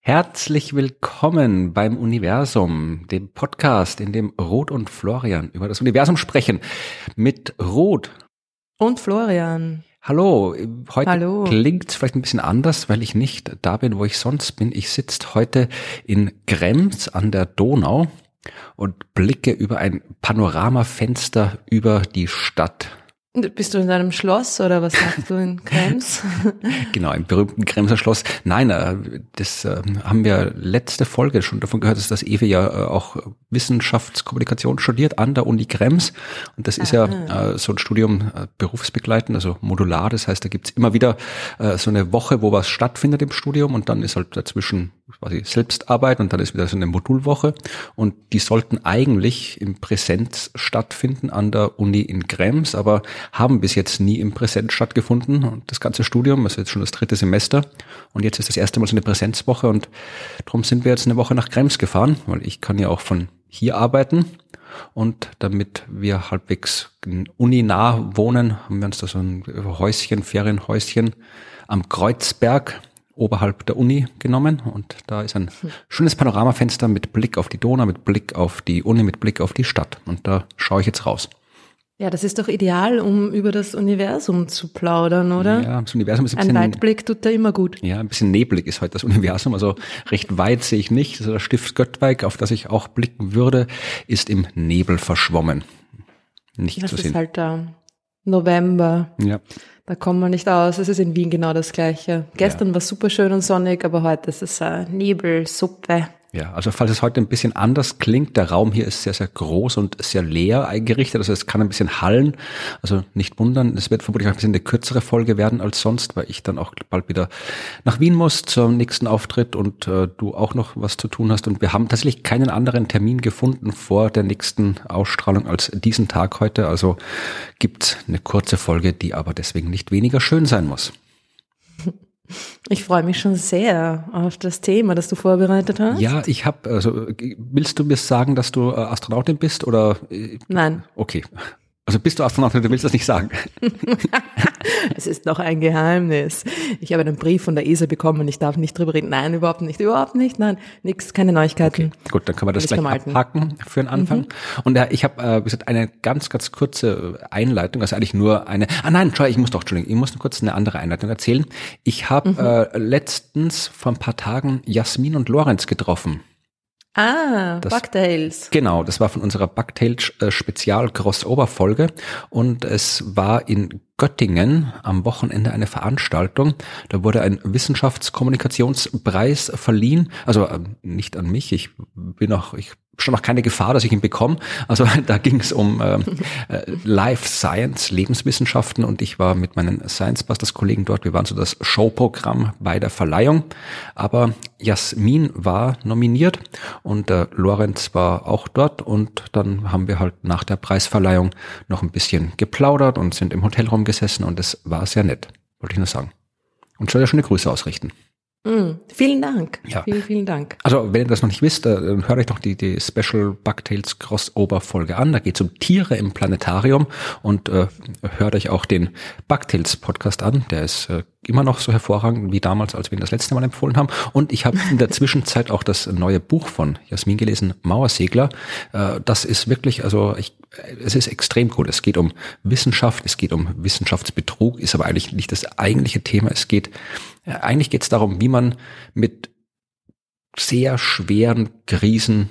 Herzlich willkommen beim Universum, dem Podcast, in dem Ruth und Florian über das Universum sprechen. Mit Ruth. Und Florian. Hallo, heute Hallo. klingt es vielleicht ein bisschen anders, weil ich nicht da bin, wo ich sonst bin. Ich sitze heute in Krems an der Donau und blicke über ein Panoramafenster über die Stadt. Bist du in deinem Schloss oder was machst du in Krems? genau, im berühmten Kremser Schloss. Nein, äh, das äh, haben wir letzte Folge schon davon gehört, dass das Ewe ja äh, auch Wissenschaftskommunikation studiert an der Uni Krems. Und das ist Aha. ja so ein Studium berufsbegleitend, also modular. Das heißt, da gibt's immer wieder so eine Woche, wo was stattfindet im Studium und dann ist halt dazwischen quasi Selbstarbeit und dann ist wieder so eine Modulwoche. Und die sollten eigentlich im Präsenz stattfinden an der Uni in Krems, aber haben bis jetzt nie im Präsenz stattgefunden. Und das ganze Studium, also jetzt schon das dritte Semester. Und jetzt ist das erste Mal so eine Präsenzwoche und darum sind wir jetzt eine Woche nach Krems gefahren, weil ich kann ja auch von hier arbeiten. Und damit wir halbwegs uninah wohnen, haben wir uns da so ein Häuschen, Ferienhäuschen am Kreuzberg oberhalb der Uni genommen und da ist ein schönes Panoramafenster mit Blick auf die Donau, mit Blick auf die Uni, mit Blick auf die Stadt und da schaue ich jetzt raus. Ja, das ist doch ideal, um über das Universum zu plaudern, oder? Ja, das Universum ist ein, bisschen... Ein Weitblick tut da immer gut. Ja, ein bisschen neblig ist heute das Universum, also recht weit sehe ich nicht. Also der Stift Göttweig, auf das ich auch blicken würde, ist im Nebel verschwommen. Nicht das zu sehen. Das ist halt da November. Ja. Da kommt man nicht aus. Es ist in Wien genau das Gleiche. Gestern ja. war super schön und sonnig, aber heute ist es äh, Nebelsuppe. Ja, also falls es heute ein bisschen anders klingt, der Raum hier ist sehr, sehr groß und sehr leer eingerichtet, also es kann ein bisschen hallen, also nicht wundern, es wird vermutlich auch ein bisschen eine kürzere Folge werden als sonst, weil ich dann auch bald wieder nach Wien muss zum nächsten Auftritt und äh, du auch noch was zu tun hast. Und wir haben tatsächlich keinen anderen Termin gefunden vor der nächsten Ausstrahlung als diesen Tag heute, also gibt's eine kurze Folge, die aber deswegen nicht weniger schön sein muss. Ich freue mich schon sehr auf das Thema, das du vorbereitet hast. Ja, ich habe, also willst du mir sagen, dass du äh, Astronautin bist oder? Äh, Nein. Okay. Also bist du Astronautin, du willst das nicht sagen. es ist noch ein Geheimnis. Ich habe einen Brief von der ESA bekommen und ich darf nicht drüber reden. Nein, überhaupt nicht, überhaupt nicht. Nein, nix, keine Neuigkeiten. Okay, gut, dann können wir das gleich abhaken für den Anfang. Mhm. Und äh, ich habe, äh, wie gesagt, eine ganz, ganz kurze Einleitung, also eigentlich nur eine, ah nein, schau, ich muss doch, Entschuldigung, ich muss nur kurz eine andere Einleitung erzählen. Ich habe mhm. äh, letztens vor ein paar Tagen Jasmin und Lorenz getroffen. Ah, das, Bugtails. Genau, das war von unserer Bugtails äh, Spezial Crossover Folge und es war in Göttingen am Wochenende eine Veranstaltung. Da wurde ein Wissenschaftskommunikationspreis verliehen. Also äh, nicht an mich. Ich bin auch, ich schon noch keine Gefahr, dass ich ihn bekomme. Also da ging es um ähm, äh, Life Science, Lebenswissenschaften und ich war mit meinen Science Busters Kollegen dort. Wir waren so das Showprogramm bei der Verleihung. Aber Jasmin war nominiert und äh, Lorenz war auch dort und dann haben wir halt nach der Preisverleihung noch ein bisschen geplaudert und sind im Hotelraum gesessen und es war sehr nett, wollte ich nur sagen. Und soll ja schöne Grüße ausrichten. Mm, vielen Dank. Ja. Vielen, vielen Dank. Also, wenn ihr das noch nicht wisst, dann hört euch doch die, die Special Bugtails Crossover Folge an. Da geht es um Tiere im Planetarium und äh, hört euch auch den Bugtails Podcast an. Der ist äh, immer noch so hervorragend wie damals, als wir ihn das letzte Mal empfohlen haben. Und ich habe in der Zwischenzeit auch das neue Buch von Jasmin gelesen, Mauersegler. Äh, das ist wirklich, also ich, es ist extrem gut. Es geht um Wissenschaft, es geht um Wissenschaftsbetrug, ist aber eigentlich nicht das eigentliche Thema. Es geht, äh, eigentlich geht es darum, wie man mit sehr schweren Krisen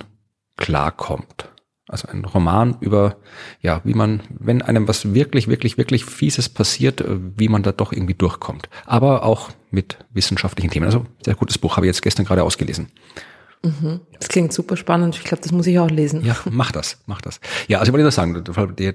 klarkommt. Also ein Roman über, ja, wie man, wenn einem was wirklich, wirklich, wirklich Fieses passiert, äh, wie man da doch irgendwie durchkommt. Aber auch mit wissenschaftlichen Themen. Also sehr gutes Buch, habe ich jetzt gestern gerade ausgelesen. Mhm. Das klingt super spannend. Ich glaube, das muss ich auch lesen. Ja, mach das, mach das. Ja, also ich wollte nur sagen,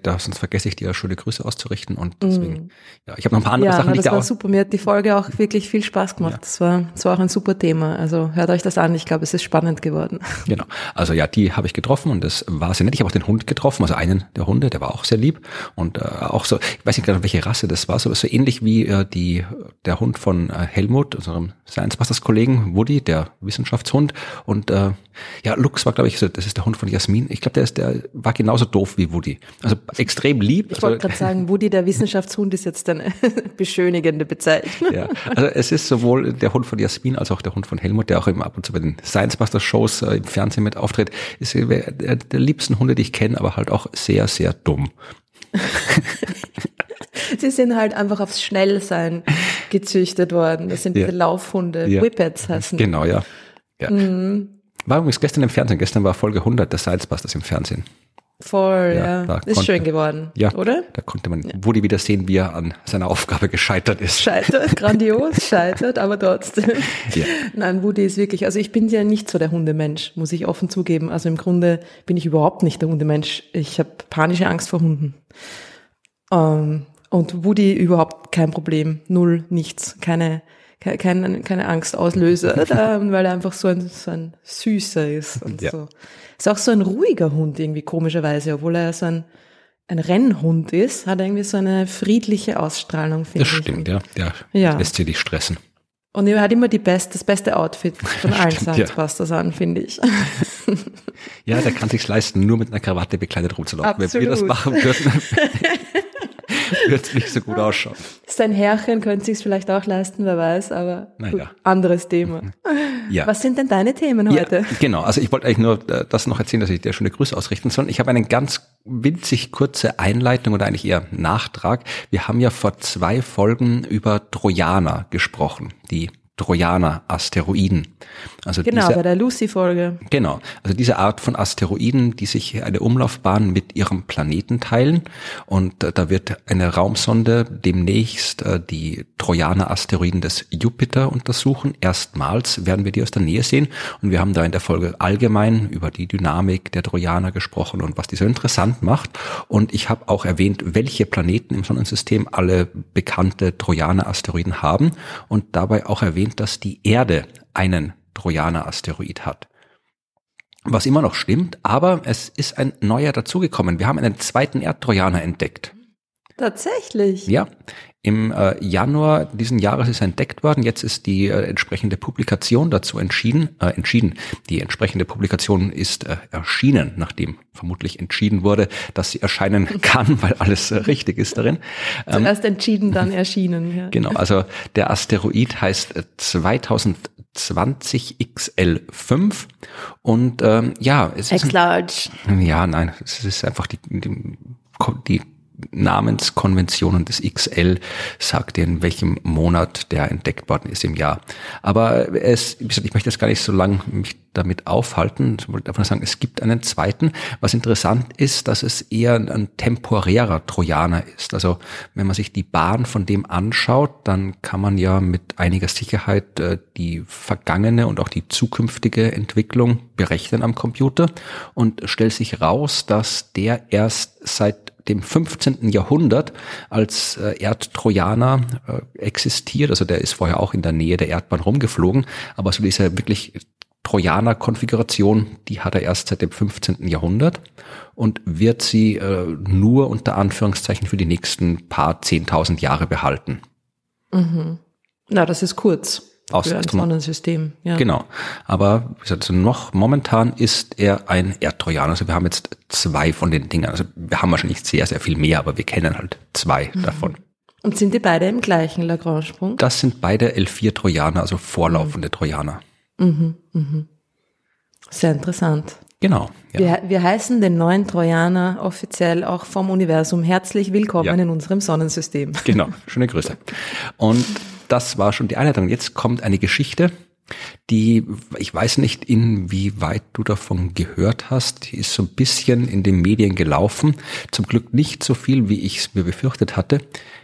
da, sonst vergesse ich dir schöne Grüße auszurichten und deswegen, mhm. ja, ich habe noch ein paar andere ja, Sachen. Ja, das war auch super. Mir hat die Folge auch wirklich viel Spaß gemacht. Ja. Das war, das war auch ein super Thema. Also hört euch das an. Ich glaube, es ist spannend geworden. Genau. Also ja, die habe ich getroffen und das war sehr nett. Ich habe auch den Hund getroffen, also einen der Hunde, der war auch sehr lieb und äh, auch so, ich weiß nicht genau, welche Rasse das war, so, so ähnlich wie äh, die der Hund von äh, Helmut, unserem Science Busters Kollegen Woody, der Wissenschaftshund und Und äh, ja, Lux war, glaube ich, so, das ist der Hund von Jasmin. Ich glaube, der ist, der war genauso doof wie Woody. Also extrem lieb. Ich wollte also, gerade sagen, Woody, der Wissenschaftshund, ist jetzt eine beschönigende Bezeichnung. Ja, also es ist sowohl der Hund von Jasmin als auch der Hund von Helmut, der auch immer ab und zu bei den Science Buster Shows äh, im Fernsehen mit auftritt, ist der, der liebsten Hunde, die ich kenne, aber halt auch sehr, sehr dumm. Sie sind halt einfach aufs Schnellsein gezüchtet worden. Das sind ja. diese Laufhunde. Ja. Whippets heißen. Genau, ja. Ja. Mhm. War übrigens gestern im Fernsehen. Gestern war Folge 100 des Sidebusters im Fernsehen. Voll, ja. ja. Ist konnte, schön geworden, ja, oder? Da konnte man ja. Woody wieder sehen, wie er an seiner Aufgabe gescheitert ist. Scheitert, grandios, scheitert, aber trotzdem. Ja. Nein, Woody ist wirklich, also ich bin ja nicht so der Hundemensch, muss ich offen zugeben. Also im Grunde bin ich überhaupt nicht der Hundemensch. Ich habe panische Angst vor Hunden. Ähm, und Woody überhaupt kein Problem, null, nichts, keine, keine, keine Angstauslöser, weil er einfach so ein, so ein Süßer ist und ja. so. Ist auch so ein ruhiger Hund irgendwie komischerweise, obwohl er so ein, ein Rennhund ist, hat er irgendwie so eine friedliche Ausstrahlung, finde ich. Das stimmt, ja. Der ja. lässt sich nicht stressen. Und er hat immer die best, das beste Outfit von allen Soundbusters ja. an, finde ich. Ja, der kann sich's leisten, nur mit einer Krawatte bekleidet rumzulaufen. Absolut. Wenn wir das machen würden, wird es nicht so gut ausschauen. Sein Herrchen könnte sich vielleicht auch leisten, wer weiß, aber naja. gut, anderes Thema. Ja. Was sind denn deine Themen heute? Ja, genau, also ich wollte eigentlich nur äh, das noch erzählen, dass ich dir schon eine Grüße ausrichten soll. Ich habe eine ganz winzig kurze Einleitung oder eigentlich eher Nachtrag. Wir haben ja vor zwei Folgen über Trojaner gesprochen, die Trojaner-Asteroiden. Also genau, diese, bei der Lucy-Folge. Genau, also diese Art von Asteroiden, die sich eine Umlaufbahn mit ihrem Planeten teilen. Und äh, da wird eine Raumsonde demnächst äh, die Trojaner-Asteroiden des Jupiter untersuchen. Erstmals werden wir die aus der Nähe sehen. Und wir haben da in der Folge allgemein über die Dynamik der Trojaner gesprochen und was die so interessant macht. Und ich habe auch erwähnt, welche Planeten im Sonnensystem alle bekannte Trojaner-Asteroiden haben und dabei auch erwähnt, dass die Erde einen Trojaner-Asteroid hat. Was immer noch stimmt, aber es ist ein neuer dazugekommen. Wir haben einen zweiten Erdtrojaner entdeckt. Tatsächlich. Ja, im äh, Januar diesen Jahres ist entdeckt worden. Jetzt ist die äh, entsprechende Publikation dazu entschieden. Äh, entschieden. Die entsprechende Publikation ist äh, erschienen, nachdem vermutlich entschieden wurde, dass sie erscheinen kann, weil alles äh, richtig ist darin. Ähm, Zuerst entschieden, dann erschienen. Ja. Genau. Also der Asteroid heißt 2020 äh, XL5 und ähm, ja, es ist large. Ja, nein, es ist einfach die, die die Namenskonventionen des XL sagt dir, in welchem Monat der entdeckt worden ist im Jahr. Aber es, ich möchte jetzt gar nicht so lange mich damit aufhalten. Ich wollte einfach sagen, es gibt einen zweiten. Was interessant ist, dass es eher ein temporärer Trojaner ist. Also wenn man sich die Bahn von dem anschaut, dann kann man ja mit einiger Sicherheit äh, die vergangene und auch die zukünftige Entwicklung berechnen am Computer und stellt sich raus, dass der erst seit dem 15. Jahrhundert als äh, Erdtrojaner äh, existiert. Also der ist vorher auch in der Nähe der Erdbahn rumgeflogen, aber so diese wirklich Trojaner-Konfiguration, die hat er erst seit dem 15. Jahrhundert und wird sie äh, nur unter Anführungszeichen für die nächsten paar zehntausend Jahre behalten. Mhm. Na, das ist kurz aus für ein Sonnensystem. Ja. Genau. Aber wie gesagt, also noch momentan ist er ein Erdtrojaner. Also wir haben jetzt zwei von den Dingen. Also wir haben wahrscheinlich sehr, sehr viel mehr, aber wir kennen halt zwei mhm. davon. Und sind die beide im gleichen Lagrange-Punkt? Das sind beide L4-Trojaner, also vorlaufende mhm. Trojaner. Mhm, mhm. Sehr interessant. Genau. Ja. Wir, wir heißen den neuen Trojaner offiziell auch vom Universum herzlich willkommen ja. in unserem Sonnensystem. Genau, schöne Grüße. Und das war schon die Einleitung. Jetzt kommt eine Geschichte, die, ich weiß nicht, inwieweit du davon gehört hast, die ist so ein bisschen in den Medien gelaufen. Zum Glück nicht so viel, wie ich es mir befürchtet hatte.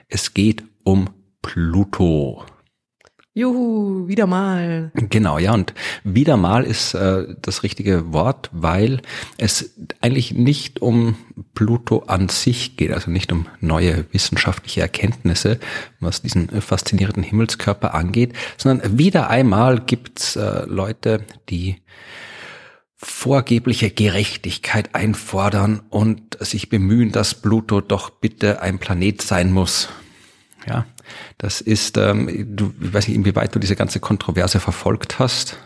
Es geht um Pluto. Juhu, wieder mal. Genau, ja, und wieder mal ist äh, das richtige Wort, weil es eigentlich nicht um Pluto an sich geht, also nicht um neue wissenschaftliche Erkenntnisse, was diesen faszinierenden Himmelskörper angeht, sondern wieder einmal gibt's äh, Leute, die vorgebliche Gerechtigkeit einfordern und sich bemühen, dass Pluto doch bitte ein Planet sein muss. Ja, das ist, ähm, du, ich weiß nicht, inwieweit du diese ganze Kontroverse verfolgt hast.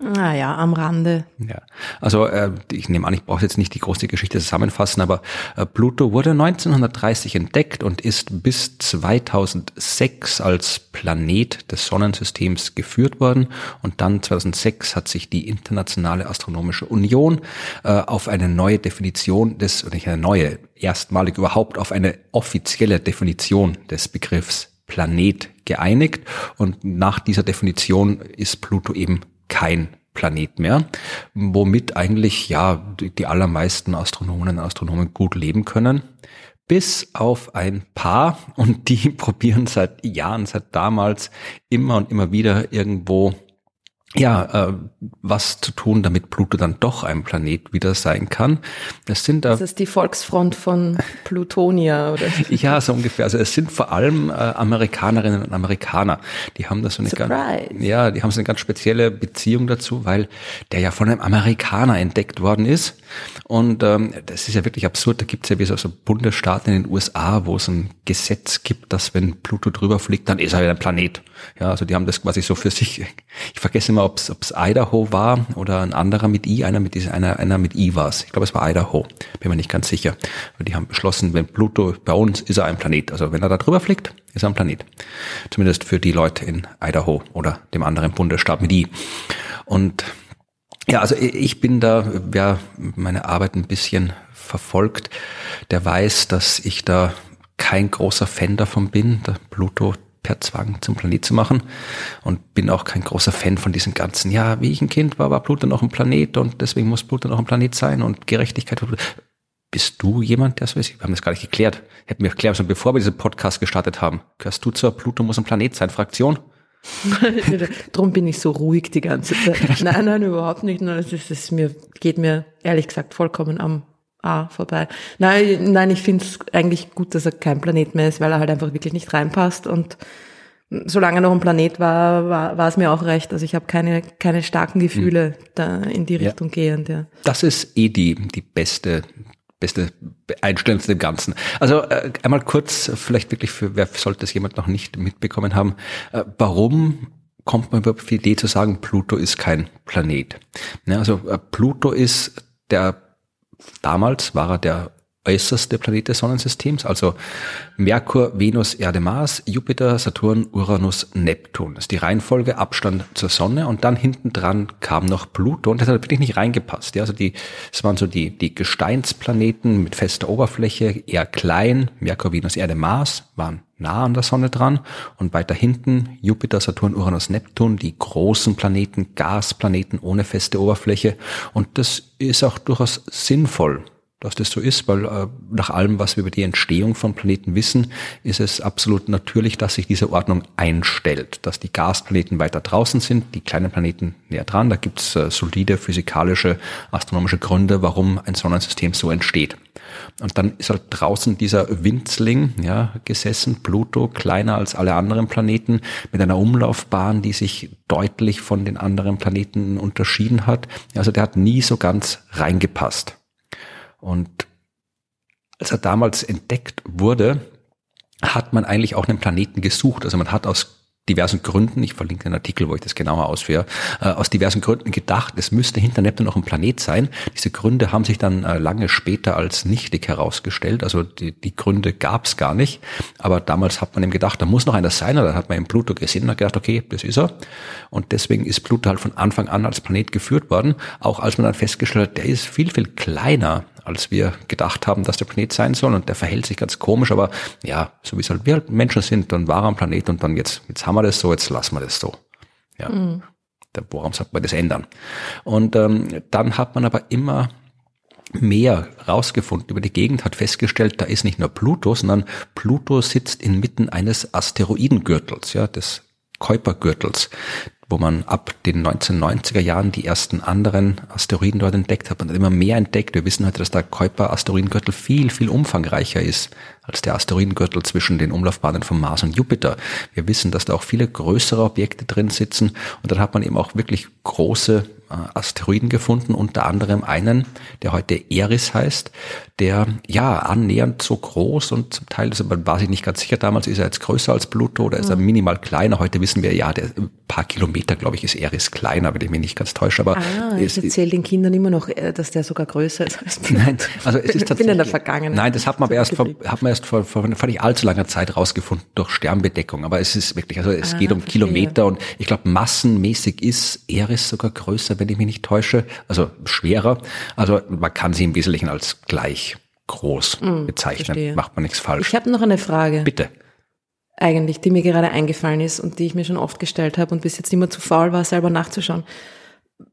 Naja, am Rande. Ja, also äh, ich nehme an, ich brauche jetzt nicht die große Geschichte zusammenfassen, aber äh, Pluto wurde 1930 entdeckt und ist bis 2006 als Planet des Sonnensystems geführt worden und dann 2006 hat sich die Internationale Astronomische Union äh, auf eine neue Definition des, oder nicht eine neue, erstmalig überhaupt auf eine offizielle Definition des Begriffs Planet geeinigt und nach dieser Definition ist Pluto eben kein Planet mehr, womit eigentlich ja die, allermeisten Astronomen und Astronomen gut leben können. Bis auf ein paar und die probieren seit Jahren, seit damals immer und immer wieder irgendwo ja, äh, was zu tun, damit Pluto dann doch ein Planet wieder sein kann. Das sind da. Das ist die Volksfront von Plutonia, oder? ja, so ungefähr. Also es sind vor allem äh, Amerikanerinnen und Amerikaner. Die haben da so eine Surprise. ganz, ja, die haben so eine ganz spezielle Beziehung dazu, weil der ja von einem Amerikaner entdeckt worden ist. Und ähm, das ist ja wirklich absurd. Da gibt es ja wie so, so Bundesstaaten in den USA, wo es ein Gesetz gibt, dass wenn Pluto drüber fliegt, dann ist er wieder ein Planet. Ja, also die haben das quasi so für sich. Ich vergesse immer, ob es Idaho war oder ein anderer mit I, einer mit dieser, einer, einer mit I war es. Ich glaube, es war Idaho. Bin mir nicht ganz sicher. Und die haben beschlossen, wenn Pluto bei uns ist er ein Planet. Also wenn er da drüber fliegt, ist er ein Planet. Zumindest für die Leute in Idaho oder dem anderen Bundesstaat mit I. Und ja, also ich bin da, wer meine Arbeit ein bisschen verfolgt, der weiß, dass ich da kein großer Fan davon bin, der Pluto per Zwang zum Planet zu machen und bin auch kein großer Fan von diesen ganzen, ja, wie ich ein Kind war, war Pluto noch ein Planet und deswegen muss Pluto noch ein Planet sein und Gerechtigkeit. Bist du jemand, der so ist? Wir haben das gar nicht geklärt. Hätten wir erklärt, bevor wir diesen Podcast gestartet haben. Gehörst du zur Pluto muss ein Planet sein Fraktion? Drum bin ich so ruhig die ganze Zeit. Nein, nein, überhaupt nicht. Das ist, das mir, geht mir ehrlich gesagt vollkommen am A vorbei. Nein, nein, ich finde es eigentlich gut, dass er kein Planet mehr ist, weil er halt einfach wirklich nicht reinpasst. Und solange er noch ein Planet war, war, war es mir auch recht. Also ich habe keine, keine starken Gefühle hm. da in die Richtung ja. gehend. Ja. Das ist eh die, die beste beste Einstellung zu dem Ganzen. Also äh, einmal kurz, vielleicht wirklich für, wer sollte es jemand noch nicht mitbekommen haben, äh, warum kommt man überhaupt auf die Idee zu sagen, Pluto ist kein Planet? Ja, also äh, Pluto ist der, damals war er der äußerste Planet des Sonnensystems, also Merkur, Venus, Erde, Mars, Jupiter, Saturn, Uranus, Neptun. Das ist die Reihenfolge, Abstand zur Sonne und dann hinten dran kam noch Pluto und das hat wirklich nicht reingepasst. Ja, also die, es waren so die, die Gesteinsplaneten mit fester Oberfläche, eher klein, Merkur, Venus, Erde, Mars waren nah an der Sonne dran und weiter hinten Jupiter, Saturn, Uranus, Neptun, die großen Planeten, Gasplaneten ohne feste Oberfläche und das ist auch durchaus sinnvoll dass das so ist, weil äh, nach allem, was wir über die Entstehung von Planeten wissen, ist es absolut natürlich, dass sich diese Ordnung einstellt, dass die Gasplaneten weiter draußen sind, die kleinen Planeten näher dran. Da gibt es äh, solide physikalische, astronomische Gründe, warum ein Sonnensystem so entsteht. Und dann ist halt draußen dieser Winzling ja, gesessen, Pluto, kleiner als alle anderen Planeten, mit einer Umlaufbahn, die sich deutlich von den anderen Planeten unterschieden hat. Also der hat nie so ganz reingepasst. Und als er damals entdeckt wurde, hat man eigentlich auch einen Planeten gesucht. Also man hat aus diversen Gründen, ich verlinke einen Artikel, wo ich das genauer ausführe, äh, aus diversen Gründen gedacht, es müsste hinter Neptun noch ein Planet sein. Diese Gründe haben sich dann äh, lange später als nichtig herausgestellt. Also die, die Gründe gab es gar nicht. Aber damals hat man eben gedacht, da muss noch einer sein. Und dann hat man eben Pluto gesehen und hat gedacht, okay, das ist er. Und deswegen ist Pluto halt von Anfang an als Planet geführt worden. Auch als man dann festgestellt hat, der ist viel, viel kleiner als wir gedacht haben, dass der Planet sein soll. Und der verhält sich ganz komisch, aber ja, so wie es halt wir halt Menschen sind, dann war er am Planet und dann jetzt, jetzt haben wir das so, jetzt lassen wir das so. Ja. Mhm. Warum sagt man das ändern? Und ähm, dann hat man aber immer mehr rausgefunden über die Gegend, hat festgestellt, da ist nicht nur Pluto, sondern Pluto sitzt inmitten eines Asteroidengürtels, ja, des Kuipergürtels wo man ab den 1990er Jahren die ersten anderen Asteroiden dort entdeckt hat. Man hat immer mehr entdeckt. Wir wissen heute, dass der Kuiper-Asteroidengürtel viel, viel umfangreicher ist als der Asteroidengürtel zwischen den Umlaufbahnen von Mars und Jupiter. Wir wissen, dass da auch viele größere Objekte drin sitzen und dann hat man eben auch wirklich große äh, Asteroiden gefunden, unter anderem einen, der heute Eris heißt, der ja annähernd so groß und zum Teil, also man war sich nicht ganz sicher, damals ist er jetzt größer als Pluto oder ist er minimal kleiner. Heute wissen wir ja, der ein paar Kilometer Kilometer, glaube ich, ist Eris kleiner, wenn ich mich nicht ganz täusche. Aber ah, ich erzähle den Kindern immer noch, äh, dass der sogar größer ist als Nein, also es ist tatsächlich. bin in der Vergangenheit. Nein, das hat man aber erst vor, hat man erst vor, vor, vor nicht allzu langer Zeit rausgefunden durch Sternbedeckung. Aber es ist wirklich, also es ah, geht um verstehe. Kilometer und ich glaube, massenmäßig ist Eris sogar größer, wenn ich mich nicht täusche. Also schwerer. Also man kann sie im Wesentlichen als gleich groß mm, bezeichnen. Verstehe. Macht man nichts falsch. Ich habe noch eine Frage. Bitte eigentlich, die mir gerade eingefallen ist und die ich mir schon oft gestellt habe und bis jetzt immer zu faul war, selber nachzuschauen.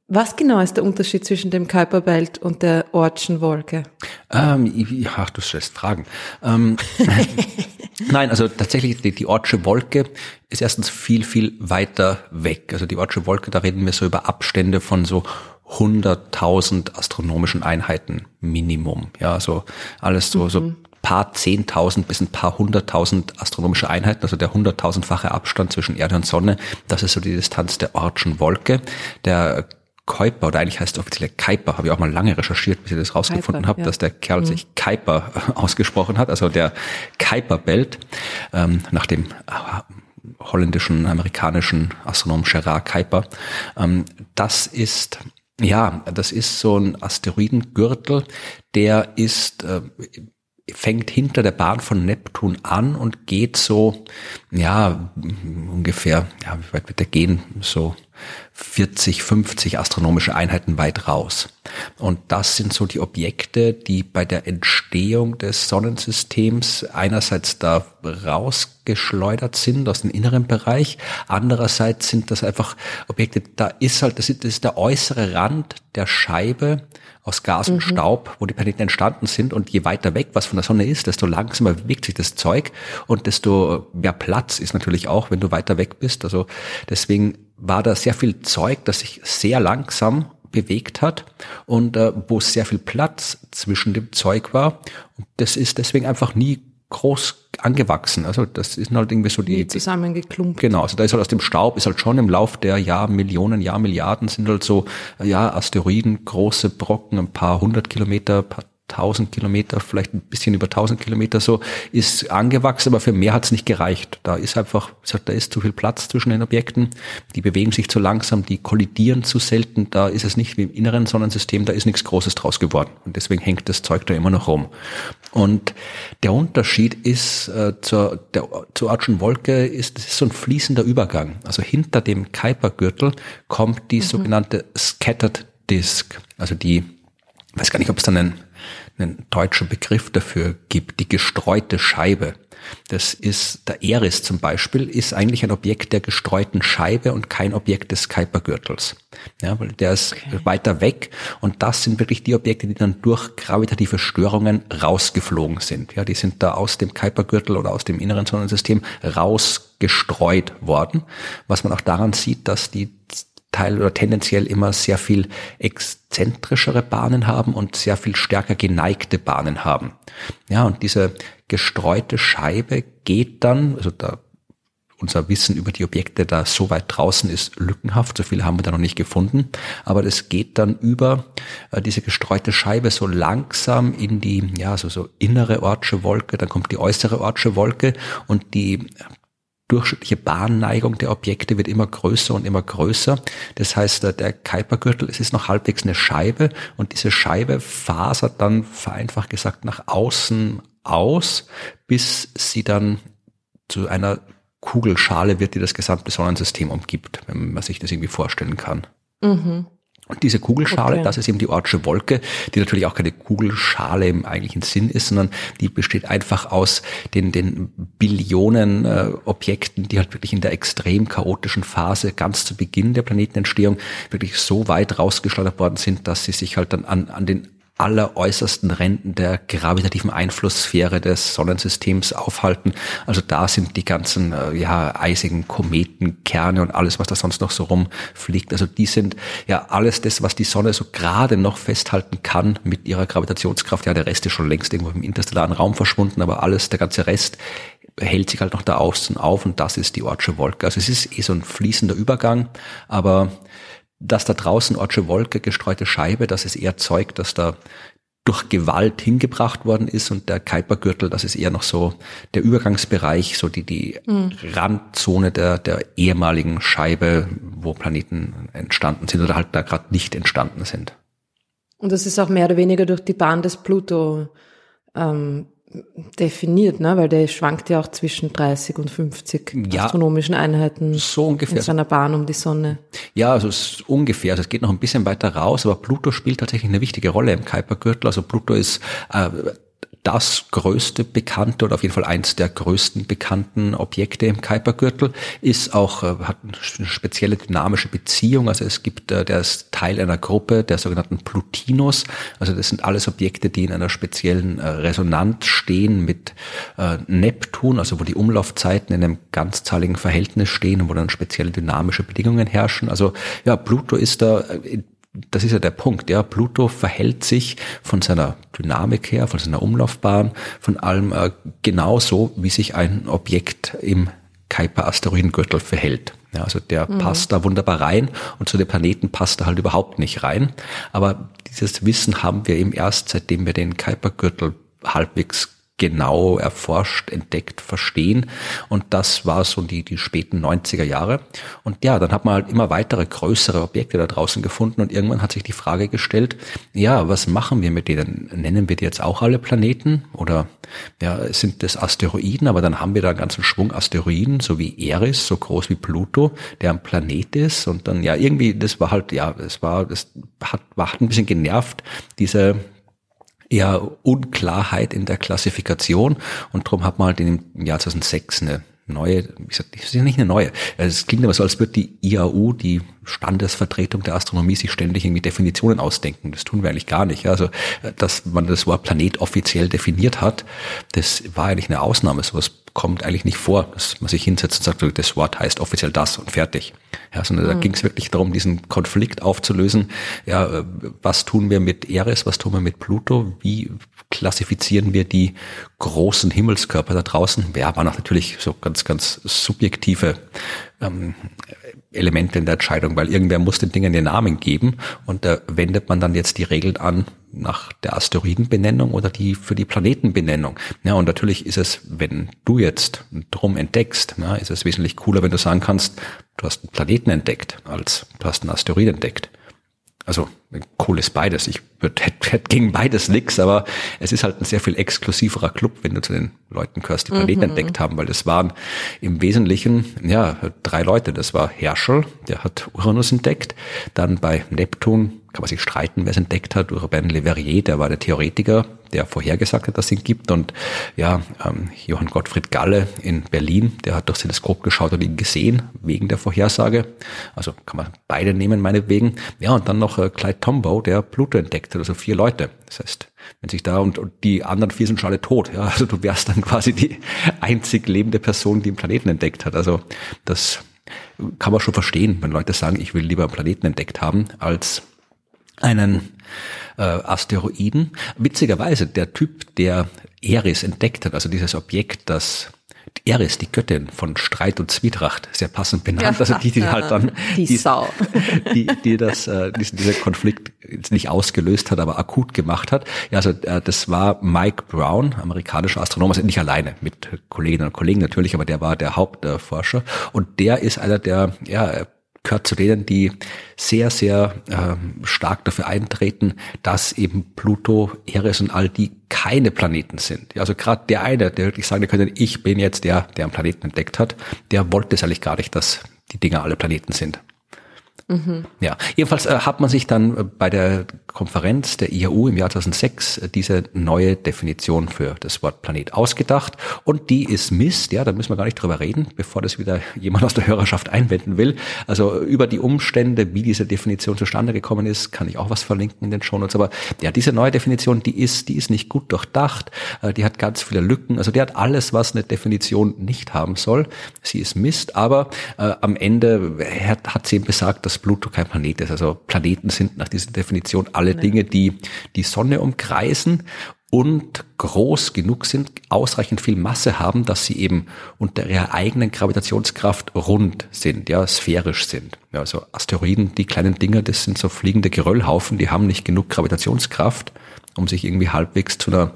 Was genau ist der Unterschied zwischen dem Kuiperbelt und der Ortschen Wolke? Ähm, ja, du stellst Fragen. Ähm, nein, also tatsächlich die, die Ortsche Wolke ist erstens viel, viel weiter weg. Also die Ortsche Wolke, da reden wir so über Abstände von so 100.000 astronomischen Einheiten Minimum. Ja, so alles so, mhm. so paar zehntausend bis ein paar hunderttausend astronomische Einheiten, also der hunderttausendfache Abstand zwischen Erde und Sonne, das ist so die Distanz der Ortschen Wolke. Der Kuiper, oder eigentlich heißt es offiziell Kuiper, habe ich auch mal lange recherchiert, bis ich das rausgefunden habe, ja. dass der Kerl mhm. sich Kuiper ausgesprochen hat, also der Kuiperbelt, ähm, nach dem äh, holländischen, amerikanischen Astronomen Gerard Kuiper. Ähm, das ist ja, das ist so ein Asteroidengürtel, der ist äh, fängt hinter der Bahn von Neptun an und geht so, ja, ungefähr, ja, wie weit wird der gehen? So 40, 50 astronomische Einheiten weit raus. Und das sind so die Objekte, die bei der Entstehung des Sonnensystems einerseits da rausgeschleudert sind aus dem inneren Bereich, andererseits sind das einfach Objekte, da ist halt, das ist, das ist der äußere Rand der Scheibe, aus Gas und mhm. Staub, wo die Planeten entstanden sind. Und je weiter weg was von der Sonne ist, desto langsamer bewegt sich das Zeug und desto mehr Platz ist natürlich auch, wenn du weiter weg bist. Also deswegen war da sehr viel Zeug, das sich sehr langsam bewegt hat und äh, wo sehr viel Platz zwischen dem Zeug war. Und das ist deswegen einfach nie groß angewachsen. Also das ist halt irgendwie so die zusammengeklumpt. Genau, also da ist halt aus dem Staub, ist halt schon im Lauf der Jahr Millionen, Jahr Milliarden sind halt so ja Asteroiden, große Brocken, ein paar hundert Kilometer, paar 1000 Kilometer, vielleicht ein bisschen über 1000 Kilometer so, ist angewachsen, aber für mehr hat es nicht gereicht. Da ist einfach, da ist zu viel Platz zwischen den Objekten, die bewegen sich zu langsam, die kollidieren zu selten, da ist es nicht wie im inneren Sonnensystem, da ist nichts Großes draus geworden. Und deswegen hängt das Zeug da immer noch rum. Und der Unterschied ist äh, zur, der, zur Ortschen Wolke, ist, das ist so ein fließender Übergang. Also hinter dem Kuipergürtel kommt die mhm. sogenannte Scattered Disk, also die, weiß gar nicht, ob es dann einen einen deutschen Begriff dafür gibt, die gestreute Scheibe. Das ist, der Eris zum Beispiel, ist eigentlich ein Objekt der gestreuten Scheibe und kein Objekt des Kuipergürtels. Ja, weil der ist okay. weiter weg und das sind wirklich die Objekte, die dann durch gravitative Störungen rausgeflogen sind. Ja, die sind da aus dem Kuipergürtel oder aus dem inneren Sonnensystem rausgestreut worden. Was man auch daran sieht, dass die Teil oder tendenziell immer sehr viel exzentrischere Bahnen haben und sehr viel stärker geneigte Bahnen haben. Ja, und diese gestreute Scheibe geht dann, also da unser Wissen über die Objekte da so weit draußen ist lückenhaft, so viele haben wir da noch nicht gefunden, aber das geht dann über äh, diese gestreute Scheibe so langsam in die, ja, so, so innere Ortsche Wolke, dann kommt die äußere Ortsche Wolke und die durchschnittliche Bahnneigung der Objekte wird immer größer und immer größer. Das heißt, der Kuipergürtel, es ist noch halbwegs eine Scheibe und diese Scheibe fasert dann vereinfacht gesagt nach außen aus, bis sie dann zu einer Kugelschale wird, die das gesamte Sonnensystem umgibt, wenn man sich das irgendwie vorstellen kann. Mhm. Und diese Kugelschale, okay. das ist eben die Ortsche Wolke, die natürlich auch keine Kugelschale im eigentlichen Sinn ist, sondern die besteht einfach aus den, den Billionen äh, Objekten, die halt wirklich in der extrem chaotischen Phase ganz zu Beginn der Planetenentstehung wirklich so weit rausgeschleudert worden sind, dass sie sich halt dann an, an den alleräußersten Ränden der gravitativen Einflusssphäre des Sonnensystems aufhalten. Also da sind die ganzen äh, ja, eisigen Kometenkerne und alles, was da sonst noch so rumfliegt. Also die sind ja alles das, was die Sonne so gerade noch festhalten kann mit ihrer Gravitationskraft. Ja, der Rest ist schon längst irgendwo im interstellaren Raum verschwunden, aber alles, der ganze Rest hält sich halt noch da außen auf und das ist die Ortsche Wolke. Also es ist eh so ein fließender Übergang, aber dass da draußen Ortsche Wolke, gestreute Scheibe, das ist eher Zeug, dass da durch Gewalt hingebracht worden ist und der Kuipergürtel, das ist eher noch so der Übergangsbereich, so die, die mhm. Randzone der, der ehemaligen Scheibe, wo Planeten entstanden sind oder halt da gerade nicht entstanden sind. Und das ist auch mehr oder weniger durch die Bahn des Pluto ähm, definiert, ne? weil der schwankt ja auch zwischen 30 und 50 ja, astronomischen Einheiten so ungefähr. in seiner Bahn um die Sonne. Ja, also es ist ungefähr. Also es geht noch ein bisschen weiter raus, aber Pluto spielt tatsächlich eine wichtige Rolle im Kuipergürtel. Also Pluto ist äh, das größte bekannte oder auf jeden Fall eins der größten bekannten Objekte im Kuipergürtel, ist auch, äh, hat eine spezielle dynamische Beziehung. Also es gibt, äh, der ist Teil einer Gruppe der sogenannten Plutinos. Also das sind alles Objekte, die in einer speziellen äh, Resonanz stehen mit Neptun, also wo die Umlaufzeiten in einem ganzzahligen Verhältnis stehen und wo dann spezielle dynamische Bedingungen herrschen. Also ja, Pluto ist da das ist ja der Punkt, ja. Pluto verhält sich von seiner Dynamik her, von seiner Umlaufbahn, von allem äh, genauso, wie sich ein Objekt im Kuiper-Asteroidengürtel verhält. Ja, also der mhm. passt da wunderbar rein und zu den Planeten passt er halt überhaupt nicht rein. Aber dieses Wissen haben wir eben erst, seitdem wir den Kuiper-Gürtel halbwegs genau erforscht, entdeckt, verstehen. Und das war so die, die späten 90er Jahre. Und ja, dann hat man halt immer weitere größere Objekte da draußen gefunden und irgendwann hat sich die Frage gestellt, ja, was machen wir mit denen? Nennen wir die jetzt auch alle Planeten? Oder ja, sind das Asteroiden? Aber dann haben wir da einen ganzen Schwung Asteroiden, so wie Eris, so groß wie Pluto, der ein Planet ist. Und dann, ja, irgendwie, das war halt, ja, es war, das hat, war, hat ein bisschen genervt, diese, eher Unklarheit in der Klassifikation und darum hat man halt im Jahr 2006 eine neue, ich sag, das ist ja nicht eine neue. Es klingt aber so, als würde die IAU, die Standesvertretung der Astronomie, sich ständig irgendwie Definitionen ausdenken. Das tun wir eigentlich gar nicht. Also, dass man das Wort Planet offiziell definiert hat, das war eigentlich eine Ausnahme. Sowas kommt eigentlich nicht vor, dass man sich hinsetzt und sagt, das Wort heißt offiziell das und fertig. Ja, sondern mhm. da ging es wirklich darum, diesen Konflikt aufzulösen. Ja, was tun wir mit Eris, was tun wir mit Pluto? Wie klassifizieren wir die großen Himmelskörper da draußen? Ja, waren auch natürlich so ganz, ganz subjektive ähm, Elemente in der Entscheidung, weil irgendwer muss den Dingen den Namen geben und da wendet man dann jetzt die Regeln an nach der Asteroidenbenennung oder die für die Planetenbenennung. Ja, und natürlich ist es, wenn du jetzt drum entdeckst, ja, ist es wesentlich cooler, wenn du sagen kannst, du hast einen Planeten entdeckt, als du hast einen Asteroid entdeckt. Also cool ist beides. Ich hätte hätt gegen beides nix, aber es ist halt ein sehr viel exklusiverer Club, wenn du zu den Leuten gehörst, die Planeten mhm. entdeckt haben, weil das waren im Wesentlichen ja drei Leute. Das war Herschel, der hat Uranus entdeckt, dann bei Neptun kann man sich streiten, wer es entdeckt hat. Urbain Le Verrier, der war der Theoretiker, der vorhergesagt hat, dass es ihn gibt. Und ja, ähm, Johann Gottfried Galle in Berlin, der hat durchs Teleskop geschaut und ihn gesehen, wegen der Vorhersage. Also kann man beide nehmen, meinetwegen. Ja, und dann noch äh, Clyde Tombaugh, der Pluto entdeckt hat, also vier Leute. Das heißt, wenn sich da und, und die anderen vier sind schon alle tot. Ja, also du wärst dann quasi die einzig lebende Person, die einen Planeten entdeckt hat. Also das kann man schon verstehen, wenn Leute sagen, ich will lieber einen Planeten entdeckt haben, als einen äh, Asteroiden. Witzigerweise, der Typ, der Eris entdeckt hat, also dieses Objekt, das Eris, die Göttin von Streit und Zwietracht, sehr passend benannt. also die, die halt dann die, die Sau, die, die das, äh, diesen, dieser Konflikt nicht ausgelöst hat, aber akut gemacht hat. Ja, also äh, das war Mike Brown, amerikanischer Astronom, also nicht alleine, mit Kolleginnen und Kollegen natürlich, aber der war der Hauptforscher und der ist einer der ja gehört zu denen, die sehr, sehr ähm, stark dafür eintreten, dass eben Pluto, Eris und all die keine Planeten sind. Also gerade der eine, der wirklich sagen könnte, ich bin jetzt der, der einen Planeten entdeckt hat, der wollte es eigentlich gar nicht, dass die Dinger alle Planeten sind. Mhm. Ja, jedenfalls äh, hat man sich dann äh, bei der Konferenz der IAU im Jahr 2006 äh, diese neue Definition für das Wort Planet ausgedacht und die ist Mist, ja, da müssen wir gar nicht drüber reden, bevor das wieder jemand aus der Hörerschaft einwenden will. Also über die Umstände, wie diese Definition zustande gekommen ist, kann ich auch was verlinken in den Shownotes, aber ja, diese neue Definition, die ist, die ist nicht gut durchdacht, die hat ganz viele Lücken, also die hat alles, was eine Definition nicht haben soll. Sie ist Mist, aber äh, am Ende hat, hat sie eben besagt, dass Pluto kein Planet ist. Also Planeten sind nach dieser Definition alle Dinge, die die Sonne umkreisen und groß genug sind, ausreichend viel Masse haben, dass sie eben unter ihrer eigenen Gravitationskraft rund sind, ja, sphärisch sind. Ja, also Asteroiden, die kleinen Dinger, das sind so fliegende Geröllhaufen, die haben nicht genug Gravitationskraft, um sich irgendwie halbwegs zu einer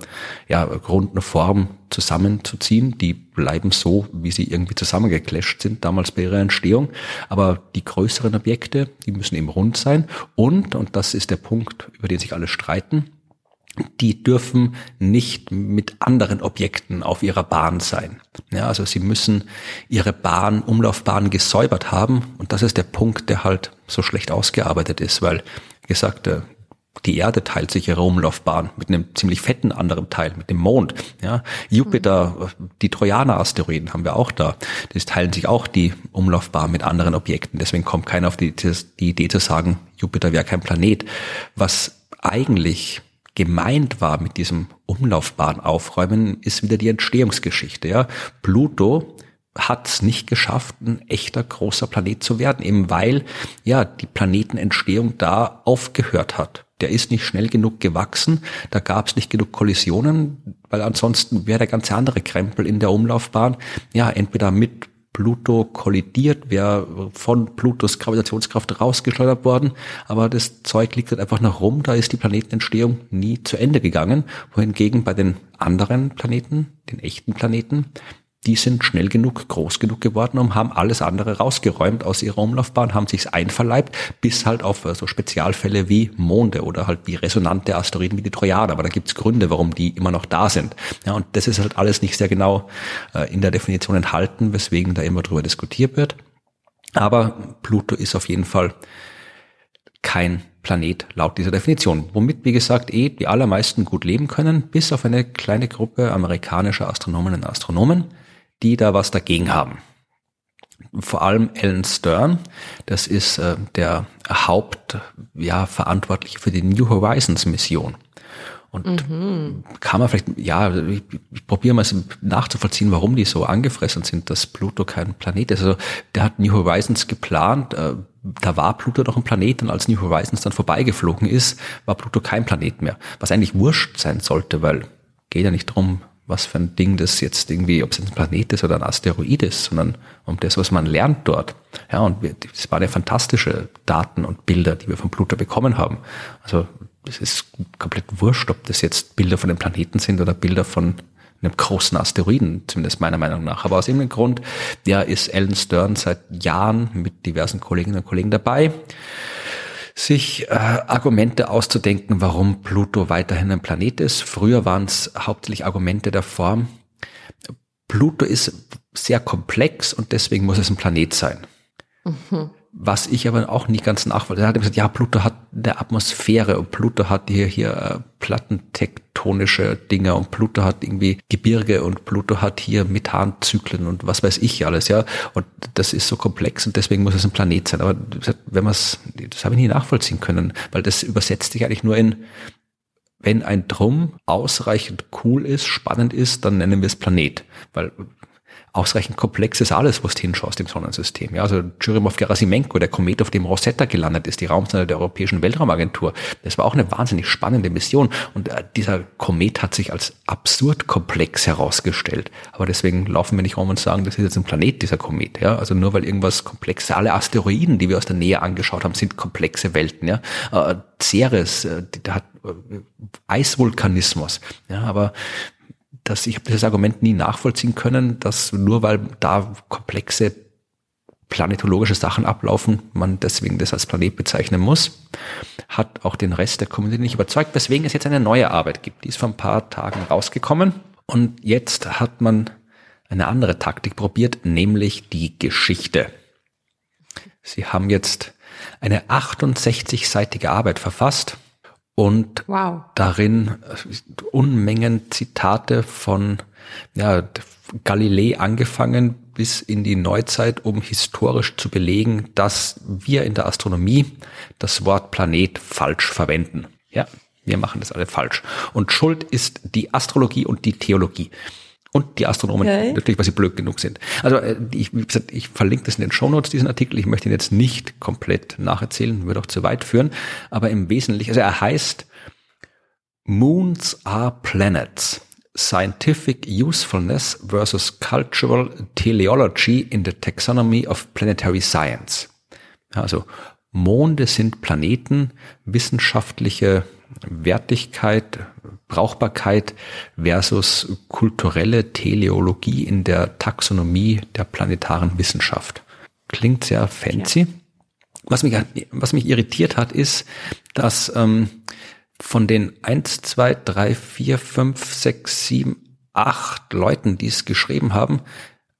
ja, runden Form zusammenzuziehen. Die bleiben so, wie sie irgendwie zusammengeclasht sind, damals bei ihrer Entstehung. Aber die größeren Objekte, die müssen eben rund sein. Und, und das ist der Punkt, über den sich alle streiten, die dürfen nicht mit anderen Objekten auf ihrer Bahn sein. Ja, also sie müssen ihre Bahn, Umlaufbahn gesäubert haben. Und das ist der Punkt, der halt so schlecht ausgearbeitet ist, weil, wie gesagt, die Erde teilt sich ihre Umlaufbahn mit einem ziemlich fetten anderen Teil, mit dem Mond. Ja, Jupiter, die Trojaner-Asteroiden haben wir auch da. Die teilen sich auch die Umlaufbahn mit anderen Objekten. Deswegen kommt keiner auf die, die Idee zu sagen, Jupiter wäre kein Planet. Was eigentlich gemeint war mit diesem Umlaufbahn aufräumen, ist wieder die Entstehungsgeschichte. Ja, Pluto hat es nicht geschafft, ein echter großer Planet zu werden, eben weil ja die Planetenentstehung da aufgehört hat der ist nicht schnell genug gewachsen, da gab es nicht genug Kollisionen, weil ansonsten wäre der ganze andere Krempel in der Umlaufbahn ja entweder mit Pluto kollidiert, wäre von Plutos Gravitationskraft rausgeschleudert worden, aber das Zeug liegt halt einfach noch rum, da ist die Planetenentstehung nie zu Ende gegangen, wohingegen bei den anderen Planeten, den echten Planeten, die sind schnell genug, groß genug geworden und haben alles andere rausgeräumt aus ihrer Umlaufbahn, haben sich's einverleibt, bis halt auf äh, so Spezialfälle wie Monde oder halt wie resonante Asteroiden wie die Trojaner. Aber da gibt's Gründe, warum die immer noch da sind. Ja, und das ist halt alles nicht sehr genau äh, in der Definition enthalten, weswegen da immer drüber diskutiert wird. Aber Pluto ist auf jeden Fall kein Planet laut dieser Definition, womit, wie gesagt, eh die allermeisten gut leben können, bis auf eine kleine Gruppe amerikanischer Astronomen und Astronomen, die da was dagegen haben. Vor allem Alan Stern, das ist äh, der Hauptverantwortliche ja, für die New Horizons Mission. Und mhm. kann man vielleicht, ja, ich, ich probiere mal nachzuvollziehen, warum die so angefressen sind, dass Pluto kein Planet ist. Also der hat New Horizons geplant, äh, da war Pluto doch ein Planet und als New Horizons dann vorbeigeflogen ist, war Pluto kein Planet mehr. Was eigentlich wurscht sein sollte, weil geht ja nicht drum, was für ein Ding das jetzt irgendwie, ob es ein Planet ist oder ein Asteroid ist, sondern um das, was man lernt dort. Ja, und es waren ja fantastische Daten und Bilder, die wir von Pluto bekommen haben. Also es ist komplett wurscht, ob das jetzt Bilder von dem Planeten sind oder Bilder von einem großen Asteroiden, zumindest meiner Meinung nach. Aber aus irgendeinem Grund, ja, ist Alan Stern seit Jahren mit diversen Kolleginnen und Kollegen dabei, sich äh, Argumente auszudenken, warum Pluto weiterhin ein Planet ist. Früher waren es hauptsächlich Argumente der Form, Pluto ist sehr komplex und deswegen muss es ein Planet sein. Mhm. Was ich aber auch nicht ganz nachvollziehe. Er hat gesagt, ja, Pluto hat eine Atmosphäre und Pluto hat hier, hier äh, plattentektonische Dinge und Pluto hat irgendwie Gebirge und Pluto hat hier Methanzyklen und was weiß ich alles, ja. Und das ist so komplex und deswegen muss es ein Planet sein. Aber wenn man es, das habe ich nie nachvollziehen können, weil das übersetzt sich eigentlich nur in, wenn ein Drum ausreichend cool ist, spannend ist, dann nennen wir es Planet. Weil ausreichend komplex ist alles, wo du hinschaust im Sonnensystem. Ja, also Churyumov-Gerasimenko, der Komet, auf dem Rosetta gelandet ist, die Raumsonde der Europäischen Weltraumagentur, das war auch eine wahnsinnig spannende Mission. Und äh, dieser Komet hat sich als absurd komplex herausgestellt. Aber deswegen laufen wir nicht rum und sagen, das ist jetzt ein Planet, dieser Komet. Ja, also nur weil irgendwas komplex, alle Asteroiden, die wir aus der Nähe angeschaut haben, sind komplexe Welten. Ja, äh, Ceres, äh, der hat äh, Eisvulkanismus. Ja, aber dass ich dieses Argument nie nachvollziehen können, dass nur weil da komplexe planetologische Sachen ablaufen, man deswegen das als Planet bezeichnen muss, hat auch den Rest der Community nicht überzeugt, weswegen es jetzt eine neue Arbeit gibt. Die ist vor ein paar Tagen rausgekommen und jetzt hat man eine andere Taktik probiert, nämlich die Geschichte. Sie haben jetzt eine 68-seitige Arbeit verfasst und wow. darin äh, Unmengen Zitate von ja, Galilei angefangen bis in die Neuzeit, um historisch zu belegen, dass wir in der Astronomie das Wort Planet falsch verwenden. Ja, wir machen das alle falsch. Und Schuld ist die Astrologie und die Theologie. Und die Astronomen okay. natürlich, weil sie blöd genug sind. Also äh, ich, wie gesagt, ich verlinke das in den Shownotes, diesen Artikel. Ich möchte ihn jetzt nicht komplett nacherzählen, würde auch zu weit führen. Aber im Wesentlichen, also er heißt Moons are planets. Scientific Usefulness versus Cultural Teleology in the Taxonomy of Planetary Science. Also Monde sind Planeten, wissenschaftliche Wertigkeit, Brauchbarkeit versus kulturelle Teleologie in der Taxonomie der planetaren Wissenschaft. Klingt sehr fancy. Ja. Was, mich, was mich irritiert hat, ist, dass ähm, von den eins, zwei, drei, vier, fünf, sechs, sieben, acht Leuten, die es geschrieben haben,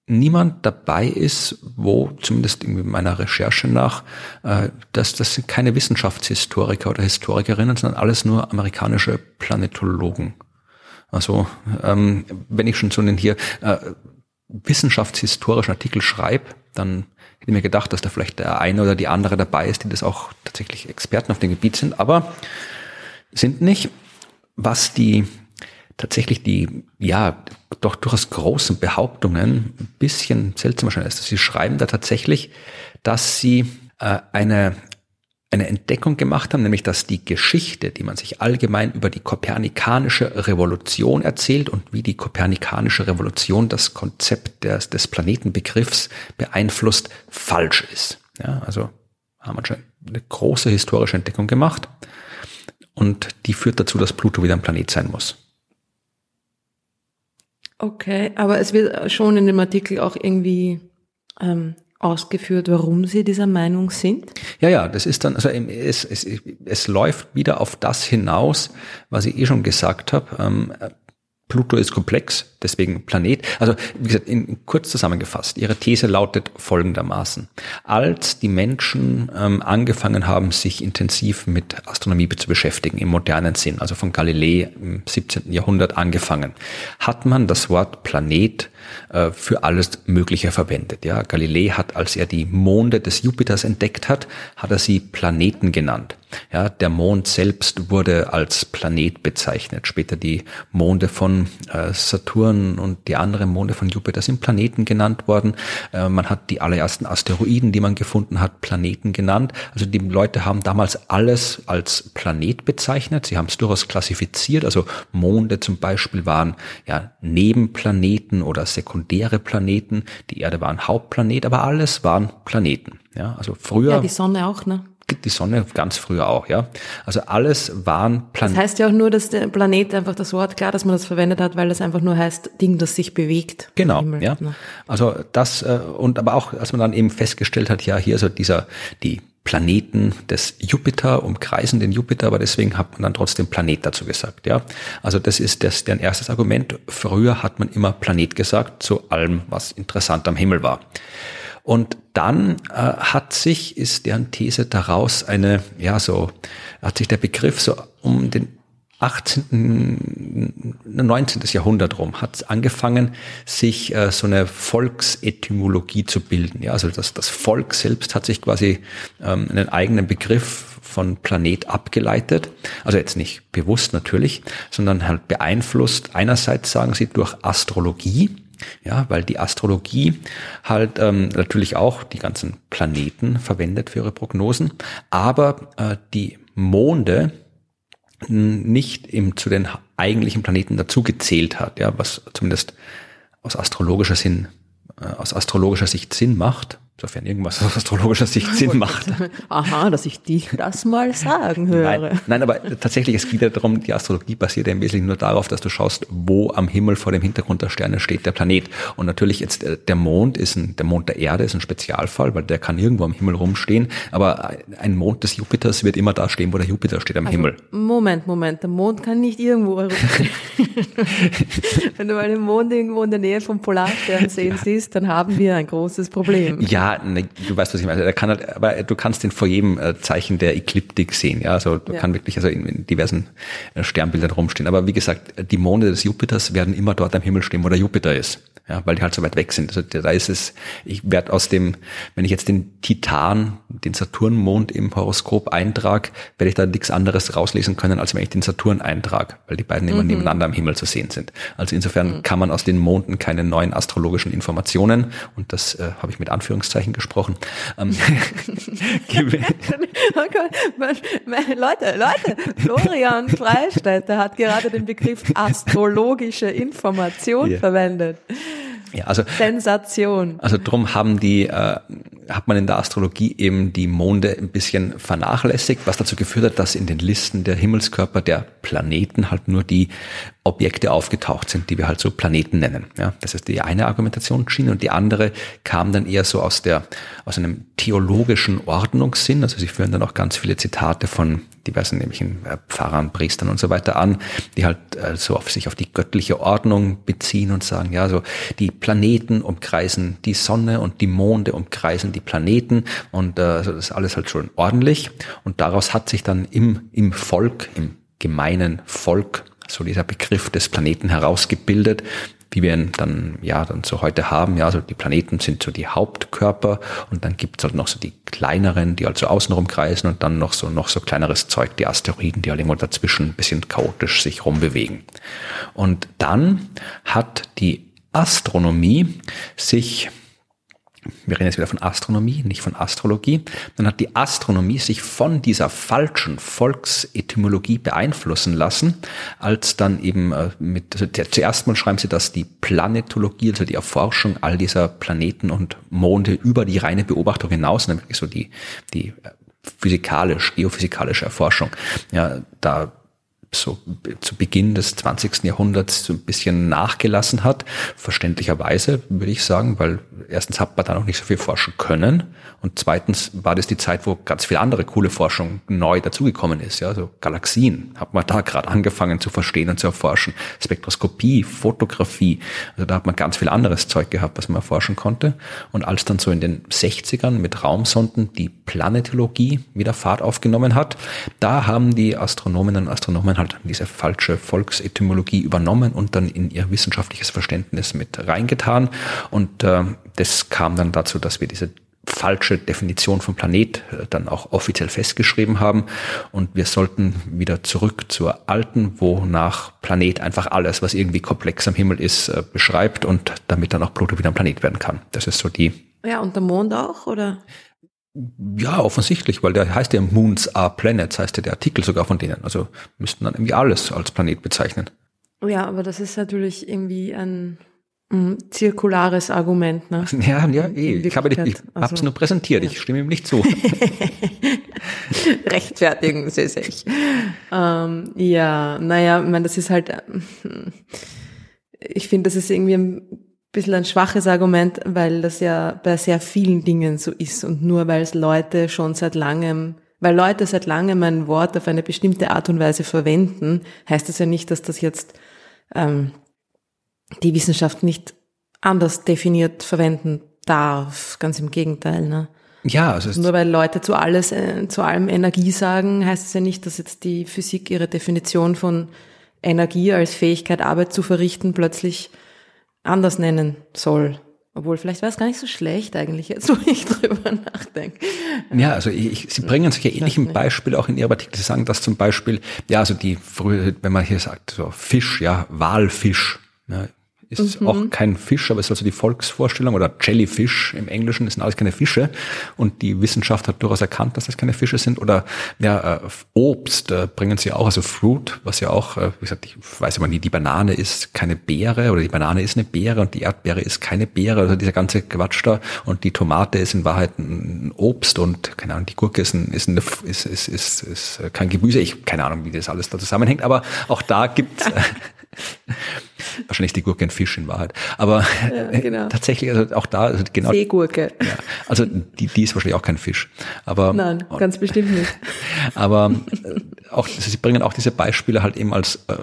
niemand dabei ist, wo zumindest in meiner Recherche nach, äh, dass das sind keine Wissenschaftshistoriker oder Historikerinnen, sondern alles nur amerikanische Planetologen. Also ähm, wenn ich schon so einen hier äh, wissenschaftshistorischen Artikel schreibe, dann hätte ich mir gedacht, dass da vielleicht der eine oder die andere dabei ist, die das auch tatsächlich Experten auf dem Gebiet sind, aber sind nicht. Was die tatsächlich die, ja, doch durchaus großen Behauptungen ein bisschen seltsam erscheinen ist. Sie schreiben da tatsächlich, dass sie äh, eine, eine Entdeckung gemacht haben, nämlich dass die Geschichte, die man sich allgemein über die kopernikanische Revolution erzählt und wie die kopernikanische Revolution das Konzept des, des Planetenbegriffs beeinflusst, falsch ist. Ja, also haben wir schon eine große historische Entdeckung gemacht und die führt dazu, dass Pluto wieder ein Planet sein muss. Okay, aber es wird schon in dem Artikel auch irgendwie ähm, ausgeführt, warum Sie dieser Meinung sind? Ja, ja, das ist dann, also es, es, es läuft wieder auf das hinaus, was ich eh schon gesagt habe. Ähm, Pluto ist komplex, deswegen Planet. Also wie gesagt, in, kurz zusammengefasst, ihre These lautet folgendermaßen. Als die Menschen ähm, angefangen haben, sich intensiv mit Astronomie zu beschäftigen, im modernen Sinn, also von Galilei im 17. Jahrhundert angefangen, hat man das Wort Planet äh, für alles Mögliche verwendet. Ja, Galilei hat, als er die Monde des Jupiters entdeckt hat, hat er sie Planeten genannt. Ja, der Mond selbst wurde als Planet bezeichnet. Später die Monde von äh, Saturn und die anderen Monde von Jupiter sind Planeten genannt worden. Äh, man hat die allerersten Asteroiden, die man gefunden hat, Planeten genannt. Also die Leute haben damals alles als Planet bezeichnet. Sie haben es durchaus klassifiziert. Also Monde zum Beispiel waren ja Nebenplaneten oder sekundäre Planeten. Die Erde war ein Hauptplanet, aber alles waren Planeten. Ja, also früher. Ja, die Sonne auch, ne? Die Sonne ganz früher auch, ja. Also alles waren Planeten. Das heißt ja auch nur, dass der Planet einfach das Wort, klar, dass man das verwendet hat, weil das einfach nur heißt Ding, das sich bewegt. Genau, ja. Ne? Also das, äh, und aber auch, als man dann eben festgestellt hat, ja, hier so dieser, die Planeten des Jupiter umkreisen den Jupiter, aber deswegen hat man dann trotzdem Planet dazu gesagt, ja. Also das ist das, deren erstes Argument. Früher hat man immer Planet gesagt zu allem, was interessant am Himmel war. Und dann äh, hat sich, ist deren These daraus eine, ja, so, hat sich der Begriff so um den 18., 19. Jahrhundert rum hat angefangen, sich äh, so eine Volksetymologie zu bilden. Ja, also das, das Volk selbst hat sich quasi ähm, einen eigenen Begriff von Planet abgeleitet. Also jetzt nicht bewusst natürlich, sondern halt beeinflusst. Einerseits sagen sie durch Astrologie, ja, weil die Astrologie halt ähm, natürlich auch die ganzen Planeten verwendet für ihre Prognosen, aber äh, die Monde nicht im, zu den eigentlichen Planeten dazu gezählt hat, ja, was zumindest aus astrologischer Sinn, äh, aus astrologischer Sicht Sinn macht sofern irgendwas aus astrologischer Sicht Sinn macht. Aha, dass ich dich das mal sagen höre. Nein, nein, aber tatsächlich, es geht ja darum, die Astrologie basiert ja im Wesentlichen nur darauf, dass du schaust, wo am Himmel vor dem Hintergrund der Sterne steht der Planet. Und natürlich jetzt äh, der Mond ist ein, der Mond der Erde ist ein Spezialfall, weil der kann irgendwo am Himmel rumstehen. Aber ein Mond des Jupiters wird immer da stehen, wo der Jupiter steht am also, Himmel. Moment, Moment, der Mond kann nicht irgendwo herumstehen. Wenn du mal den Mond irgendwo in der Nähe vom Polarstern sehen ja. siehst, dann haben wir ein großes Problem. Ja, ne, du weißt, was ich meine. Er kann halt, aber du kannst den vor jedem äh, Zeichen der Ekliptik sehen. Ja, also du ja. kann wirklich also in, in diversen äh, Sternbildern rumstehen. Aber wie gesagt, die Monde des Jupiters werden immer dort am Himmel stehen, wo der Jupiter ist. Ja, weil die halt so weit weg sind. Also da ist es, ich werde aus dem, wenn ich jetzt den Titan, den Saturnmond im Horoskop eintrag, werde ich da nichts anderes rauslesen können, als wenn ich den Saturn eintrag, weil die beiden immer mhm. nebeneinander am Himmel zu sehen sind. Also insofern mhm. kann man aus den Monden keine neuen astrologischen Informationen, und das äh, habe ich mit Anführungszeichen gesprochen, ähm, Leute, Leute, Florian Freistetter hat gerade den Begriff astrologische Information yeah. verwendet. Ja, also Sensation. Also drum haben die, äh, hat man in der Astrologie eben die Monde ein bisschen vernachlässigt, was dazu geführt hat, dass in den Listen der Himmelskörper der Planeten halt nur die Objekte aufgetaucht sind, die wir halt so Planeten nennen. Ja, das ist die eine Argumentationsschiene und die andere kam dann eher so aus der, aus einem theologischen Ordnungssinn. Also sie führen dann auch ganz viele Zitate von diversen nämlichen äh, Pfarrern, Priestern und so weiter an, die halt äh, so auf sich auf die göttliche Ordnung beziehen und sagen, ja, so die Planeten umkreisen die Sonne und die Monde umkreisen die Planeten. Und äh, also das ist alles halt schon ordentlich. Und daraus hat sich dann im, im Volk, im gemeinen Volk so dieser Begriff des Planeten herausgebildet, wie wir ihn dann ja dann so heute haben. Ja, also die Planeten sind so die Hauptkörper und dann gibt es halt noch so die kleineren, die also außenrum kreisen und dann noch so noch so kleineres Zeug, die Asteroiden, die halt irgendwo dazwischen ein bisschen chaotisch sich rumbewegen. Und dann hat die Astronomie sich wir reden jetzt wieder von Astronomie, nicht von Astrologie, dann hat die Astronomie sich von dieser falschen Volksetymologie beeinflussen lassen, als dann eben äh, mit, also zuerst mal schreiben sie, dass die Planetologie, also die Erforschung all dieser Planeten und Monde über die reine Beobachtung hinaus, nämlich so die, die äh, physikalisch, geophysikalische Erforschung, ja, da so zu Beginn des 20. Jahrhunderts so ein bisschen nachgelassen hat. Verständlicherweise würde ich sagen, weil erstens hat man da noch nicht so viel forschen können und zweitens war das die Zeit, wo ganz viel andere coole Forschung neu dazugekommen ist. Ja, so Galaxien hat man da gerade angefangen zu verstehen und zu erforschen. Spektroskopie, Fotografie, also da hat man ganz viel anderes Zeug gehabt, was man erforschen konnte. Und als dann so in den 60ern mit Raumsonden die Planetologie wieder Fahrt aufgenommen hat, da haben die Astronominnen und Astronomen halt diese falsche Volksetymologie übernommen und dann in ihr wissenschaftliches Verständnis mit reingetan. Und äh, das kam dann dazu, dass wir diese falsche Definition von Planet äh, dann auch offiziell festgeschrieben haben. Und wir sollten wieder zurück zur alten, wonach Planet einfach alles, was irgendwie komplex am Himmel ist, äh, beschreibt und damit dann auch Pluto wieder ein Planet werden kann. Das ist so die. Ja, und der Mond auch, oder? Ja, offensichtlich, weil der heißt ja Moons are Planets, heißt ja der Artikel sogar von denen. Also müssten dann irgendwie alles als Planet bezeichnen. Ja, aber das ist natürlich irgendwie ein zirkulares Argument. Ne? Ja, ja, eh. ich habe ich also, es nur präsentiert, ja. ich stimme ihm nicht zu. Rechtfertigen Sie sich. Ähm, ja, naja, ich meine, das ist halt, ich finde, das ist irgendwie ein bisschen ein schwaches Argument, weil das ja bei sehr vielen Dingen so ist und nur weil es Leute schon seit langem, weil Leute seit langem ein Wort auf eine bestimmte Art und Weise verwenden, heißt das ja nicht, dass das jetzt ähm, die Wissenschaft nicht anders definiert verwenden darf. Ganz im Gegenteil. Ne? Ja, also nur weil Leute zu alles, äh, zu allem Energie sagen, heißt es ja nicht, dass jetzt die Physik ihre Definition von Energie als Fähigkeit, Arbeit zu verrichten, plötzlich anders nennen soll. Obwohl, vielleicht war es gar nicht so schlecht eigentlich, jetzt wo ich drüber nachdenke. Ja, also ich, Sie bringen solche ähnlichen Beispiele auch in Ihrem Artikel. Sie sagen, dass zum Beispiel, ja, also die frühe, wenn man hier sagt, so Fisch, ja, Walfisch, ja, ist mhm. auch kein Fisch, aber ist also die Volksvorstellung oder Jellyfish im Englischen, das sind alles keine Fische. Und die Wissenschaft hat durchaus erkannt, dass das keine Fische sind. Oder ja, äh, Obst äh, bringen sie auch, also Fruit, was ja auch, äh, wie gesagt, ich weiß immer nie, die Banane ist keine Beere oder die Banane ist eine Beere und die Erdbeere ist keine Beere, also dieser ganze Quatsch da. Und die Tomate ist in Wahrheit ein Obst und keine Ahnung, die Gurke ist, ein, ist, eine, ist, ist, ist, ist kein Gemüse, ich keine Ahnung, wie das alles da zusammenhängt, aber auch da gibt's Wahrscheinlich die Gurke ein Fisch in Wahrheit. Aber ja, genau. tatsächlich, also auch da, also genau. Seegurke. Ja, also die, die ist wahrscheinlich auch kein Fisch. Aber, Nein, ganz bestimmt nicht. Aber äh, auch, sie bringen auch diese Beispiele halt eben als äh,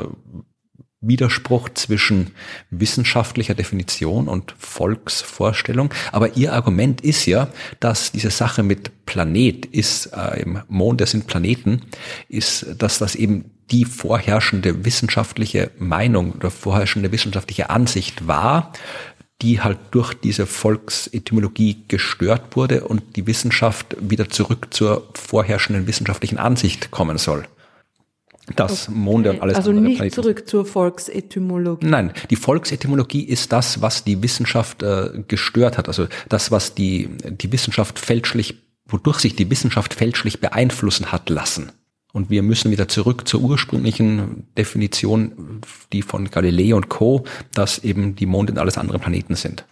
Widerspruch zwischen wissenschaftlicher Definition und Volksvorstellung. Aber ihr Argument ist ja, dass diese Sache mit Planet ist, äh, im Mond, das sind Planeten, ist, dass das eben die vorherrschende wissenschaftliche Meinung oder vorherrschende wissenschaftliche Ansicht war, die halt durch diese Volksetymologie gestört wurde und die Wissenschaft wieder zurück zur vorherrschenden wissenschaftlichen Ansicht kommen soll. Das. Monde und alles Also nicht Planeten. zurück zur Volksetymologie. Nein, die Volksetymologie ist das, was die Wissenschaft äh, gestört hat. Also das, was die, die Wissenschaft fälschlich, wodurch sich die Wissenschaft fälschlich beeinflussen hat lassen. Und wir müssen wieder zurück zur ursprünglichen Definition, die von Galileo und Co., dass eben die Monde und alles andere Planeten sind.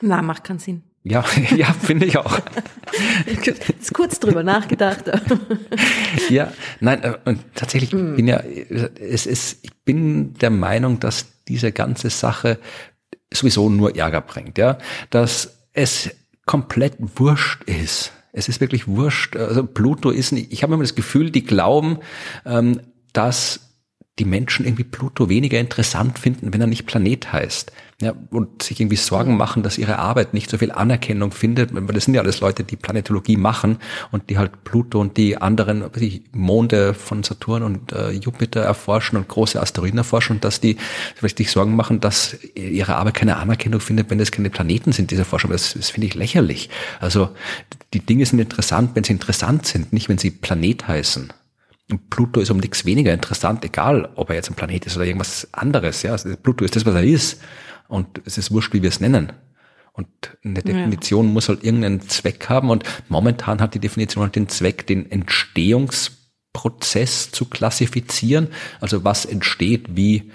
Na, macht keinen Sinn. Ja, ja, finde ich auch. Jetzt kurz drüber nachgedacht. ja, nein, äh, und tatsächlich mm. bin ja, es ist, ich bin der Meinung, dass diese ganze Sache sowieso nur Ärger bringt, ja, dass es komplett wurscht ist, es ist wirklich wurscht. Also Pluto ist nicht, ich habe immer das Gefühl, die glauben, ähm, dass die Menschen irgendwie Pluto weniger interessant finden, wenn er nicht Planet heißt ja, und sich irgendwie Sorgen machen, dass ihre Arbeit nicht so viel Anerkennung findet, weil das sind ja alles Leute, die Planetologie machen und die halt Pluto und die anderen die Monde von Saturn und äh, Jupiter erforschen und große Asteroiden erforschen und dass die vielleicht sich Sorgen machen, dass ihre Arbeit keine Anerkennung findet, wenn das keine Planeten sind, diese Forschung. Das, das finde ich lächerlich. Also die Dinge sind interessant, wenn sie interessant sind, nicht wenn sie Planet heißen. Pluto ist um nichts weniger interessant, egal ob er jetzt ein Planet ist oder irgendwas anderes. Ja, also Pluto ist das, was er ist. Und es ist wurscht, wie wir es nennen. Und eine Definition ja. muss halt irgendeinen Zweck haben. Und momentan hat die Definition halt den Zweck, den Entstehungsprozess zu klassifizieren. Also was entsteht, wie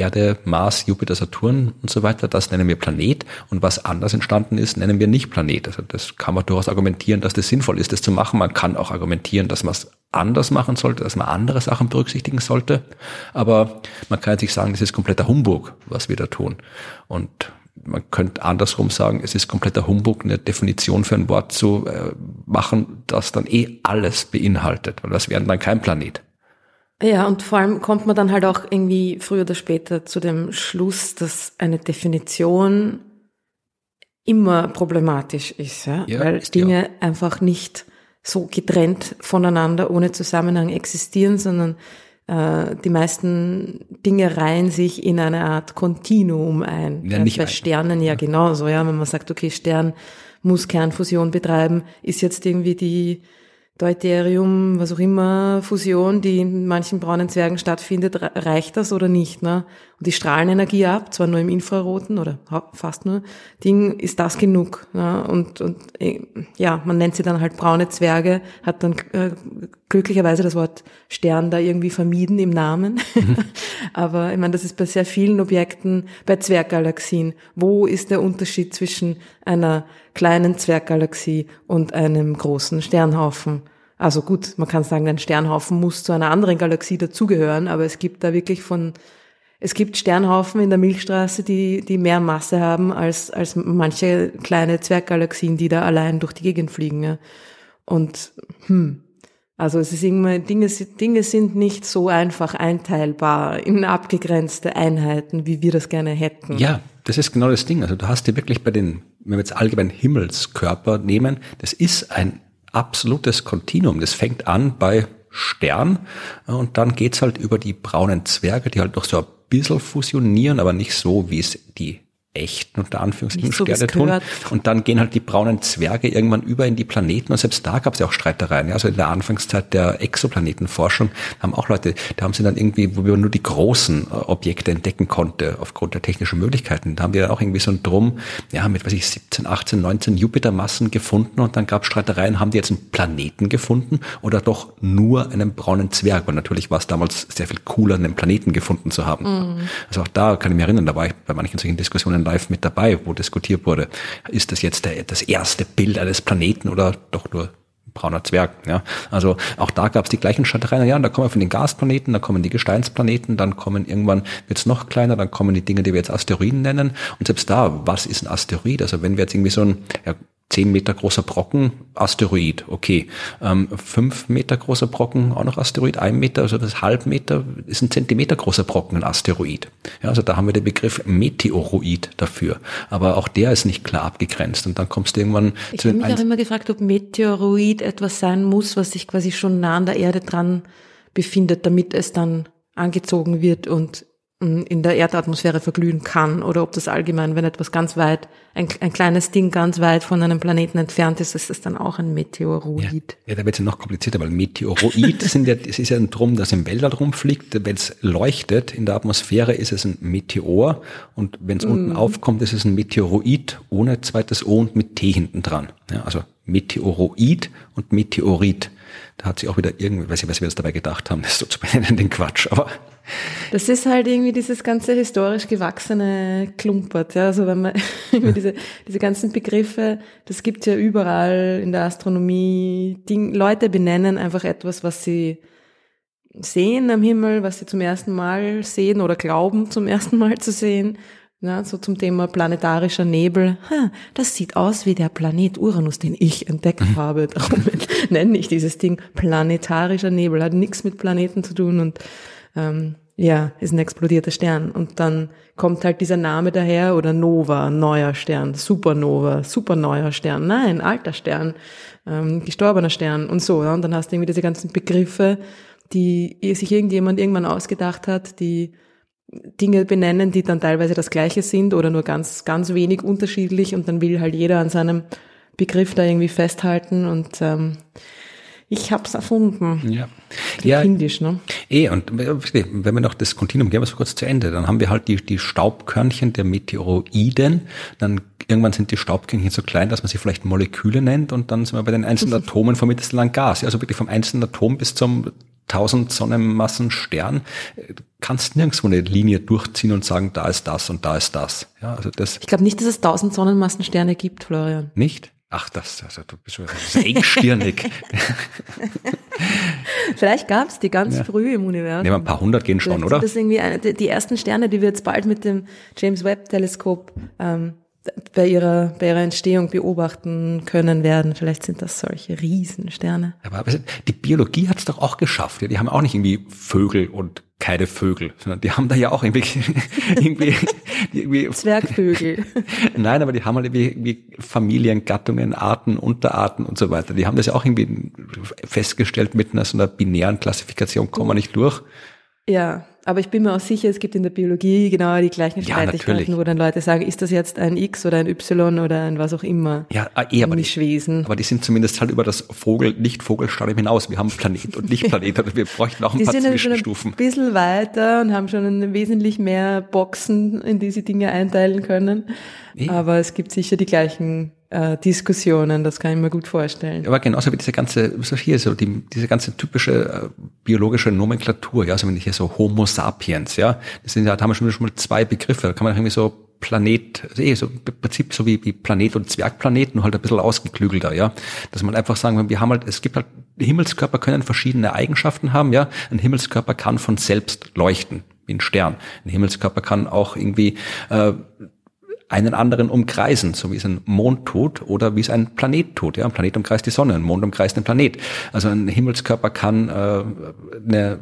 Erde, Mars, Jupiter, Saturn und so weiter, das nennen wir Planet. Und was anders entstanden ist, nennen wir nicht Planet. Also das kann man durchaus argumentieren, dass das sinnvoll ist, das zu machen. Man kann auch argumentieren, dass man es anders machen sollte, dass man andere Sachen berücksichtigen sollte. Aber man kann sich sagen, das ist kompletter Humbug, was wir da tun. Und man könnte andersrum sagen, es ist kompletter Humbug, eine Definition für ein Wort zu äh, machen, das dann eh alles beinhaltet, weil das wäre dann kein Planet. Ja, und vor allem kommt man dann halt auch irgendwie früher oder später zu dem Schluss, dass eine Definition immer problematisch ist, ja? ja weil Dinge ja. einfach nicht so getrennt voneinander ohne Zusammenhang existieren, sondern äh, die meisten Dinge reihen sich in eine Art Kontinuum ein. Ja, nicht bei Sternen ja genauso, ja, wenn man sagt, okay, Stern muss Kernfusion betreiben, ist jetzt irgendwie die Deuterium, was auch immer, Fusion, die in manchen braunen Zwergen stattfindet, reicht das oder nicht? Ne? Und die strahlen Energie ab, zwar nur im Infraroten oder fast nur, Ding, ist das genug? Ne? Und, und äh, ja, man nennt sie dann halt braune Zwerge, hat dann äh, glücklicherweise das Wort Stern da irgendwie vermieden im Namen. Mhm. Aber ich meine, das ist bei sehr vielen Objekten, bei Zwerggalaxien. Wo ist der Unterschied zwischen einer kleinen Zwerggalaxie und einem großen Sternhaufen? Also gut, man kann sagen, ein Sternhaufen muss zu einer anderen Galaxie dazugehören, aber es gibt da wirklich von, es gibt Sternhaufen in der Milchstraße, die, die mehr Masse haben als, als manche kleine Zwerggalaxien, die da allein durch die Gegend fliegen. Ja. Und, hm, also es ist irgendwie, Dinge, Dinge sind nicht so einfach einteilbar in abgegrenzte Einheiten, wie wir das gerne hätten. Ja, das ist genau das Ding. Also du hast dir wirklich bei den, wenn wir jetzt allgemein Himmelskörper nehmen, das ist ein absolutes Kontinuum. Das fängt an bei Stern und dann geht's halt über die braunen Zwerge, die halt noch so bisschen fusionieren, aber nicht so, wie es die echten unter Anführungszeichen so, Sterne tun. Und dann gehen halt die braunen Zwerge irgendwann über in die Planeten. Und selbst da gab es ja auch Streitereien. Ja? Also in der Anfangszeit der Exoplanetenforschung haben auch Leute, da haben sie dann irgendwie, wo man nur die großen äh, Objekte entdecken konnte, aufgrund der technischen Möglichkeiten, da haben die dann auch irgendwie so ein Drum, ja, mit was ich 17, 18, 19 Jupitermassen gefunden und dann gab es Streitereien, haben die jetzt einen Planeten gefunden oder doch nur einen braunen Zwerg? Und natürlich war es damals sehr viel cooler, einen Planeten gefunden zu haben. Mhm. Also auch da kann ich mich erinnern, da war ich bei manchen solchen Diskussionen Sendungen live mit dabei, wo diskutiert wurde, ist das jetzt der, das erste Bild eines Planeten oder doch nur brauner Zwerg. Ja. Also auch da gab es die gleichen Streitereien. Ja, da kommen wir von den Gasplaneten, da kommen die Gesteinsplaneten, dann kommen irgendwann wird's noch kleiner, dann kommen die Dinge, die wir jetzt Asteroiden nennen. Und selbst da, was ist ein Asteroid? Also wenn wir jetzt irgendwie so ein, ja, 10 Meter großer Brocken, Asteroid, okay. Ähm, 5 Meter großer Brocken, auch noch Asteroid, 1 Meter, also das halb Meter ist ein Zentimeter großer Brocken, ein Asteroid. Ja, also da haben wir den Begriff Meteoroid dafür. Aber auch der ist nicht klar abgegrenzt. Und dann kommst du irgendwann ich zu Ich habe mich auch immer gefragt, ob Meteoroid etwas sein muss, was sich quasi schon nah an der Erde dran befindet, damit es dann angezogen wird und in der Erdatmosphäre verglühen kann oder ob das allgemein, wenn etwas ganz weit, ein, ein kleines Ding ganz weit von einem Planeten entfernt ist, ist es dann auch ein Meteoroid. Ja, ja da wird es ja noch komplizierter, weil Meteoroid sind ja, es ist ja ein Drum, das im Weltall rumfliegt. Wenn es leuchtet in der Atmosphäre, ist es ein Meteor und wenn es mm. unten aufkommt, ist es ein Meteoroid ohne zweites O und mit T hinten dran. Ja, also Meteoroid und Meteorit. Da hat sich auch wieder irgendwie, weiß ich, was wir uns dabei gedacht haben, das so zu benennen, den Quatsch, aber das ist halt irgendwie dieses ganze historisch gewachsene Klumpert. Ja? Also wenn man diese, diese ganzen Begriffe, das gibt ja überall in der Astronomie. Ding, Leute benennen einfach etwas, was sie sehen am Himmel, was sie zum ersten Mal sehen oder glauben zum ersten Mal zu sehen. Ja, so zum Thema planetarischer Nebel. Ha, das sieht aus wie der Planet Uranus, den ich entdeckt mhm. habe. Darum nenne ich dieses Ding planetarischer Nebel. Hat nichts mit Planeten zu tun und ähm, ja, ist ein explodierter Stern. Und dann kommt halt dieser Name daher oder Nova, neuer Stern, Supernova, superneuer Stern, nein, alter Stern, ähm, gestorbener Stern und so. Ja. Und dann hast du irgendwie diese ganzen Begriffe, die sich irgendjemand irgendwann ausgedacht hat, die Dinge benennen, die dann teilweise das gleiche sind oder nur ganz, ganz wenig unterschiedlich und dann will halt jeder an seinem Begriff da irgendwie festhalten und ähm, ich hab's erfunden. Ja. ja Kindisch, ne? Eh, und wenn wir noch das Kontinuum gehen wir so kurz zu Ende, dann haben wir halt die, die Staubkörnchen der Meteoroiden, dann irgendwann sind die Staubkörnchen so klein, dass man sie vielleicht Moleküle nennt und dann sind wir bei den einzelnen Atomen vom mittelsten lang Gas. Also wirklich vom einzelnen Atom bis zum 1000 Sonnenmassen Stern kannst nirgendwo eine Linie durchziehen und sagen, da ist das und da ist das. Ja, also das. Ich glaube nicht, dass es 1000 Sonnenmassen Sterne gibt, Florian. Nicht? Ach, das, also du bist schon engstirnig. Vielleicht gab es die ganz ja. früh im Universum. Nehmen wir ein paar hundert gehen schon, oder? Das irgendwie eine, die ersten Sterne, die wir jetzt bald mit dem James Webb Teleskop ähm, bei ihrer, bei ihrer Entstehung beobachten können werden. Vielleicht sind das solche Riesensterne. Aber die Biologie hat es doch auch geschafft. Die haben auch nicht irgendwie Vögel und keine Vögel, sondern die haben da ja auch irgendwie, irgendwie, irgendwie Zwergvögel. Nein, aber die haben halt irgendwie Familien, Gattungen, Arten, Unterarten und so weiter. Die haben das ja auch irgendwie festgestellt mit einer so einer binären Klassifikation, kommen wir nicht durch. Ja, aber ich bin mir auch sicher, es gibt in der Biologie genau die gleichen Streitigkeiten, ja, wo dann Leute sagen, ist das jetzt ein X oder ein Y oder ein was auch immer. Ja, ah, eh, aber die, aber die sind zumindest halt über das Vogel, Nicht-Vogelstadium hinaus. Wir haben Planet und Nicht-Planet, also wir bräuchten auch ein die paar sind Zwischenstufen. Ein bisschen weiter und haben schon wesentlich mehr Boxen, in die sie Dinge einteilen können. Eh. Aber es gibt sicher die gleichen äh, Diskussionen, das kann ich mir gut vorstellen. Aber genauso wie diese ganze, so hier, so die, diese ganze typische äh, biologische Nomenklatur, ja, also wenn ich hier so Homo sapiens, ja, das sind ja, da haben wir schon, mal zwei Begriffe, da kann man irgendwie so Planet, also eh, so im Prinzip so wie, wie Planet und Zwergplanet, nur halt ein bisschen ausgeklügelter, ja. Dass man einfach sagen, wir haben halt, es gibt halt, Himmelskörper können verschiedene Eigenschaften haben, ja. Ein Himmelskörper kann von selbst leuchten, wie ein Stern. Ein Himmelskörper kann auch irgendwie äh, einen anderen umkreisen, so wie es ein Mond tut oder wie es ein Planet tut. Ja, ein Planet umkreist die Sonne, ein Mond umkreist den Planet. Also ein Himmelskörper kann äh, eine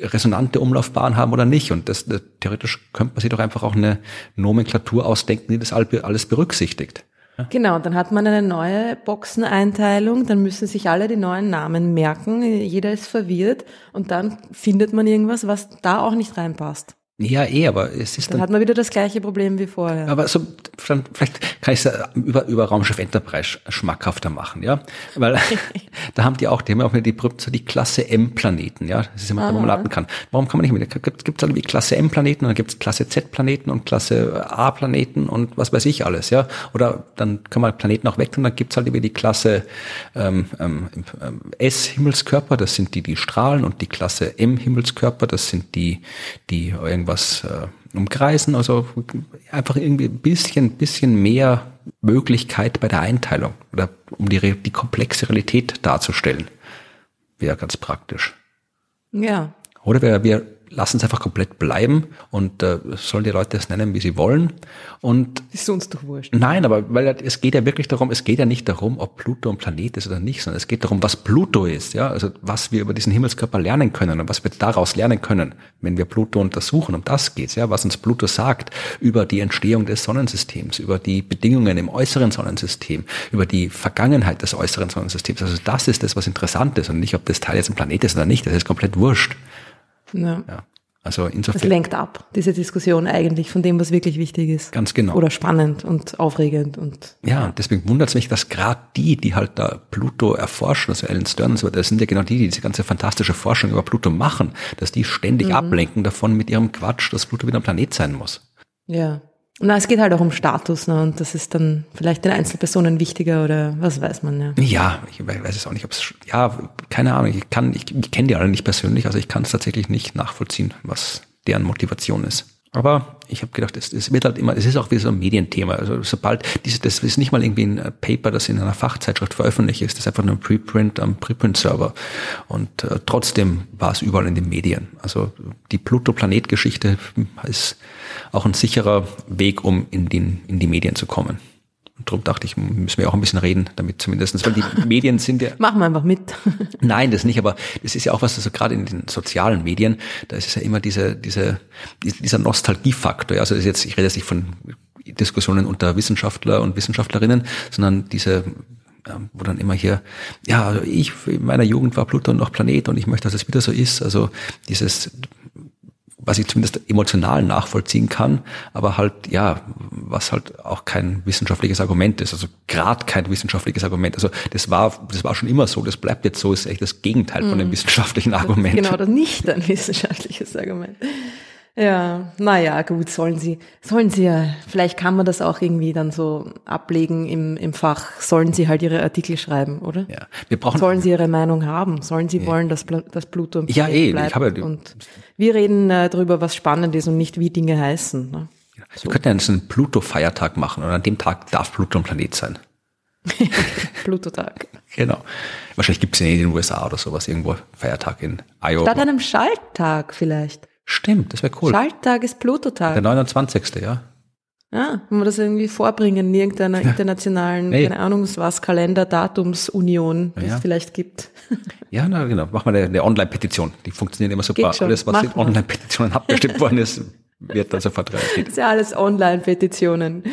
resonante Umlaufbahn haben oder nicht. Und das, das theoretisch könnte man sich doch einfach auch eine Nomenklatur ausdenken, die das alles berücksichtigt. Genau, dann hat man eine neue Boxeneinteilung, dann müssen sich alle die neuen Namen merken, jeder ist verwirrt und dann findet man irgendwas, was da auch nicht reinpasst. Ja, eh, aber es ist dann. Dann hat man wieder das gleiche Problem wie vorher. Aber so, vielleicht kann ich es über, über Raumschiff Enterprise schmackhafter machen, ja? Weil da haben die auch, die haben auch die, so die Klasse M-Planeten, ja? Das ist immer, wo man laden kann. Warum kann man nicht mehr? Gibt es halt wie Klasse M-Planeten und dann gibt es Klasse Z-Planeten und Klasse A-Planeten und was weiß ich alles, ja? Oder dann kann man Planeten auch weg und dann gibt's halt über die Klasse ähm, ähm, ähm, S-Himmelskörper, das sind die, die strahlen und die Klasse M-Himmelskörper, das sind die, die irgendwas äh, umkreisen. Also einfach irgendwie ein bisschen, bisschen mehr Möglichkeit bei der Einteilung oder um die, die komplexe Realität darzustellen. Wäre ganz praktisch. Ja. Oder wir, wir lassen es einfach komplett bleiben und äh, sollen die Leute es nennen, wie sie wollen. Und ist uns doch wurscht. Nein, aber weil es geht ja wirklich darum, es geht ja nicht darum, ob Pluto ein Planet ist oder nicht, sondern es geht darum, was Pluto ist, ja, also was wir über diesen Himmelskörper lernen können und was wir daraus lernen können, wenn wir Pluto untersuchen. Um das geht's, ja, was uns Pluto sagt über die Entstehung des Sonnensystems, über die Bedingungen im äußeren Sonnensystem, über die Vergangenheit des äußeren Sonnensystems. Also das ist das, was interessant ist und nicht, ob das Teil jetzt ein Planet ist oder nicht. Das ist komplett wurscht. Ja. ja. Also insofern. Es lenkt ab, diese Diskussion eigentlich von dem, was wirklich wichtig ist. Ganz genau. Oder spannend und aufregend und. Ja, deswegen wundert es mich, dass gerade die, die halt da Pluto erforschen, also Alan Stern und so weiter, das sind ja genau die, die diese ganze fantastische Forschung über Pluto machen, dass die ständig mhm. ablenken davon mit ihrem Quatsch, dass Pluto wieder ein Planet sein muss. Ja. Na, es geht halt auch um Status, ne? Und das ist dann vielleicht den Einzelpersonen wichtiger oder was weiß man, ja. Ja, ich weiß es auch nicht, ob es, ja, keine Ahnung, ich kann, ich, ich kenne die alle nicht persönlich, also ich kann es tatsächlich nicht nachvollziehen, was deren Motivation ist. Aber ich habe gedacht, es, es wird halt immer, es ist auch wieder so ein Medienthema. Also sobald diese, das ist nicht mal irgendwie ein Paper, das in einer Fachzeitschrift veröffentlicht ist, das ist einfach nur ein Preprint am Preprint-Server. Und äh, trotzdem war es überall in den Medien. Also die Pluto-Planet-Geschichte ist auch ein sicherer Weg, um in, den, in die Medien zu kommen. Und darum dachte ich, müssen wir auch ein bisschen reden, damit zumindestens, weil die Medien sind ja. Machen wir einfach mit. Nein, das nicht, aber das ist ja auch was, also gerade in den sozialen Medien, da ist es ja immer diese, diese, dieser Nostalgiefaktor. Also jetzt, ich rede jetzt nicht von Diskussionen unter Wissenschaftler und Wissenschaftlerinnen, sondern diese wo dann immer hier, ja, also ich in meiner Jugend war Pluton noch Planet und ich möchte, dass es wieder so ist. Also dieses was ich zumindest emotional nachvollziehen kann, aber halt, ja, was halt auch kein wissenschaftliches Argument ist, also gerade kein wissenschaftliches Argument. Also das war, das war schon immer so, das bleibt jetzt so, ist echt das Gegenteil von dem mhm. wissenschaftlichen Argument. Genau, das nicht ein wissenschaftliches Argument. Ja, naja, gut, sollen sie, sollen sie ja, vielleicht kann man das auch irgendwie dann so ablegen im, im Fach, sollen sie halt ihre Artikel schreiben, oder? Ja, wir brauchen. Sollen sie ihre Meinung haben? Sollen sie ja. wollen, dass, dass Pluto Ja, eh, bleibt? ich habe ja, Und wir reden äh, darüber, was spannend ist und nicht, wie Dinge heißen. Ne? Ja. So. Wir könnten ja einen Pluto-Feiertag machen und an dem Tag darf Pluto ein Planet sein. Pluto-Tag. Genau. Wahrscheinlich gibt es ja in den USA oder sowas irgendwo Feiertag in Iowa. Statt einem Schalttag vielleicht. Stimmt, das wäre cool. Schalttag ist Plutotag. Der 29. ja. Ja, wenn wir das irgendwie vorbringen in irgendeiner internationalen, nee. keine Ahnung, was, Kalender, Datumsunion, die ja. es vielleicht gibt. Ja, na genau. Machen wir eine, eine Online-Petition. Die funktioniert immer super. Alles, was in Online-Petitionen abgestimmt worden ist, wird dann sofort reagiert. Das ist ja alles Online-Petitionen.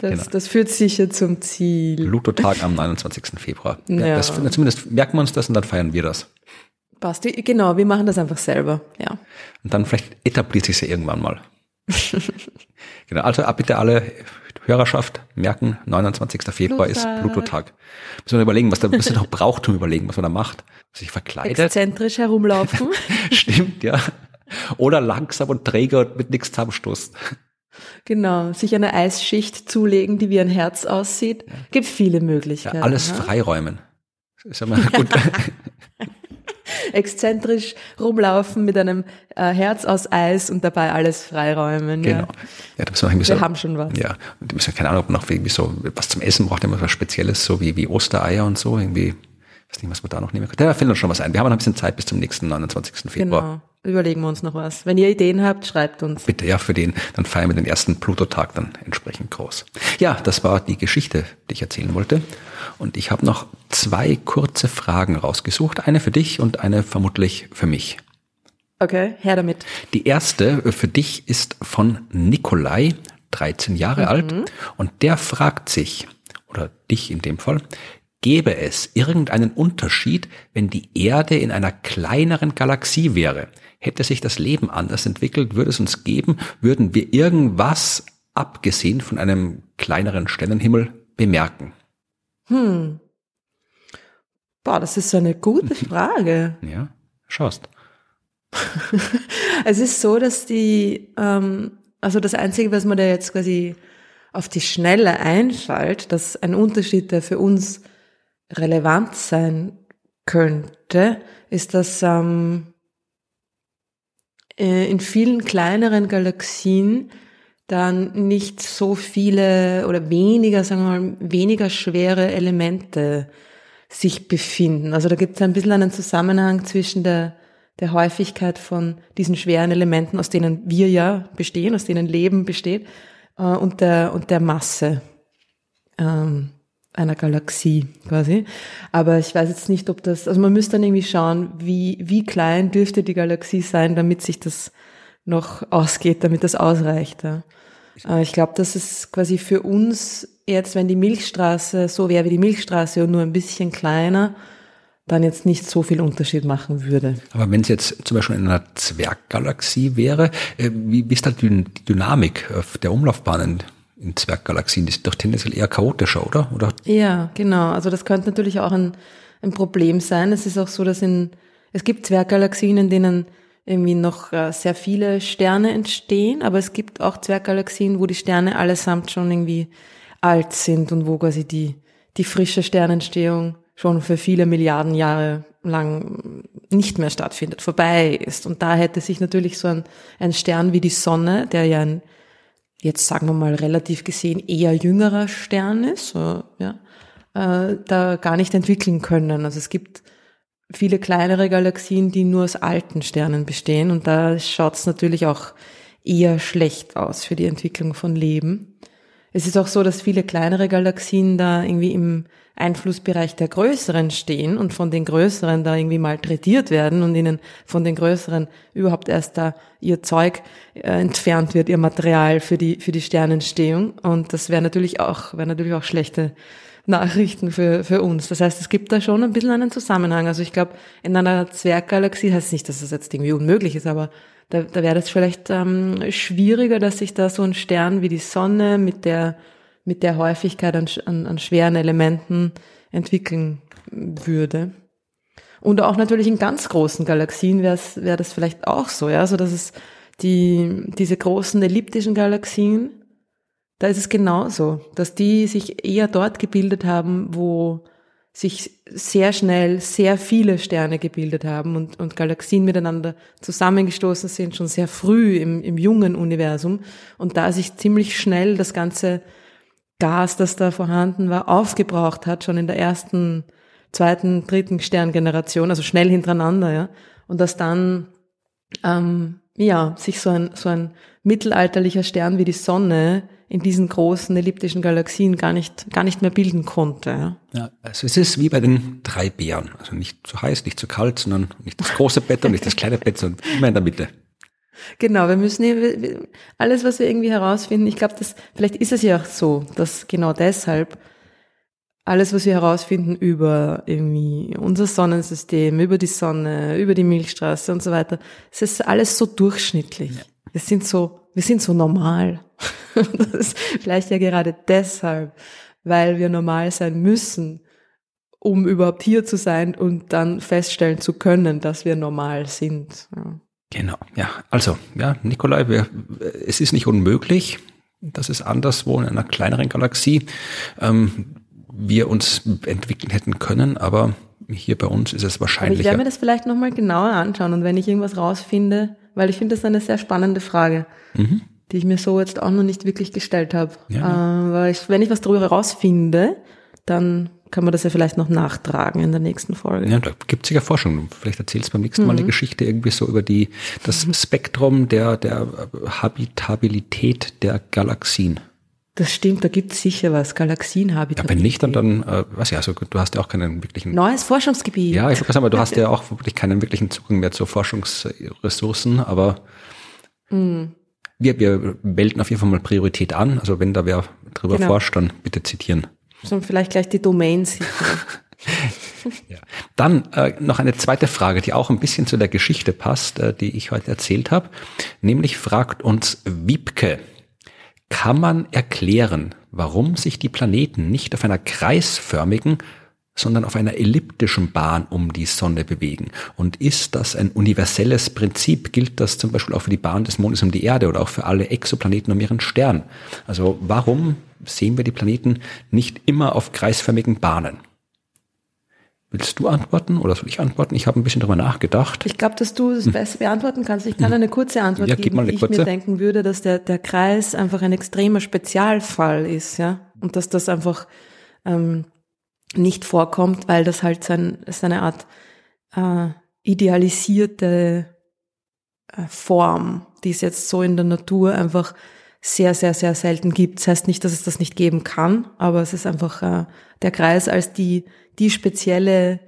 Das, genau. das führt sicher zum Ziel. Pluto-Tag am 29. Februar. Ja, ja. Das, zumindest merken wir uns das und dann feiern wir das. Passt. Genau, wir machen das einfach selber, ja. Und dann vielleicht etabliert sich ja irgendwann mal. Genau, also bitte alle Hörerschaft merken, 29. Februar Pluto. ist Pluto-Tag. Müssen wir überlegen, was da, müssen wir noch Brauchtum überlegen, was man da macht. Sich verkleidet. Exzentrisch herumlaufen. Stimmt, ja. Oder langsam und träger und mit nichts zusammenstoßen. Genau, sich eine Eisschicht zulegen, die wie ein Herz aussieht. Gibt viele Möglichkeiten. Ja, alles ja? freiräumen. Ist ja mal gut. Exzentrisch rumlaufen mit einem äh, Herz aus Eis und dabei alles freiräumen. Genau. Ja, ja da müssen wir, wir so, haben schon was. Ja, und die müssen keine Ahnung, ob noch irgendwie so was zum Essen braucht, immer was Spezielles, so wie, wie Ostereier und so, irgendwie. Ich weiß nicht, was wir da noch nehmen können. Da fällt uns schon was ein. Wir haben noch ein bisschen Zeit bis zum nächsten 29. Februar. Genau. Überlegen wir uns noch was. Wenn ihr Ideen habt, schreibt uns. Bitte, ja, für den. Dann feiern wir den ersten Pluto-Tag dann entsprechend groß. Ja, das war die Geschichte, die ich erzählen wollte. Und ich habe noch zwei kurze Fragen rausgesucht. Eine für dich und eine vermutlich für mich. Okay, her damit. Die erste für dich ist von Nikolai, 13 Jahre mhm. alt. Und der fragt sich, oder dich in dem Fall, gäbe es irgendeinen Unterschied, wenn die Erde in einer kleineren Galaxie wäre? Hätte sich das Leben anders entwickelt? Würde es uns geben? Würden wir irgendwas, abgesehen von einem kleineren Sternenhimmel, bemerken? Hm. Boah, das ist so eine gute Frage. ja, schaust. es ist so, dass die, ähm, also das Einzige, was man da jetzt quasi auf die Schnelle einschaltet, dass ein Unterschied, der für uns relevant sein könnte, ist, dass ähm, äh, in vielen kleineren Galaxien dann nicht so viele oder weniger, sagen wir mal, weniger schwere Elemente sich befinden. Also da gibt es ein bisschen einen Zusammenhang zwischen der, der Häufigkeit von diesen schweren Elementen, aus denen wir ja bestehen, aus denen Leben besteht, äh, und, der, und der Masse ähm, einer Galaxie quasi. Aber ich weiß jetzt nicht, ob das, also man müsste dann irgendwie schauen, wie, wie klein dürfte die Galaxie sein, damit sich das noch ausgeht, damit das ausreicht. Ja. Äh, ich glaube, das ist quasi für uns jetzt, wenn die Milchstraße so wäre wie die Milchstraße und nur ein bisschen kleiner, dann jetzt nicht so viel Unterschied machen würde. Aber wenn es jetzt zum Beispiel in einer Zwerggalaxie wäre, äh, wie, ist da die Dynamik der Umlaufbahnen in Zwerggalaxien? Die sind doch tendenziell eher chaotischer, oder? oder? Ja, genau. Also das könnte natürlich auch ein, ein Problem sein. Es ist auch so, dass in, es gibt Zwerggalaxien, in denen irgendwie noch äh, sehr viele Sterne entstehen, aber es gibt auch Zwerggalaxien, wo die Sterne allesamt schon irgendwie alt sind und wo quasi die, die frische Sternentstehung schon für viele Milliarden Jahre lang nicht mehr stattfindet, vorbei ist. Und da hätte sich natürlich so ein, ein Stern wie die Sonne, der ja ein, jetzt sagen wir mal relativ gesehen eher jüngerer Stern ist, ja, äh, da gar nicht entwickeln können. Also es gibt viele kleinere Galaxien, die nur aus alten Sternen bestehen und da schaut es natürlich auch eher schlecht aus für die Entwicklung von Leben. Es ist auch so, dass viele kleinere Galaxien da irgendwie im Einflussbereich der größeren stehen und von den größeren da irgendwie malträtiert werden und ihnen von den größeren überhaupt erst da ihr Zeug äh, entfernt wird, ihr Material für die, für die Sternentstehung. Und das wäre natürlich auch, wäre natürlich auch schlechte Nachrichten für, für uns. Das heißt, es gibt da schon ein bisschen einen Zusammenhang. Also ich glaube, in einer Zwerggalaxie heißt es nicht, dass das jetzt irgendwie unmöglich ist, aber da, da wäre das vielleicht ähm, schwieriger, dass sich da so ein Stern wie die Sonne mit der mit der Häufigkeit an, an, an schweren Elementen entwickeln würde. Und auch natürlich in ganz großen Galaxien wäre wär das vielleicht auch so, ja, so dass es die, diese großen elliptischen Galaxien, da ist es genauso, dass die sich eher dort gebildet haben, wo sich sehr schnell sehr viele Sterne gebildet haben und, und Galaxien miteinander zusammengestoßen sind, schon sehr früh im, im jungen Universum und da sich ziemlich schnell das ganze Gas, das da vorhanden war, aufgebraucht hat, schon in der ersten, zweiten, dritten Sterngeneration, also schnell hintereinander, ja. Und dass dann, ähm, ja, sich so ein, so ein mittelalterlicher Stern wie die Sonne in diesen großen elliptischen Galaxien gar nicht, gar nicht mehr bilden konnte. Ja. also es ist wie bei den drei Bären. Also nicht zu heiß, nicht zu kalt, sondern nicht das große Bett und nicht das kleine Bett, sondern immer in der Mitte. Genau, wir müssen alles, was wir irgendwie herausfinden, ich glaube, dass vielleicht ist es ja auch so, dass genau deshalb alles, was wir herausfinden über irgendwie unser Sonnensystem, über die Sonne, über die Milchstraße und so weiter, es ist alles so durchschnittlich. Ja. Wir sind so, wir sind so normal. das ist vielleicht ja gerade deshalb, weil wir normal sein müssen, um überhaupt hier zu sein und dann feststellen zu können, dass wir normal sind. Ja. Genau, ja. Also, ja, Nikolai, wir, es ist nicht unmöglich, dass es anderswo in einer kleineren Galaxie ähm, wir uns entwickeln hätten können, aber hier bei uns ist es wahrscheinlich. Ich werde mir das vielleicht nochmal genauer anschauen und wenn ich irgendwas rausfinde, weil ich finde das eine sehr spannende Frage, mhm. die ich mir so jetzt auch noch nicht wirklich gestellt habe. Ja. Äh, weil ich, wenn ich was darüber rausfinde, dann kann man das ja vielleicht noch nachtragen in der nächsten Folge. Ja, da gibt es sicher Forschung. Vielleicht erzählst du beim nächsten Mal eine mhm. Geschichte irgendwie so über die, das mhm. Spektrum der, der Habitabilität der Galaxien. Das stimmt, da gibt es sicher was, Galaxienhabitabilität. Ja, wenn nicht, dann, dann äh, was ja, also du hast ja auch keinen wirklichen... Neues Forschungsgebiet. Ja, ich würde sagen, aber du hast ja auch wirklich keinen wirklichen Zugang mehr zu Forschungsressourcen, aber mhm. wir, wir melden auf jeden Fall mal Priorität an. Also wenn da wer drüber genau. forscht, dann bitte zitieren. Sondern vielleicht gleich die Domains. ja. Dann äh, noch eine zweite Frage, die auch ein bisschen zu der Geschichte passt, äh, die ich heute erzählt habe. Nämlich fragt uns Wiebke, kann man erklären, warum sich die Planeten nicht auf einer kreisförmigen, sondern auf einer elliptischen Bahn um die Sonne bewegen. Und ist das ein universelles Prinzip? Gilt das zum Beispiel auch für die Bahn des Mondes um die Erde oder auch für alle Exoplaneten um ihren Stern? Also warum sehen wir die Planeten nicht immer auf kreisförmigen Bahnen? Willst du antworten oder soll ich antworten? Ich habe ein bisschen darüber nachgedacht. Ich glaube, dass du das hm. besser beantworten kannst. Ich kann hm. eine kurze Antwort ja, geben, ich kurze. mir denken würde, dass der, der Kreis einfach ein extremer Spezialfall ist, ja. Und dass das einfach ähm, nicht vorkommt, weil das halt sein, seine Art äh, idealisierte äh, Form, die es jetzt so in der Natur einfach sehr, sehr, sehr selten gibt. Das heißt nicht, dass es das nicht geben kann, aber es ist einfach äh, der Kreis als die, die spezielle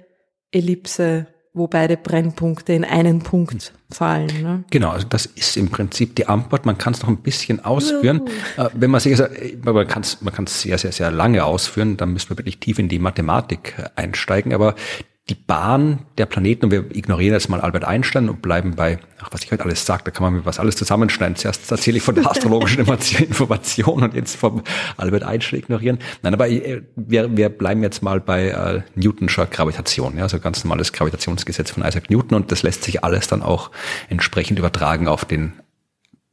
Ellipse, wo beide Brennpunkte in einen Punkt fallen. Ne? Genau, also das ist im Prinzip die Antwort. Man kann es noch ein bisschen ausführen. Uh. Wenn man sich, also, man kann es man sehr, sehr, sehr lange ausführen, dann müssen wir wirklich tief in die Mathematik äh, einsteigen. Aber die Bahn der Planeten, und wir ignorieren jetzt mal Albert Einstein und bleiben bei, ach, was ich heute alles sage, da kann man mir was alles zusammenschneiden. Zuerst erzähle ich von der astrologischen Information und jetzt vom Albert Einstein ignorieren. Nein, aber äh, wir, wir bleiben jetzt mal bei äh, Newtonscher Gravitation, ja, also ganz normales Gravitationsgesetz von Isaac Newton und das lässt sich alles dann auch entsprechend übertragen auf den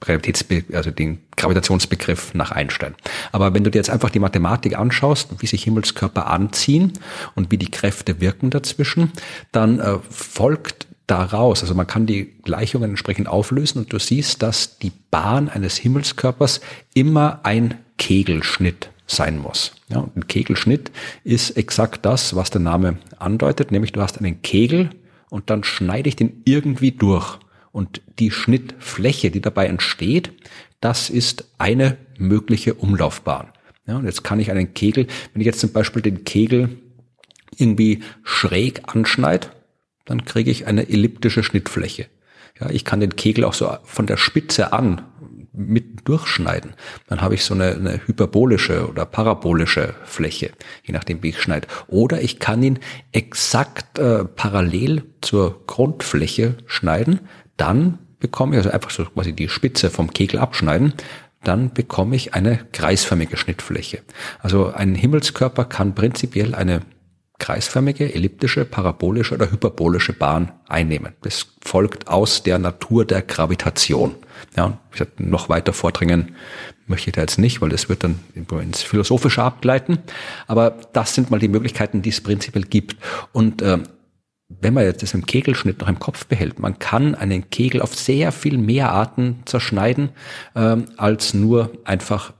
Realitätsbe also den Gravitationsbegriff nach Einstein. Aber wenn du dir jetzt einfach die Mathematik anschaust, wie sich Himmelskörper anziehen und wie die Kräfte wirken dazwischen, dann äh, folgt daraus, also man kann die Gleichungen entsprechend auflösen und du siehst, dass die Bahn eines Himmelskörpers immer ein Kegelschnitt sein muss. Ja, und ein Kegelschnitt ist exakt das, was der Name andeutet, nämlich du hast einen Kegel und dann schneide ich den irgendwie durch. Und die Schnittfläche, die dabei entsteht, das ist eine mögliche Umlaufbahn. Ja, und jetzt kann ich einen Kegel, wenn ich jetzt zum Beispiel den Kegel irgendwie schräg anschneide, dann kriege ich eine elliptische Schnittfläche. Ja, ich kann den Kegel auch so von der Spitze an mit durchschneiden. Dann habe ich so eine, eine hyperbolische oder parabolische Fläche, je nachdem wie ich schneide. Oder ich kann ihn exakt äh, parallel zur Grundfläche schneiden dann bekomme ich, also einfach so quasi die Spitze vom Kegel abschneiden, dann bekomme ich eine kreisförmige Schnittfläche. Also ein Himmelskörper kann prinzipiell eine kreisförmige, elliptische, parabolische oder hyperbolische Bahn einnehmen. Das folgt aus der Natur der Gravitation. Ja, ich noch weiter vordringen möchte ich da jetzt nicht, weil das wird dann ins Philosophische abgleiten. Aber das sind mal die Möglichkeiten, die es prinzipiell gibt. Und äh, wenn man jetzt das im Kegelschnitt noch im Kopf behält, man kann einen Kegel auf sehr viel mehr Arten zerschneiden, ähm, als nur einfach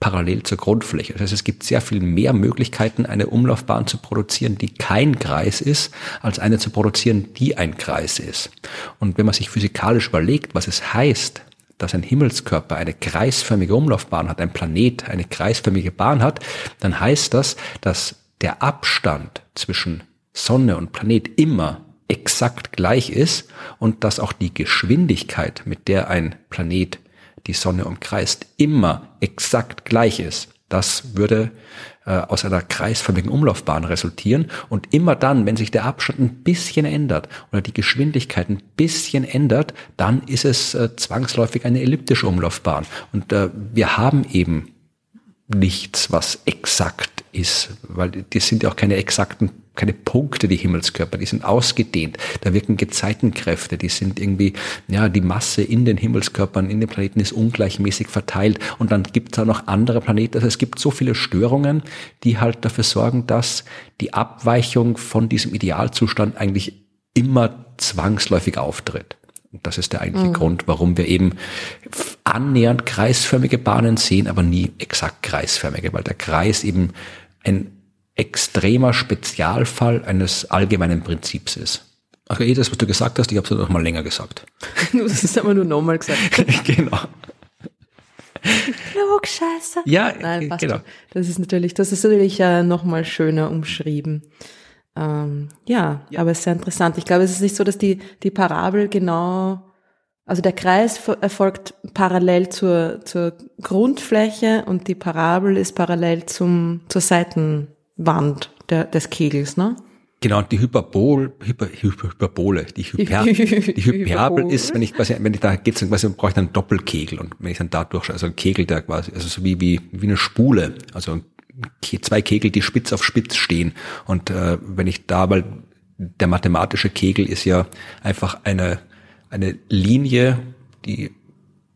parallel zur Grundfläche. Das heißt, es gibt sehr viel mehr Möglichkeiten, eine Umlaufbahn zu produzieren, die kein Kreis ist, als eine zu produzieren, die ein Kreis ist. Und wenn man sich physikalisch überlegt, was es heißt, dass ein Himmelskörper eine kreisförmige Umlaufbahn hat, ein Planet eine kreisförmige Bahn hat, dann heißt das, dass der Abstand zwischen Sonne und Planet immer exakt gleich ist und dass auch die Geschwindigkeit, mit der ein Planet die Sonne umkreist, immer exakt gleich ist. Das würde äh, aus einer kreisförmigen Umlaufbahn resultieren. Und immer dann, wenn sich der Abstand ein bisschen ändert oder die Geschwindigkeit ein bisschen ändert, dann ist es äh, zwangsläufig eine elliptische Umlaufbahn. Und äh, wir haben eben nichts, was exakt ist, weil die sind ja auch keine exakten keine Punkte, die Himmelskörper, die sind ausgedehnt. Da wirken Gezeitenkräfte, die sind irgendwie, ja, die Masse in den Himmelskörpern, in den Planeten ist ungleichmäßig verteilt. Und dann gibt es auch noch andere Planeten. Also es gibt so viele Störungen, die halt dafür sorgen, dass die Abweichung von diesem Idealzustand eigentlich immer zwangsläufig auftritt. Und das ist der eigentliche mhm. Grund, warum wir eben annähernd kreisförmige Bahnen sehen, aber nie exakt kreisförmige, weil der Kreis eben ein extremer Spezialfall eines allgemeinen Prinzips ist. Ach, eh, das, was du gesagt hast, ich habe es noch mal länger gesagt. du hast es aber nur nochmal gesagt. genau. Klugscheiße. Ja, Nein, passt genau. Das ist natürlich, das ist natürlich äh, noch mal schöner umschrieben. Ähm, ja, ja, aber es ist sehr interessant. Ich glaube, es ist nicht so, dass die, die Parabel genau, also der Kreis erfolgt parallel zur, zur Grundfläche und die Parabel ist parallel zum, zur Seiten, Wand der, des Kegels, ne? Genau, die Hyperbol, Hyper, Hyper, Hyperbole, die, Hyper, die Hyperbel ist, wenn ich quasi, wenn ich da geht's, quasi brauche ich einen Doppelkegel und wenn ich dann dadurch, also ein Kegel, der quasi, also so wie, wie, wie eine Spule, also zwei Kegel, die spitz auf spitz stehen und äh, wenn ich da, weil der mathematische Kegel ist ja einfach eine, eine Linie, die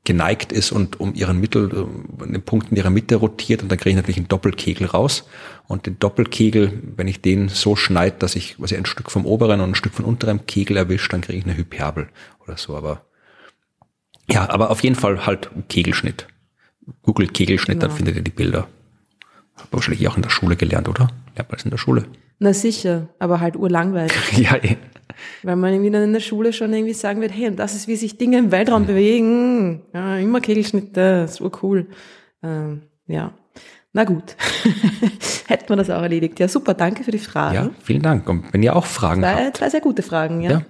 geneigt ist und um ihren Mittel, um den Punkt in ihrer Mitte rotiert und dann kriege ich natürlich einen Doppelkegel raus. Und den Doppelkegel, wenn ich den so schneide, dass ich quasi ein Stück vom oberen und ein Stück von unterem Kegel erwische, dann kriege ich eine Hyperbel oder so. Aber ja, aber auf jeden Fall halt Kegelschnitt. Google Kegelschnitt, genau. dann findet ihr die Bilder. Hab wahrscheinlich auch in der Schule gelernt, oder? Lernt man das in der Schule? Na sicher, aber halt urlangweilig. ja, eh. Weil man irgendwie dann in der Schule schon irgendwie sagen wird, hey, und das ist, wie sich Dinge im Weltraum bewegen. Ja, immer Kegelschnitte, ist urcool. Ähm, ja. Na gut, hätten wir das auch erledigt. Ja, super, danke für die Fragen. Ja, vielen Dank. Und wenn ihr auch Fragen zwei, habt. Zwei sehr gute Fragen, ja. ja.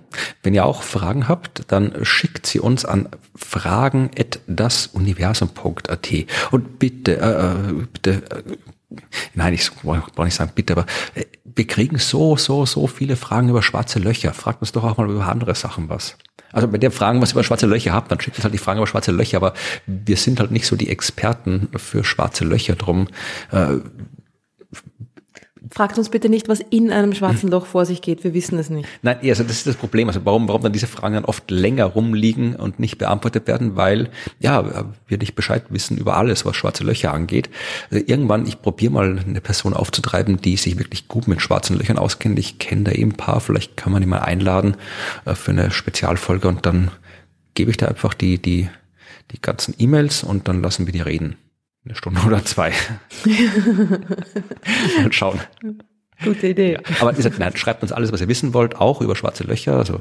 Wenn ihr auch Fragen habt, dann schickt sie uns an fragen.dasuniversum.at. Und bitte, äh, äh, bitte, äh, nein, ich brauche nicht sagen, bitte, aber äh, wir kriegen so, so, so viele Fragen über schwarze Löcher. Fragt uns doch auch mal über andere Sachen was. Also wenn ihr Fragen was über schwarze Löcher habt, dann schickt uns halt die Fragen über schwarze Löcher, aber wir sind halt nicht so die Experten für schwarze Löcher drum. Äh, Fragt uns bitte nicht, was in einem schwarzen Loch vor sich geht. Wir wissen es nicht. Nein, also das ist das Problem. Also warum, warum dann diese Fragen dann oft länger rumliegen und nicht beantwortet werden, weil ja wir nicht Bescheid wissen über alles, was schwarze Löcher angeht. Also irgendwann, ich probiere mal eine Person aufzutreiben, die sich wirklich gut mit schwarzen Löchern auskennt. Ich kenne da eben ein paar. Vielleicht kann man die mal einladen äh, für eine Spezialfolge und dann gebe ich da einfach die die die ganzen E-Mails und dann lassen wir die reden. Eine Stunde oder zwei. Mal schauen. Gute Idee. Ja, aber gesagt, nein, schreibt uns alles, was ihr wissen wollt, auch über schwarze Löcher. Also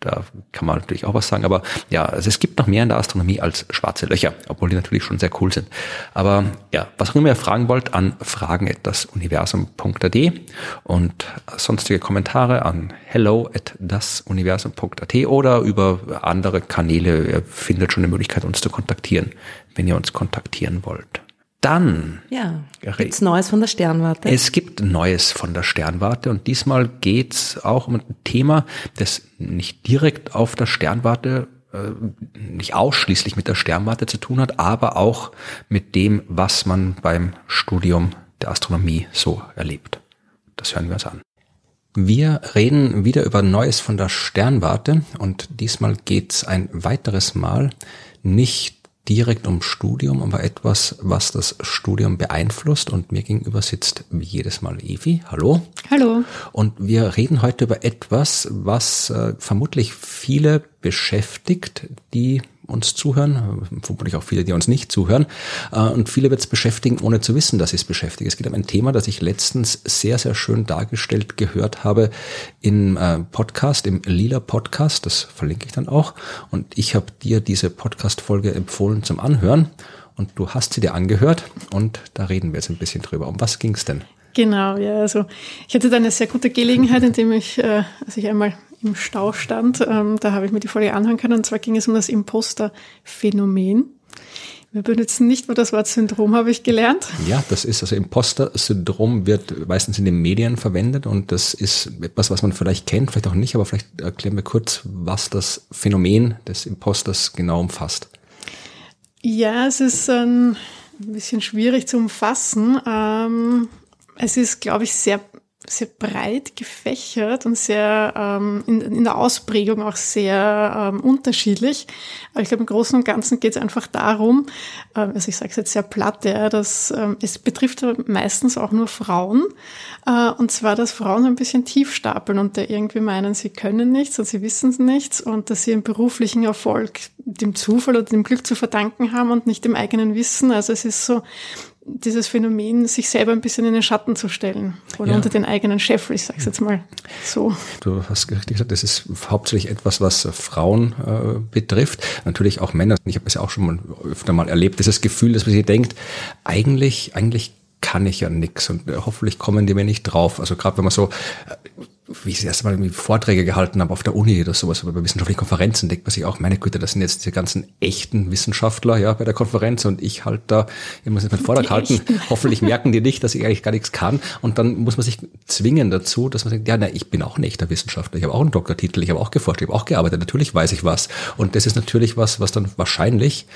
da kann man natürlich auch was sagen. Aber ja, also es gibt noch mehr in der Astronomie als schwarze Löcher, obwohl die natürlich schon sehr cool sind. Aber ja, was auch immer ihr fragen wollt, an fragen.dasuniversum.at und sonstige Kommentare an hello at dasuniversum.at oder über andere Kanäle. Ihr findet schon eine Möglichkeit, uns zu kontaktieren, wenn ihr uns kontaktieren wollt. Dann ja, gibt's Neues von der Sternwarte. Es gibt Neues von der Sternwarte und diesmal geht's auch um ein Thema, das nicht direkt auf der Sternwarte, äh, nicht ausschließlich mit der Sternwarte zu tun hat, aber auch mit dem, was man beim Studium der Astronomie so erlebt. Das hören wir uns an. Wir reden wieder über Neues von der Sternwarte und diesmal geht's ein weiteres Mal nicht direkt um Studium, aber etwas, was das Studium beeinflusst. Und mir gegenüber sitzt wie jedes Mal Evi. Hallo. Hallo. Und wir reden heute über etwas, was äh, vermutlich viele beschäftigt, die uns zuhören, vermutlich auch viele, die uns nicht zuhören. Äh, und viele wird es beschäftigen, ohne zu wissen, dass es beschäftigt. Es geht um ein Thema, das ich letztens sehr, sehr schön dargestellt gehört habe im äh, Podcast, im Lila Podcast. Das verlinke ich dann auch. Und ich habe dir diese Podcast-Folge empfohlen zum Anhören. Und du hast sie dir angehört und da reden wir jetzt ein bisschen drüber. Um was ging es denn? Genau, ja, also ich hatte da eine sehr gute Gelegenheit, indem ich, äh, als ich einmal im Stau stand. Ähm, da habe ich mir die Folge anhören können. Und zwar ging es um das Imposter-Phänomen. Wir benutzen nicht nur das Wort Syndrom, habe ich gelernt. Ja, das ist also Imposter-Syndrom wird meistens in den Medien verwendet und das ist etwas, was man vielleicht kennt, vielleicht auch nicht, aber vielleicht erklären wir kurz, was das Phänomen des Imposters genau umfasst. Ja, es ist ein bisschen schwierig zu umfassen. Ähm, es ist, glaube ich, sehr sehr breit gefächert und sehr ähm, in, in der Ausprägung auch sehr ähm, unterschiedlich. Aber ich glaube, im Großen und Ganzen geht es einfach darum, äh, also ich sage es jetzt sehr platt, ja, dass ähm, es betrifft meistens auch nur Frauen. Äh, und zwar, dass Frauen ein bisschen tief stapeln und da irgendwie meinen, sie können nichts und sie wissen nichts und dass sie ihren beruflichen Erfolg dem Zufall oder dem Glück zu verdanken haben und nicht dem eigenen Wissen. Also es ist so, dieses Phänomen, sich selber ein bisschen in den Schatten zu stellen oder ja. unter den eigenen Chef, ich sage jetzt mal so. Du hast richtig gesagt, das ist hauptsächlich etwas, was Frauen äh, betrifft, natürlich auch Männer. Ich habe es ja auch schon mal öfter mal erlebt, dieses Gefühl, dass man sich denkt, eigentlich, eigentlich kann ich ja nix und hoffentlich kommen die mir nicht drauf. Also gerade wenn man so äh, wie ich das erste Mal irgendwie Vorträge gehalten habe auf der Uni oder sowas, oder bei wissenschaftlichen Konferenzen, denkt man sich auch, meine Güte, das sind jetzt die ganzen echten Wissenschaftler, ja, bei der Konferenz und ich halt da, ich muss jetzt meinen Vortrag halten, echten. hoffentlich merken die nicht, dass ich eigentlich gar nichts kann. Und dann muss man sich zwingen dazu, dass man sagt, ja, na, ich bin auch ein echter Wissenschaftler, ich habe auch einen Doktortitel, ich habe auch geforscht, ich habe auch gearbeitet, natürlich weiß ich was. Und das ist natürlich was, was dann wahrscheinlich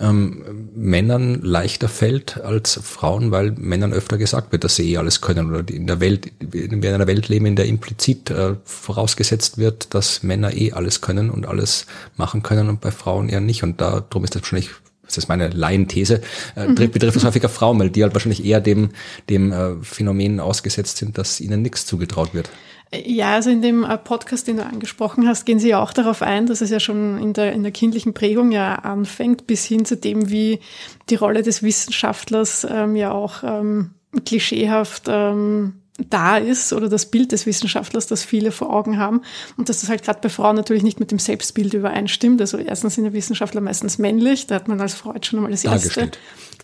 ähm, Männern leichter fällt als Frauen, weil Männern öfter gesagt wird, dass sie eh alles können oder in der Welt, in einer Welt leben, in der implizit implizit äh, vorausgesetzt wird, dass Männer eh alles können und alles machen können und bei Frauen eher nicht. Und darum ist das wahrscheinlich das ist meine Laienthese, äh, mhm. betrifft es häufiger Frauen, weil die halt wahrscheinlich eher dem, dem äh, Phänomen ausgesetzt sind, dass ihnen nichts zugetraut wird. Ja, also in dem äh, Podcast, den du angesprochen hast, gehen Sie ja auch darauf ein, dass es ja schon in der, in der kindlichen Prägung ja anfängt, bis hin zu dem, wie die Rolle des Wissenschaftlers ähm, ja auch ähm, klischeehaft ähm, da ist oder das Bild des Wissenschaftlers, das viele vor Augen haben und dass das halt gerade bei Frauen natürlich nicht mit dem Selbstbild übereinstimmt. Also erstens sind ja Wissenschaftler meistens männlich, da hat man als Frau schon einmal das erste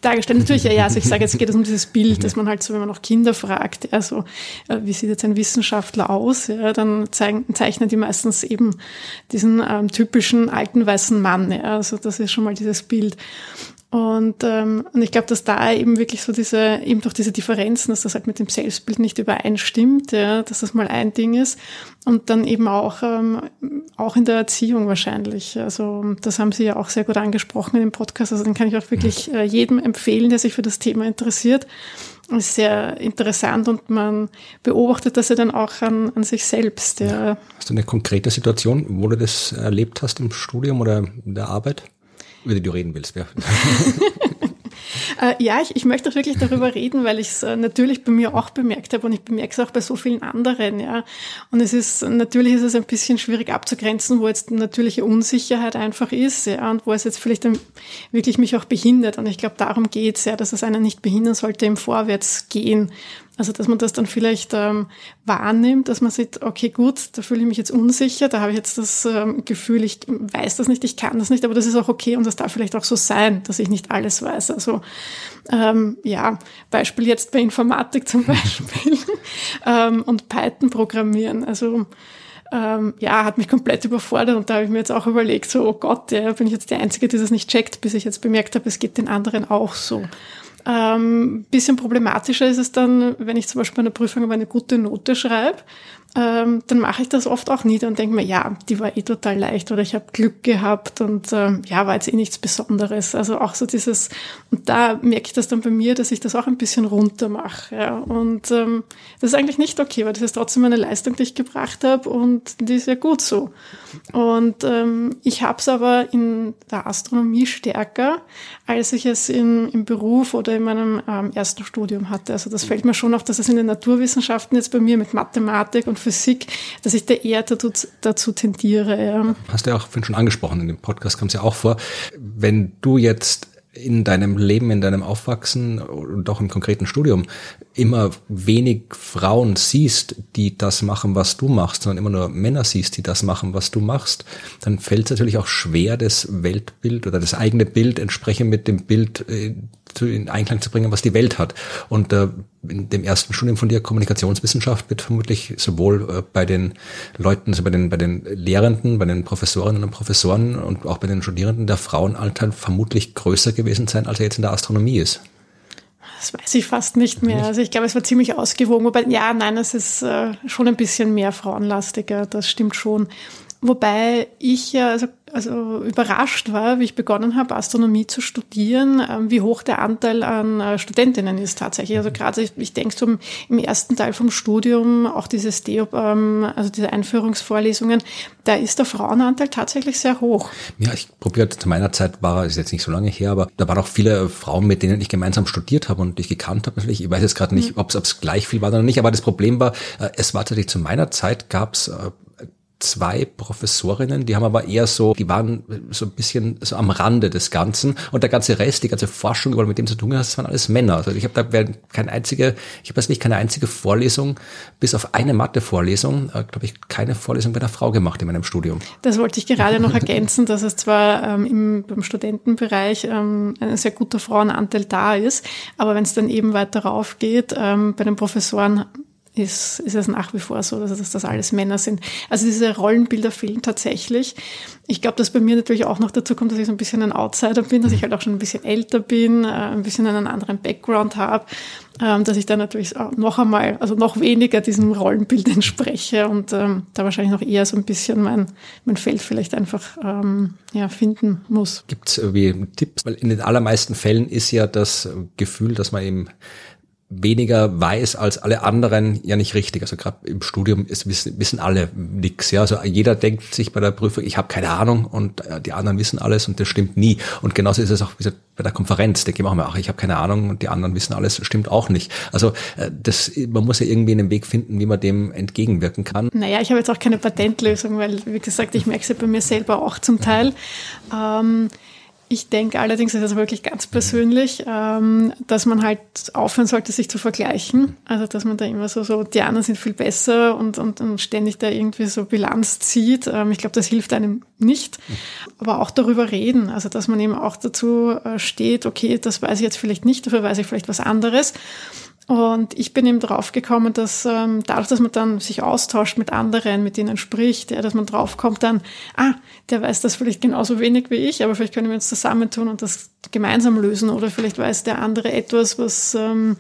dargestellt. Natürlich, ja, ja, also ich sage, jetzt geht es um dieses Bild, dass man halt so, wenn man auch Kinder fragt, ja, so, äh, wie sieht jetzt ein Wissenschaftler aus, ja, dann zeigen, zeichnen die meistens eben diesen ähm, typischen alten weißen Mann, ja, also das ist schon mal dieses Bild. Und, ähm, und ich glaube, dass da eben wirklich so diese, eben durch diese Differenzen, dass das halt mit dem Selbstbild nicht übereinstimmt, ja, dass das mal ein Ding ist. Und dann eben auch, ähm, auch in der Erziehung wahrscheinlich. Also das haben Sie ja auch sehr gut angesprochen in dem Podcast. Also den kann ich auch wirklich äh, jedem empfehlen, der sich für das Thema interessiert. Das ist sehr interessant und man beobachtet das ja dann auch an, an sich selbst. Ja. Hast du eine konkrete Situation, wo du das erlebt hast im Studium oder in der Arbeit? Über die du reden willst. Ja, äh, ja ich, ich möchte auch wirklich darüber reden, weil ich es äh, natürlich bei mir auch bemerkt habe und ich bemerke es auch bei so vielen anderen. Ja. Und es ist natürlich ist es ein bisschen schwierig abzugrenzen, wo jetzt natürliche Unsicherheit einfach ist ja, und wo es jetzt vielleicht wirklich mich auch behindert. Und ich glaube, darum geht es ja, dass es einen nicht behindern sollte im Vorwärtsgehen. Also dass man das dann vielleicht ähm, wahrnimmt, dass man sieht, okay, gut, da fühle ich mich jetzt unsicher, da habe ich jetzt das ähm, Gefühl, ich weiß das nicht, ich kann das nicht, aber das ist auch okay und das darf vielleicht auch so sein, dass ich nicht alles weiß. Also ähm, ja, Beispiel jetzt bei Informatik zum Beispiel ähm, und Python programmieren. Also ähm, ja, hat mich komplett überfordert und da habe ich mir jetzt auch überlegt, so, oh Gott, ja, bin ich jetzt die Einzige, die das nicht checkt, bis ich jetzt bemerkt habe, es geht den anderen auch so. Ähm, bisschen problematischer ist es dann, wenn ich zum Beispiel bei einer Prüfung eine gute Note schreibe ähm, dann mache ich das oft auch nieder und denke mir, ja, die war eh total leicht oder ich habe Glück gehabt und ähm, ja, war jetzt eh nichts Besonderes. Also auch so dieses, und da merke ich das dann bei mir, dass ich das auch ein bisschen runter mache. Ja. Und ähm, das ist eigentlich nicht okay, weil das ist trotzdem eine Leistung, die ich gebracht habe und die ist ja gut so. Und ähm, ich habe es aber in der Astronomie stärker, als ich es in, im Beruf oder in meinem ähm, ersten Studium hatte. Also das fällt mir schon auf, dass es in den Naturwissenschaften jetzt bei mir mit Mathematik und Physik, dass ich da eher dazu, dazu tendiere. Ja. Hast du ja auch schon angesprochen, in dem Podcast kam es ja auch vor. Wenn du jetzt in deinem Leben, in deinem Aufwachsen und auch im konkreten Studium immer wenig Frauen siehst, die das machen, was du machst, sondern immer nur Männer siehst, die das machen, was du machst, dann fällt es natürlich auch schwer, das Weltbild oder das eigene Bild entsprechend mit dem Bild äh, in Einklang zu bringen, was die Welt hat. Und äh, in dem ersten Studium von dir Kommunikationswissenschaft wird vermutlich sowohl äh, bei den Leuten, also bei den, bei den Lehrenden, bei den Professorinnen und Professoren und auch bei den Studierenden der Frauenanteil vermutlich größer gewesen sein, als er jetzt in der Astronomie ist. Das weiß ich fast nicht mehr. Also ich glaube, es war ziemlich ausgewogen. Wobei, ja, nein, es ist äh, schon ein bisschen mehr frauenlastiger. Das stimmt schon. Wobei ich ja also, also überrascht war, wie ich begonnen habe, Astronomie zu studieren, ähm, wie hoch der Anteil an äh, Studentinnen ist tatsächlich. Also gerade, ich, ich denke so im ersten Teil vom Studium, auch dieses DEOP, ähm, also diese Einführungsvorlesungen, da ist der Frauenanteil tatsächlich sehr hoch. Ja, ich probiere zu meiner Zeit war, ist jetzt nicht so lange her, aber da waren auch viele Frauen, mit denen ich gemeinsam studiert habe und ich gekannt habe natürlich. Ich weiß jetzt gerade nicht, mhm. ob es gleich viel war oder nicht, aber das Problem war, äh, es war tatsächlich zu meiner Zeit gab es äh, zwei Professorinnen, die haben aber eher so, die waren so ein bisschen so am Rande des Ganzen und der ganze Rest, die ganze Forschung, die mit dem zu tun hat, das waren alles Männer. Also ich habe da keine einzige, ich habe nicht keine einzige Vorlesung, bis auf eine Mathe-Vorlesung, äh, glaube ich, keine Vorlesung bei einer Frau gemacht in meinem Studium. Das wollte ich gerade noch ergänzen, dass es zwar ähm, im, beim Studentenbereich ähm, ein sehr guter Frauenanteil da ist, aber wenn es dann eben weiter rauf geht, ähm, bei den Professoren ist, ist es nach wie vor so, dass, dass das alles Männer sind. Also diese Rollenbilder fehlen tatsächlich. Ich glaube, dass bei mir natürlich auch noch dazu kommt, dass ich so ein bisschen ein Outsider bin, dass ich halt auch schon ein bisschen älter bin, äh, ein bisschen einen anderen Background habe, ähm, dass ich dann natürlich noch einmal, also noch weniger diesem Rollenbild entspreche und ähm, da wahrscheinlich noch eher so ein bisschen mein, mein Feld vielleicht einfach ähm, ja, finden muss. Gibt es irgendwie Tipps? Weil in den allermeisten Fällen ist ja das Gefühl, dass man eben weniger weiß als alle anderen ja nicht richtig. Also gerade im Studium ist, wissen, wissen alle nix. Ja, also jeder denkt sich bei der Prüfung, ich habe keine Ahnung und äh, die anderen wissen alles und das stimmt nie. Und genauso ist es auch wie bei der Konferenz. Gehen wir auch mal, ach, ich habe keine Ahnung und die anderen wissen alles, stimmt auch nicht. Also äh, das, man muss ja irgendwie einen Weg finden, wie man dem entgegenwirken kann. Naja, ich habe jetzt auch keine Patentlösung, weil wie gesagt, ich merke es ja bei mir selber auch zum Teil. Ähm, ich denke allerdings, das ist wirklich ganz persönlich, ähm, dass man halt aufhören sollte, sich zu vergleichen. Also, dass man da immer so, so die anderen sind viel besser und, und, und ständig da irgendwie so Bilanz zieht. Ähm, ich glaube, das hilft einem nicht. Aber auch darüber reden. Also, dass man eben auch dazu äh, steht, okay, das weiß ich jetzt vielleicht nicht, dafür weiß ich vielleicht was anderes. Und ich bin eben draufgekommen, dass ähm, dadurch, dass man dann sich austauscht mit anderen, mit denen spricht, ja, dass man draufkommt dann, ah, der weiß das vielleicht genauso wenig wie ich, aber vielleicht können wir uns zusammentun und das gemeinsam lösen. Oder vielleicht weiß der andere etwas, was ähm,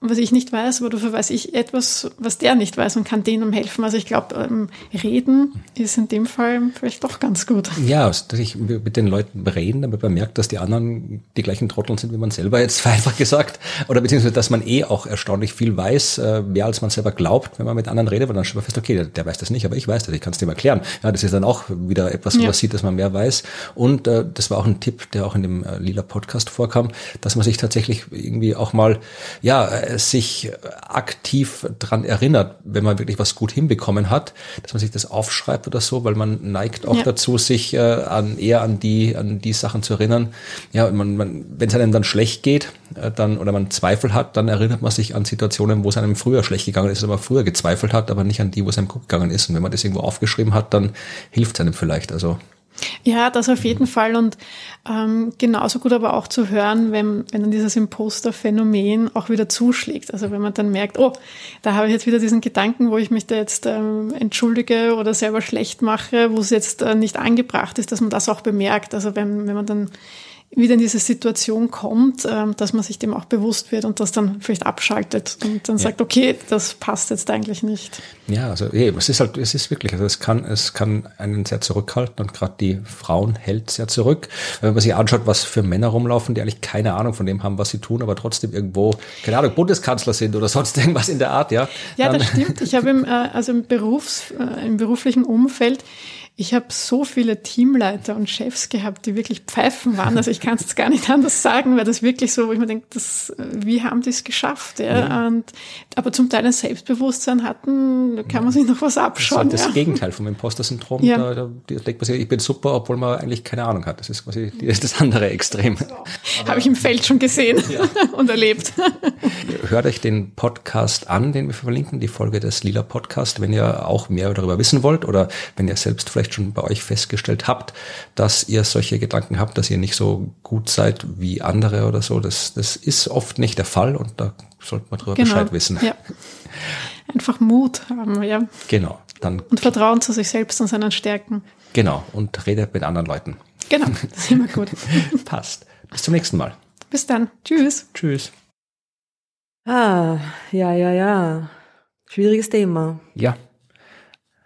was ich nicht weiß, aber dafür weiß ich etwas, was der nicht weiß und kann denen helfen. Also ich glaube, ähm, reden ist in dem Fall vielleicht doch ganz gut. Ja, dass ich mit den Leuten reden, damit man merkt, dass die anderen die gleichen Trotteln sind wie man selber jetzt einfach gesagt. Oder beziehungsweise, dass man eh auch erstaunlich viel weiß, äh, mehr als man selber glaubt, wenn man mit anderen redet, weil dann stellt man fest, okay, der, der, weiß das nicht, aber ich weiß das, ich kann es dem erklären. Ja, das ist dann auch wieder etwas, wo ja. man sieht, dass man mehr weiß. Und äh, das war auch ein Tipp, der auch in dem äh, Lila Podcast vorkam, dass man sich tatsächlich irgendwie auch mal, ja, sich aktiv dran erinnert, wenn man wirklich was gut hinbekommen hat, dass man sich das aufschreibt oder so, weil man neigt auch ja. dazu, sich äh, an eher an die an die Sachen zu erinnern. Ja, man, man, wenn es einem dann schlecht geht, äh, dann oder man Zweifel hat, dann erinnert man sich an Situationen, wo es einem früher schlecht gegangen ist, aber früher gezweifelt hat, aber nicht an die, wo es einem gut gegangen ist. Und wenn man das irgendwo aufgeschrieben hat, dann hilft es einem vielleicht. Also ja, das auf jeden Fall und ähm, genauso gut aber auch zu hören, wenn, wenn dann dieses Imposter-Phänomen auch wieder zuschlägt. Also wenn man dann merkt, oh, da habe ich jetzt wieder diesen Gedanken, wo ich mich da jetzt ähm, entschuldige oder selber schlecht mache, wo es jetzt äh, nicht angebracht ist, dass man das auch bemerkt. Also wenn, wenn man dann wieder in diese Situation kommt, ähm, dass man sich dem auch bewusst wird und das dann vielleicht abschaltet und dann ja. sagt, okay, das passt jetzt eigentlich nicht. Ja, also hey, es ist halt, es ist wirklich, also es kann, es kann einen sehr zurückhalten und gerade die Frauen hält sehr zurück. Wenn man sich anschaut, was für Männer rumlaufen, die eigentlich keine Ahnung von dem haben, was sie tun, aber trotzdem irgendwo, keine Ahnung, Bundeskanzler sind oder sonst irgendwas in der Art, ja. Ja, das stimmt. Ich habe im, äh, also im Berufs, äh, im beruflichen Umfeld ich habe so viele Teamleiter und Chefs gehabt, die wirklich Pfeifen waren. Also ich kann es gar nicht anders sagen, weil das wirklich so, wo ich mir denke, das, wie haben die es geschafft? Ja? ja? Und, aber zum Teil ein Selbstbewusstsein hatten, kann man sich noch was abschauen. Das ist das ja. Gegenteil vom Imposter-Syndrom. Ja. Da, da, da denkt man sich, ich bin super, obwohl man eigentlich keine Ahnung hat. Das ist quasi das andere Extrem. Habe ich im Feld schon gesehen ja. und erlebt. Hört euch den Podcast an, den wir verlinken, die Folge des Lila Podcast, wenn ihr auch mehr darüber wissen wollt oder wenn ihr selbst vielleicht vielleicht schon bei euch festgestellt habt, dass ihr solche Gedanken habt, dass ihr nicht so gut seid wie andere oder so. Das, das ist oft nicht der Fall und da sollte man drüber genau. Bescheid wissen. Ja. Einfach Mut haben, ja. Genau. Dann und Vertrauen zu sich selbst und seinen Stärken. Genau. Und redet mit anderen Leuten. Genau. Das ist immer gut. Passt. Bis zum nächsten Mal. Bis dann. Tschüss. Tschüss. Ah, ja, ja, ja. Schwieriges Thema. Ja.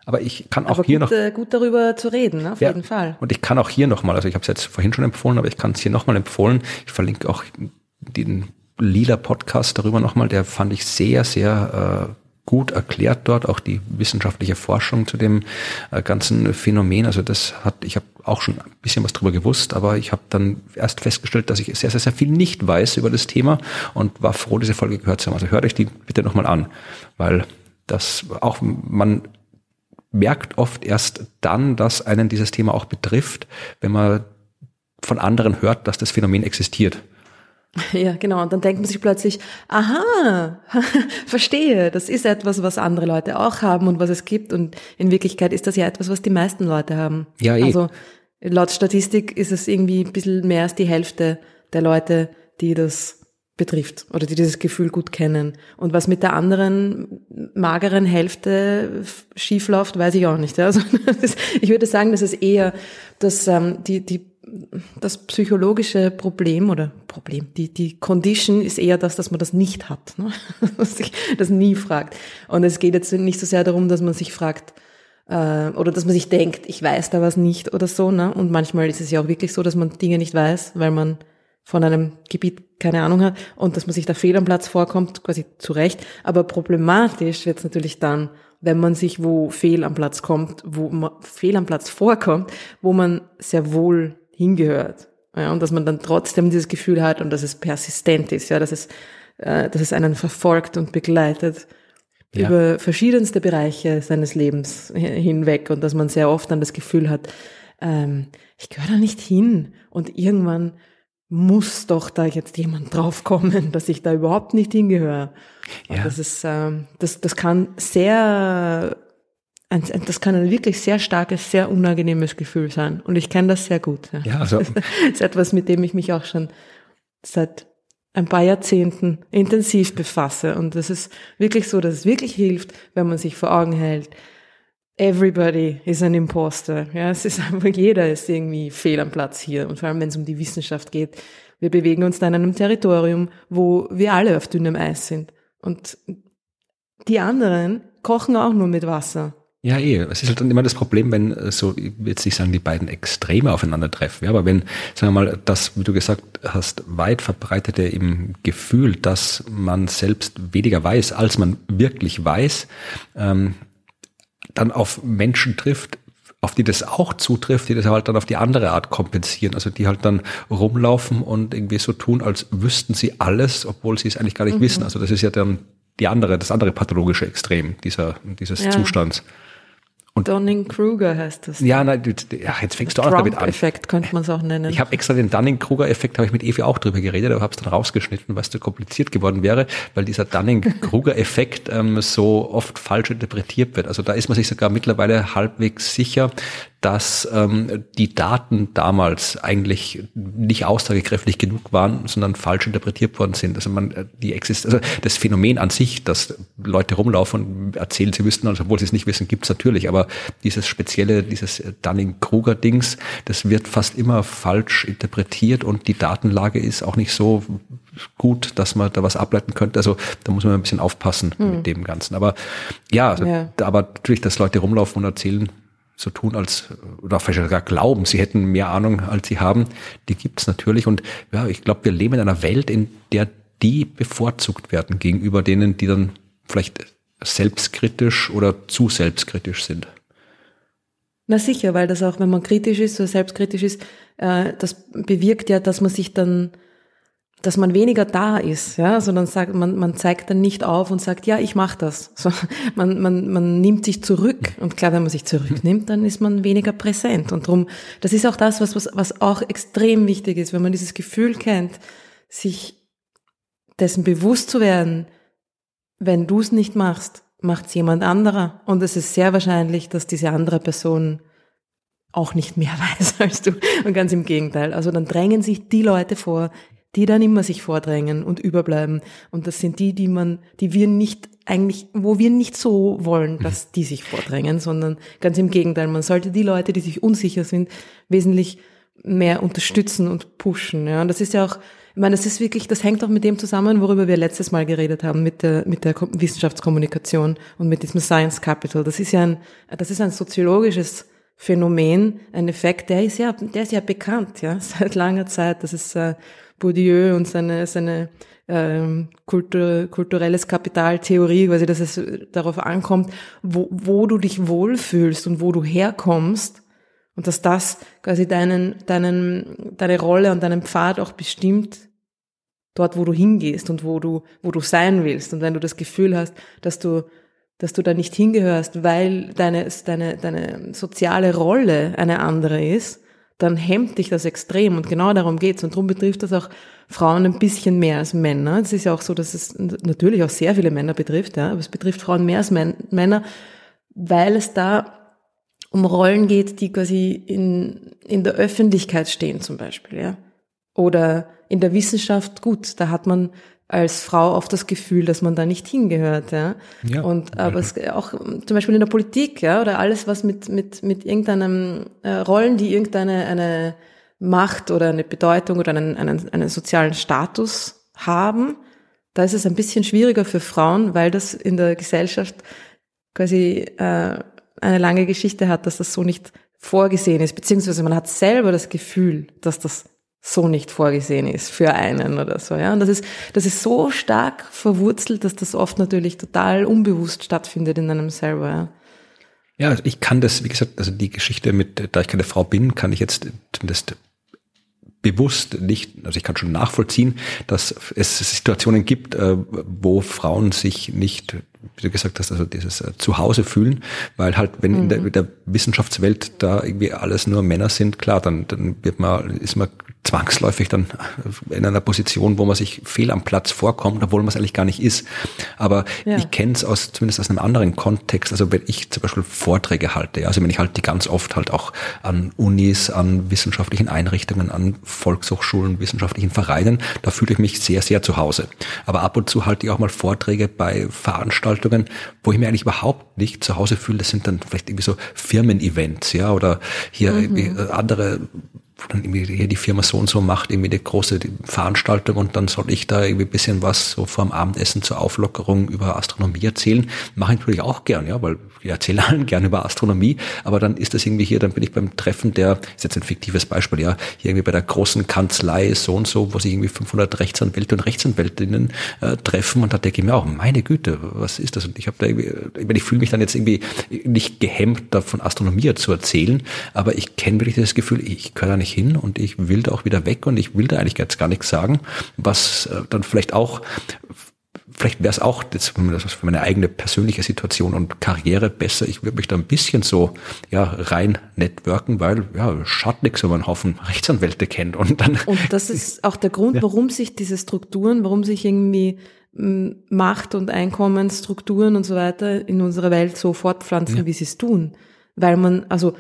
Aber ich kann auch aber hier gut, noch. Äh, gut darüber zu reden, ne? auf ja, jeden Fall. Und ich kann auch hier nochmal, also ich habe es jetzt vorhin schon empfohlen, aber ich kann es hier nochmal empfohlen. Ich verlinke auch den lila Podcast darüber nochmal, der fand ich sehr, sehr äh, gut erklärt dort, auch die wissenschaftliche Forschung zu dem äh, ganzen Phänomen. Also das hat, ich habe auch schon ein bisschen was drüber gewusst, aber ich habe dann erst festgestellt, dass ich sehr, sehr, sehr viel nicht weiß über das Thema und war froh, diese Folge gehört zu haben. Also hört euch die bitte nochmal an, weil das auch man merkt oft erst dann, dass einen dieses Thema auch betrifft, wenn man von anderen hört, dass das Phänomen existiert. Ja, genau. Und dann denkt man sich plötzlich, aha, verstehe, das ist etwas, was andere Leute auch haben und was es gibt. Und in Wirklichkeit ist das ja etwas, was die meisten Leute haben. Ja, eh. Also laut Statistik ist es irgendwie ein bisschen mehr als die Hälfte der Leute, die das betrifft oder die dieses Gefühl gut kennen. Und was mit der anderen mageren Hälfte schiefläuft, weiß ich auch nicht. Also ich würde sagen, das ist eher das, ähm, die, die, das psychologische Problem oder Problem, die, die Condition ist eher das, dass man das nicht hat, ne? dass sich das nie fragt. Und es geht jetzt nicht so sehr darum, dass man sich fragt, äh, oder dass man sich denkt, ich weiß da was nicht oder so. Ne? Und manchmal ist es ja auch wirklich so, dass man Dinge nicht weiß, weil man von einem Gebiet keine Ahnung hat und dass man sich da fehl am Platz vorkommt, quasi zu Recht. Aber problematisch wird es natürlich dann, wenn man sich wo fehl am Platz kommt, wo man fehl am Platz vorkommt, wo man sehr wohl hingehört. Ja, und dass man dann trotzdem dieses Gefühl hat und dass es persistent ist, ja, dass es, äh, dass es einen verfolgt und begleitet ja. über verschiedenste Bereiche seines Lebens hinweg und dass man sehr oft dann das Gefühl hat, ähm, ich gehöre da nicht hin und irgendwann muss doch da jetzt jemand draufkommen, dass ich da überhaupt nicht hingehöre. Ja. Das ist, ähm, das, das kann sehr, das kann ein wirklich sehr starkes, sehr unangenehmes Gefühl sein. Und ich kenne das sehr gut. Ja, ja also. Das ist etwas, mit dem ich mich auch schon seit ein paar Jahrzehnten intensiv befasse. Und das ist wirklich so, dass es wirklich hilft, wenn man sich vor Augen hält, everybody is an imposter. Ja, es ist einfach, jeder ist irgendwie fehl am Platz hier. Und vor allem, wenn es um die Wissenschaft geht. Wir bewegen uns da in einem Territorium, wo wir alle auf dünnem Eis sind. Und die anderen kochen auch nur mit Wasser. Ja, eh. Es ist halt dann immer das Problem, wenn äh, so, ich will jetzt nicht sagen, die beiden Extreme aufeinandertreffen, ja, aber wenn, sagen wir mal, das, wie du gesagt hast, weit verbreitete im Gefühl, dass man selbst weniger weiß, als man wirklich weiß, ähm, dann auf Menschen trifft, auf die das auch zutrifft, die das halt dann auf die andere Art kompensieren. Also die halt dann rumlaufen und irgendwie so tun, als wüssten sie alles, obwohl sie es eigentlich gar nicht mhm. wissen. Also das ist ja dann die andere, das andere pathologische Extrem dieser, dieses ja. Zustands. Und Dunning-Kruger heißt das. Ja, nein, ja, jetzt fängst du auch damit an. Effekt könnte man es auch nennen. Ich habe extra den Dunning-Kruger-Effekt, habe ich mit Evi auch drüber geredet, aber habe es dann rausgeschnitten, weil es zu kompliziert geworden wäre, weil dieser Dunning-Kruger-Effekt ähm, so oft falsch interpretiert wird. Also da ist man sich sogar mittlerweile halbwegs sicher, dass ähm, die Daten damals eigentlich nicht aussagekräftig genug waren, sondern falsch interpretiert worden sind. Also man äh, die exist also das Phänomen an sich, dass Leute rumlaufen und erzählen, sie wüssten, obwohl sie es nicht wissen, gibt's natürlich. Aber dieses spezielle, dieses Dunning-Kruger-Dings, das wird fast immer falsch interpretiert und die Datenlage ist auch nicht so gut, dass man da was ableiten könnte. Also da muss man ein bisschen aufpassen hm. mit dem Ganzen. Aber ja, also, ja, aber natürlich, dass Leute rumlaufen und erzählen, so tun als, oder vielleicht sogar glauben, sie hätten mehr Ahnung, als sie haben, die gibt's natürlich. Und ja, ich glaube, wir leben in einer Welt, in der die bevorzugt werden gegenüber denen, die dann vielleicht selbstkritisch oder zu selbstkritisch sind. Na sicher, weil das auch, wenn man kritisch ist oder selbstkritisch ist, äh, das bewirkt ja, dass man sich dann dass man weniger da ist, ja, sondern sagt, man, man zeigt dann nicht auf und sagt, ja, ich mache das. So, man, man, man nimmt sich zurück und klar, wenn man sich zurücknimmt, dann ist man weniger präsent und drum, das ist auch das, was, was, was auch extrem wichtig ist, wenn man dieses Gefühl kennt, sich dessen bewusst zu werden, wenn du es nicht machst, macht es jemand anderer und es ist sehr wahrscheinlich, dass diese andere Person auch nicht mehr weiß als du und ganz im Gegenteil. Also dann drängen sich die Leute vor, die dann immer sich vordrängen und überbleiben. Und das sind die, die man, die wir nicht eigentlich, wo wir nicht so wollen, dass die sich vordrängen, sondern ganz im Gegenteil. Man sollte die Leute, die sich unsicher sind, wesentlich mehr unterstützen und pushen. Ja, und das ist ja auch, ich meine, das ist wirklich, das hängt auch mit dem zusammen, worüber wir letztes Mal geredet haben, mit der, mit der Wissenschaftskommunikation und mit diesem Science Capital. Das ist ja ein, das ist ein soziologisches Phänomen, ein Effekt, der ist ja, der ist ja bekannt, ja, seit langer Zeit. Das ist äh, Bourdieu und seine, seine ähm, Kultur, kulturelles Kapitaltheorie, quasi, dass es darauf ankommt, wo, wo du dich wohlfühlst und wo du herkommst und dass das quasi deinen, deinen, deine Rolle und deinen Pfad auch bestimmt, dort, wo du hingehst und wo du, wo du sein willst. Und wenn du das Gefühl hast, dass du, dass du da nicht hingehörst, weil deine, deine, deine soziale Rolle eine andere ist, dann hemmt dich das extrem und genau darum geht's und darum betrifft das auch Frauen ein bisschen mehr als Männer. Es ist ja auch so, dass es natürlich auch sehr viele Männer betrifft, ja, aber es betrifft Frauen mehr als Männer, weil es da um Rollen geht, die quasi in, in der Öffentlichkeit stehen zum Beispiel, ja. Oder in der Wissenschaft, gut, da hat man als Frau oft das Gefühl, dass man da nicht hingehört, ja. ja. Und aber es auch zum Beispiel in der Politik, ja, oder alles, was mit mit mit irgendeinem äh, Rollen, die irgendeine eine Macht oder eine Bedeutung oder einen, einen einen sozialen Status haben, da ist es ein bisschen schwieriger für Frauen, weil das in der Gesellschaft quasi äh, eine lange Geschichte hat, dass das so nicht vorgesehen ist, beziehungsweise man hat selber das Gefühl, dass das so nicht vorgesehen ist für einen oder so, ja. Und das ist, das ist so stark verwurzelt, dass das oft natürlich total unbewusst stattfindet in einem selber, ja. Ja, also ich kann das, wie gesagt, also die Geschichte mit, da ich keine Frau bin, kann ich jetzt zumindest bewusst nicht, also ich kann schon nachvollziehen, dass es Situationen gibt, äh, wo Frauen sich nicht wie du gesagt hast, also dieses äh, Zuhause fühlen, weil halt, wenn mhm. in, der, in der Wissenschaftswelt da irgendwie alles nur Männer sind, klar, dann, dann wird man, ist man zwangsläufig dann in einer Position, wo man sich fehl am Platz vorkommt, obwohl man es eigentlich gar nicht ist. Aber ja. ich kenne es aus, zumindest aus einem anderen Kontext. Also wenn ich zum Beispiel Vorträge halte, also wenn ich halte die ganz oft halt auch an Unis, an wissenschaftlichen Einrichtungen, an Volkshochschulen, wissenschaftlichen Vereinen, da fühle ich mich sehr, sehr zu Hause. Aber ab und zu halte ich auch mal Vorträge bei Veranstaltungen, wo ich mir eigentlich überhaupt nicht zu Hause fühle. Das sind dann vielleicht irgendwie so Firmen-Events, ja, oder hier mhm. irgendwie andere dann irgendwie die Firma so und so macht irgendwie eine große Veranstaltung und dann soll ich da irgendwie bisschen was so vor dem Abendessen zur Auflockerung über Astronomie erzählen. Mache ich natürlich auch gern, ja, weil ich erzähle allen gern über Astronomie, aber dann ist das irgendwie hier, dann bin ich beim Treffen der, ist jetzt ein fiktives Beispiel, ja, hier irgendwie bei der großen Kanzlei so und so, wo sich irgendwie 500 Rechtsanwälte und Rechtsanwältinnen äh, treffen und da denke ich mir auch, meine Güte, was ist das? Und ich habe da irgendwie, ich, meine, ich fühle mich dann jetzt irgendwie nicht gehemmt, da von Astronomie zu erzählen, aber ich kenne wirklich das Gefühl, ich gehöre da nicht hin und ich will da auch wieder weg und ich will da eigentlich jetzt gar nichts sagen, was äh, dann vielleicht auch vielleicht wäre es auch jetzt für meine eigene persönliche Situation und Karriere besser. Ich würde mich da ein bisschen so ja rein networken, weil ja schadet nichts, wenn man einen Haufen Rechtsanwälte kennt und dann. Und das ist auch der Grund, ja. warum sich diese Strukturen, warum sich irgendwie Macht und Einkommensstrukturen und so weiter in unserer Welt so fortpflanzen, ja. wie sie es tun weil man, also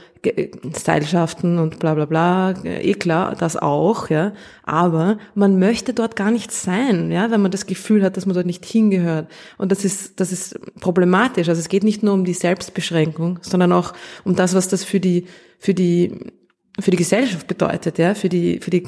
Stylschaften und bla bla bla, eh klar, das auch, ja, aber man möchte dort gar nicht sein, ja, wenn man das Gefühl hat, dass man dort nicht hingehört. Und das ist, das ist problematisch. Also es geht nicht nur um die Selbstbeschränkung, sondern auch um das, was das für die, für die, für die Gesellschaft bedeutet, ja, für die, für die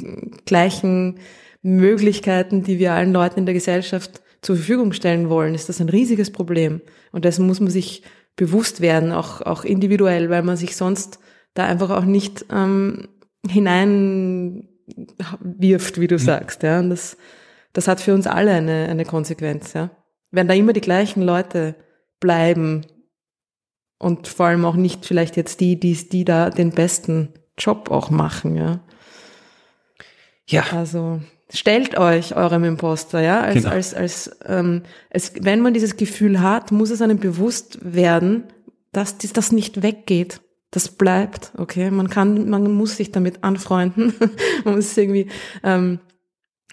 gleichen Möglichkeiten, die wir allen Leuten in der Gesellschaft zur Verfügung stellen wollen, ist das ein riesiges Problem. Und dessen muss man sich bewusst werden, auch, auch individuell, weil man sich sonst da einfach auch nicht ähm, hineinwirft, wie du sagst. Ja. Und das, das hat für uns alle eine, eine Konsequenz. Ja. Wenn da immer die gleichen Leute bleiben und vor allem auch nicht vielleicht jetzt die, die, die da den besten Job auch machen. Ja. Ja. Also stellt euch eurem Imposter, ja, als, genau. als, als ähm, es, wenn man dieses Gefühl hat, muss es einem bewusst werden, dass das nicht weggeht. Das bleibt, okay. Man kann, man muss sich damit anfreunden. man muss irgendwie ähm,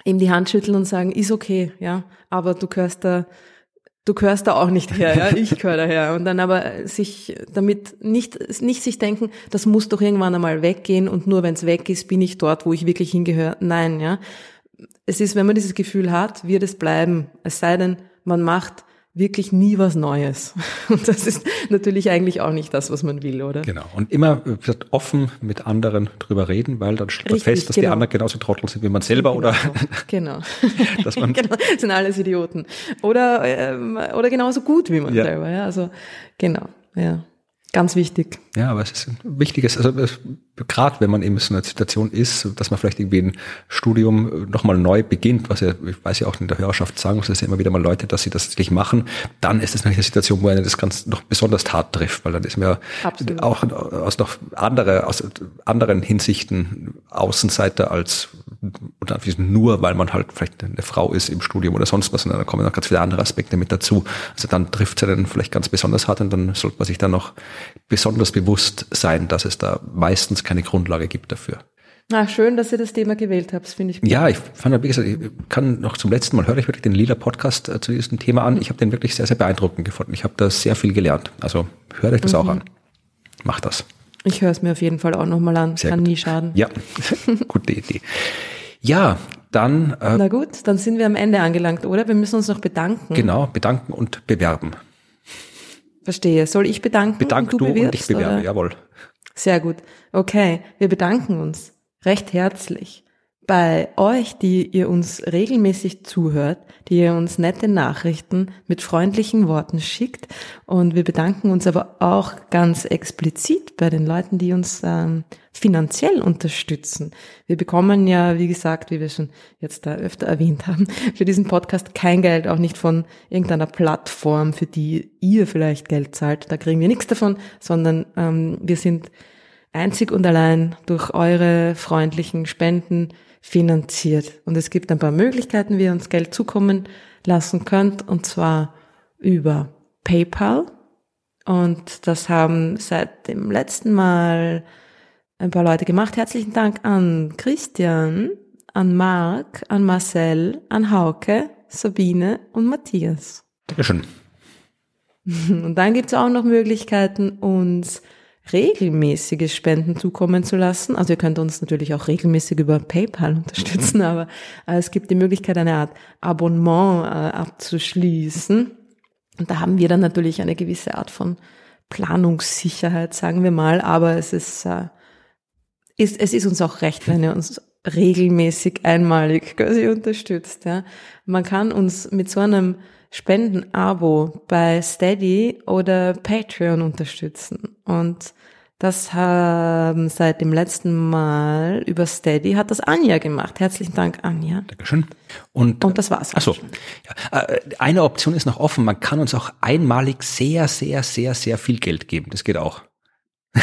ihm die Hand schütteln und sagen, ist okay, ja, aber du gehörst da, du gehörst da auch nicht her, ja, ich gehöre daher. Und dann aber sich damit nicht, nicht sich denken, das muss doch irgendwann einmal weggehen und nur wenn es weg ist, bin ich dort, wo ich wirklich hingehöre. Nein, ja es ist, wenn man dieses Gefühl hat, wird es bleiben. Es sei denn, man macht wirklich nie was Neues. Und das ist natürlich eigentlich auch nicht das, was man will, oder? Genau. Und immer offen mit anderen drüber reden, weil dann stellt man fest, dass genau. die anderen genauso Trottel sind wie man selber, genau. oder? Genau. dass man genau. sind alles Idioten. Oder, ähm, oder genauso gut wie man ja. selber, ja. Also, genau, ja. Ganz wichtig. Ja, aber es ist ein wichtiges, also gerade wenn man eben in so einer Situation ist, dass man vielleicht irgendwie ein Studium nochmal neu beginnt, was ja, ich weiß ja auch in der Hörerschaft sagen muss, dass ja immer wieder mal Leute, dass sie das nicht machen, dann ist es natürlich eine Situation, wo einen das ganz noch besonders hart trifft, weil dann ist man ja auch aus noch andere, aus anderen Hinsichten Außenseiter als nur, weil man halt vielleicht eine Frau ist im Studium oder sonst was, und dann kommen noch ganz viele andere Aspekte mit dazu. Also dann trifft es dann vielleicht ganz besonders hart und dann sollte man sich dann noch besonders bewusst sein, dass es da meistens keine Grundlage gibt dafür. Ah, schön, dass ihr das Thema gewählt habt, finde ich gut. Ja, ich fand, wie gesagt, ich kann noch zum letzten Mal höre ich wirklich den Lila Podcast äh, zu diesem Thema an. Ich habe den wirklich sehr, sehr beeindruckend gefunden. Ich habe da sehr viel gelernt. Also hört euch das mhm. auch an. Macht das. Ich höre es mir auf jeden Fall auch nochmal an. Sehr Kann gut. nie schaden. Ja, gute Idee. Ja, dann. Äh, Na gut, dann sind wir am Ende angelangt, oder? Wir müssen uns noch bedanken. Genau, bedanken und bewerben. Verstehe. Soll ich bedanken? Bedank und du, du und ich bewerbe, oder? jawohl. Sehr gut. Okay, wir bedanken uns recht herzlich bei euch, die ihr uns regelmäßig zuhört, die ihr uns nette Nachrichten mit freundlichen Worten schickt. Und wir bedanken uns aber auch ganz explizit bei den Leuten, die uns ähm, finanziell unterstützen. Wir bekommen ja, wie gesagt, wie wir schon jetzt da öfter erwähnt haben, für diesen Podcast kein Geld, auch nicht von irgendeiner Plattform, für die ihr vielleicht Geld zahlt. Da kriegen wir nichts davon, sondern ähm, wir sind einzig und allein durch eure freundlichen Spenden finanziert. Und es gibt ein paar Möglichkeiten, wie ihr uns Geld zukommen lassen könnt, und zwar über PayPal. Und das haben seit dem letzten Mal ein paar Leute gemacht. Herzlichen Dank an Christian, an Marc, an Marcel, an Hauke, Sabine und Matthias. Dankeschön. Und dann gibt es auch noch Möglichkeiten, uns regelmäßige Spenden zukommen zu lassen. Also ihr könnt uns natürlich auch regelmäßig über PayPal unterstützen, aber äh, es gibt die Möglichkeit, eine Art Abonnement äh, abzuschließen. Und da haben wir dann natürlich eine gewisse Art von Planungssicherheit, sagen wir mal, aber es ist, äh, ist es ist uns auch recht, wenn ihr uns regelmäßig einmalig quasi unterstützt. Ja. Man kann uns mit so einem Spenden-Abo bei Steady oder Patreon unterstützen. Und das haben seit dem letzten Mal über Steady hat das Anja gemacht. Herzlichen Dank, Anja. Dankeschön. Und, Und das war's. Achso. Ja, äh, eine Option ist noch offen. Man kann uns auch einmalig sehr, sehr, sehr, sehr viel Geld geben. Das geht auch.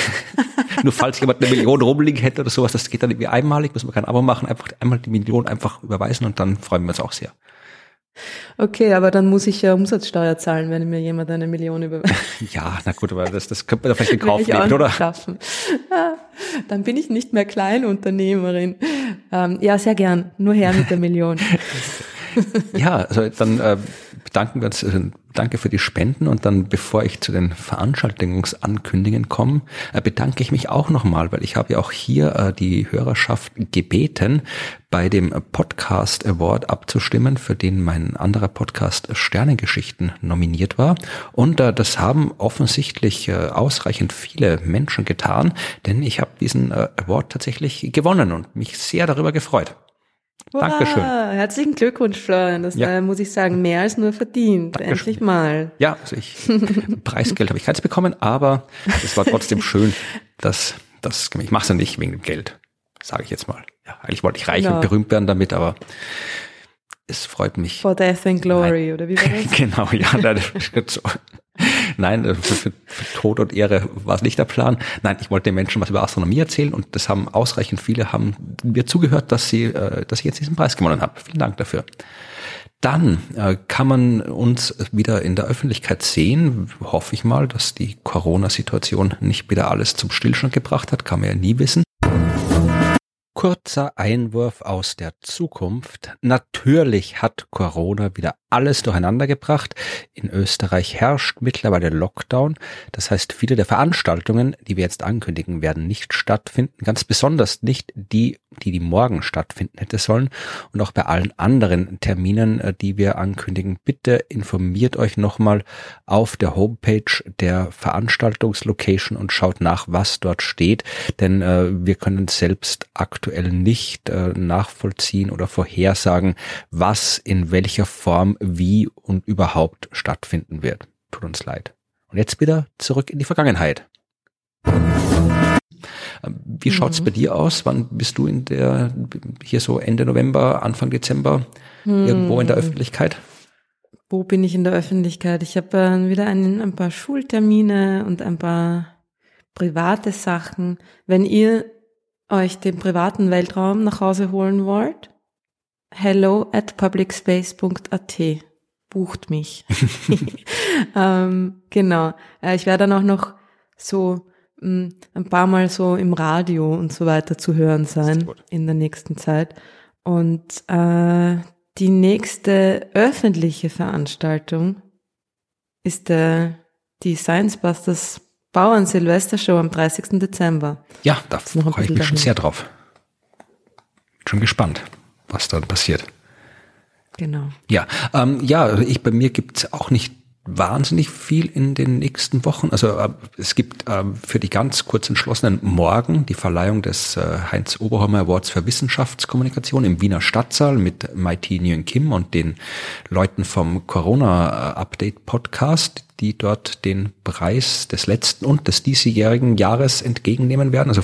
Nur falls jemand eine Million rumliegen hätte oder sowas, das geht dann irgendwie einmalig, muss man kein Abo machen, einfach einmal die Million einfach überweisen und dann freuen wir uns auch sehr. Okay, aber dann muss ich ja Umsatzsteuer zahlen, wenn mir jemand eine Million überweist. ja, na gut, aber das, das könnte man da vielleicht in Kauf nehmen, oder? Schaffen. Ja, dann bin ich nicht mehr Kleinunternehmerin. Ähm, ja, sehr gern. Nur her mit der Million. ja, also dann äh, bedanken wir uns, also danke für die Spenden und dann, bevor ich zu den Veranstaltungsankündigungen komme, äh, bedanke ich mich auch nochmal, weil ich habe ja auch hier äh, die Hörerschaft gebeten, bei dem Podcast Award abzustimmen, für den mein anderer Podcast Sternengeschichten nominiert war. Und das haben offensichtlich ausreichend viele Menschen getan, denn ich habe diesen Award tatsächlich gewonnen und mich sehr darüber gefreut. Hurra, Dankeschön. Herzlichen Glückwunsch, Florian. Das ja. äh, muss ich sagen, mehr als nur verdient. Dankeschön. Endlich mal. Ja, also ich, Preisgeld habe ich keins bekommen, aber es war trotzdem schön, dass das, ich mache es ja nicht wegen dem Geld, sage ich jetzt mal. Ja, eigentlich wollte ich reich genau. und berühmt werden damit, aber es freut mich. For Death and Glory, Nein. oder wie war das? genau, ja, das ist so. Nein, für, für, für Tod und Ehre war es nicht der Plan. Nein, ich wollte den Menschen was über Astronomie erzählen und das haben ausreichend viele haben mir zugehört, dass sie, äh, dass ich jetzt diesen Preis gewonnen habe. Vielen Dank dafür. Dann äh, kann man uns wieder in der Öffentlichkeit sehen. Hoffe ich mal, dass die Corona-Situation nicht wieder alles zum Stillstand gebracht hat. Kann man ja nie wissen. Kurzer Einwurf aus der Zukunft. Natürlich hat Corona wieder alles durcheinander gebracht. In Österreich herrscht mittlerweile Lockdown. Das heißt, viele der Veranstaltungen, die wir jetzt ankündigen, werden nicht stattfinden. Ganz besonders nicht die, die die morgen stattfinden hätte sollen. Und auch bei allen anderen Terminen, äh, die wir ankündigen, bitte informiert euch nochmal auf der Homepage der Veranstaltungslocation und schaut nach, was dort steht. Denn äh, wir können selbst aktuell nicht äh, nachvollziehen oder vorhersagen, was in welcher Form wie und überhaupt stattfinden wird. Tut uns leid. Und jetzt wieder zurück in die Vergangenheit. Wie schaut's mhm. bei dir aus? Wann bist du in der, hier so Ende November, Anfang Dezember, mhm. irgendwo in der Öffentlichkeit? Wo bin ich in der Öffentlichkeit? Ich habe äh, wieder einen, ein paar Schultermine und ein paar private Sachen. Wenn ihr euch den privaten Weltraum nach Hause holen wollt, hello at publicspace.at. Bucht mich. ähm, genau. Äh, ich werde dann auch noch so mh, mm, ein paar Mal so im Radio und so weiter zu hören sein in der nächsten Zeit. Und äh, die nächste öffentliche Veranstaltung ist der, die Science Busters Bauern Silvester Show am 30. Dezember. Ja, da freue ich mich schon sehr drauf. Schon gespannt was dann passiert. Genau. Ja, ähm, ja, ich bei mir gibt's auch nicht wahnsinnig viel in den nächsten Wochen. Also äh, es gibt äh, für die ganz kurz entschlossenen morgen die Verleihung des äh, Heinz Oberholmer Awards für Wissenschaftskommunikation im Wiener Stadtsaal mit Mighty Nguyen Kim und den Leuten vom Corona Update Podcast, die dort den Preis des letzten und des diesjährigen Jahres entgegennehmen werden. Also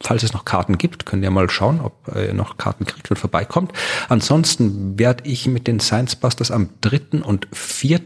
falls es noch Karten gibt, könnt ihr mal schauen, ob ihr noch Karten kriegt und vorbeikommt. Ansonsten werde ich mit den Science Busters am 3. und 4.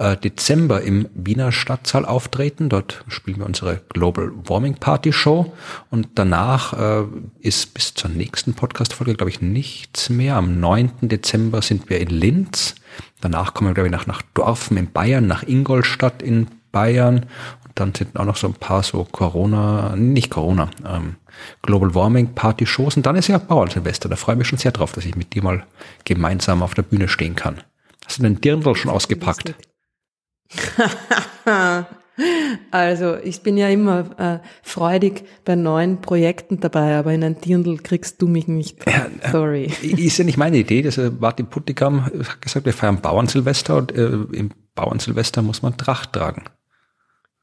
Äh, Dezember im Wiener Stadtsaal auftreten. Dort spielen wir unsere Global Warming Party Show und danach äh, ist bis zur nächsten Podcast-Folge, glaube ich, nichts mehr. Am 9. Dezember sind wir in Linz Danach kommen wir, glaube ich, nach, nach Dorfen in Bayern, nach Ingolstadt in Bayern. Und dann sind auch noch so ein paar so Corona, nicht Corona, ähm, Global Warming Party-Shows. Und dann ist ja Bauernsilvester. Da freue ich mich schon sehr drauf, dass ich mit dir mal gemeinsam auf der Bühne stehen kann. Hast du den Dirndl schon ausgepackt? Also ich bin ja immer äh, freudig bei neuen Projekten dabei, aber in ein Dirndl kriegst du mich nicht. Ja, äh, Sorry. Ist ja nicht meine Idee. Das, äh, Martin Puttigam hat gesagt, wir feiern Bauernsilvester und äh, im Bauernsilvester muss man Tracht tragen.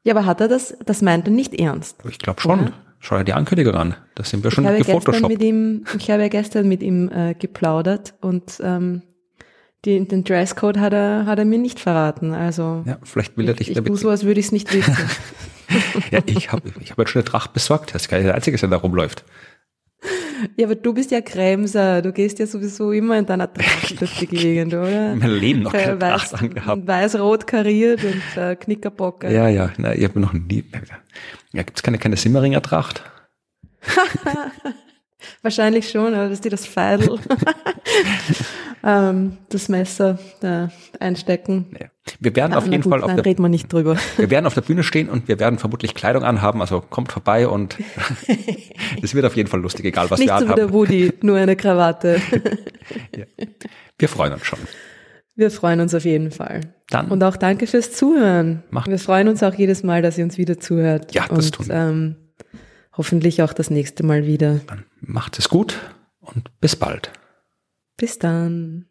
Ja, aber hat er das, das meint er nicht ernst? Ich glaube schon. Oder? Schau dir die Ankündigung an. Das sind wir schon gefotoshoppt. Mit ihm, ich habe ja gestern mit ihm äh, geplaudert und ähm, die, den Dresscode hat er, hat er mir nicht verraten. Also ja, vielleicht will er dich ich, ich so, als würde ich es nicht wissen. ja, ich habe ich hab jetzt schon eine Tracht besorgt. Das ist gar nicht der Einzige, der da rumläuft. Ja, aber du bist ja Kremser. Du gehst ja sowieso immer in deiner Tracht durch die Gegend, oder? Mein Leben noch keine Weiß, Tracht angehabt. Weiß-rot kariert und äh, Knickerbocke. Ja, ja. Na, ich habe noch nie. Ja, gibt's keine, keine Simmeringer Tracht? Wahrscheinlich schon, aber dass die das Feidel, ähm, das Messer da einstecken. Naja. Wir werden na, auf jeden gut, Fall auf der, reden wir nicht drüber. Wir werden auf der Bühne stehen und wir werden vermutlich Kleidung anhaben, also kommt vorbei und es wird auf jeden Fall lustig, egal was nicht wir anhaben. Nicht so wie der Woody, nur eine Krawatte. ja. Wir freuen uns schon. Wir freuen uns auf jeden Fall. Dann. Und auch danke fürs Zuhören. Macht. Wir freuen uns auch jedes Mal, dass ihr uns wieder zuhört. Ja, das und, tun wir. Ähm, hoffentlich auch das nächste Mal wieder. Dann macht es gut und bis bald. Bis dann.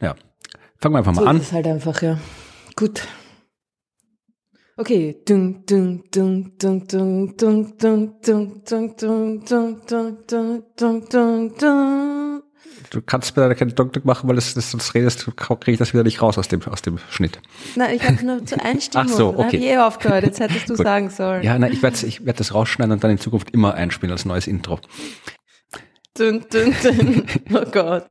Fangen wir einfach mal so an. Das ist halt einfach, ja. Gut. Okay. Dung, dung, dung, dung, dung, dung, dung, dung, dung, dung, dung, dung, dung, dung, dung. Du kannst mir da keine Dunk machen, weil das, das, das redest, kriege ich das wieder nicht raus aus dem, aus dem Schnitt. Nein, ich habe nur zur Einstimmung. Ach so, okay. Habe ich eh aufgehört, jetzt hättest du sagen sollen. Ja, nein, ich werde ich werd das rausschneiden und dann in Zukunft immer einspielen als neues Intro. Dun, dun, dun. Oh Gott.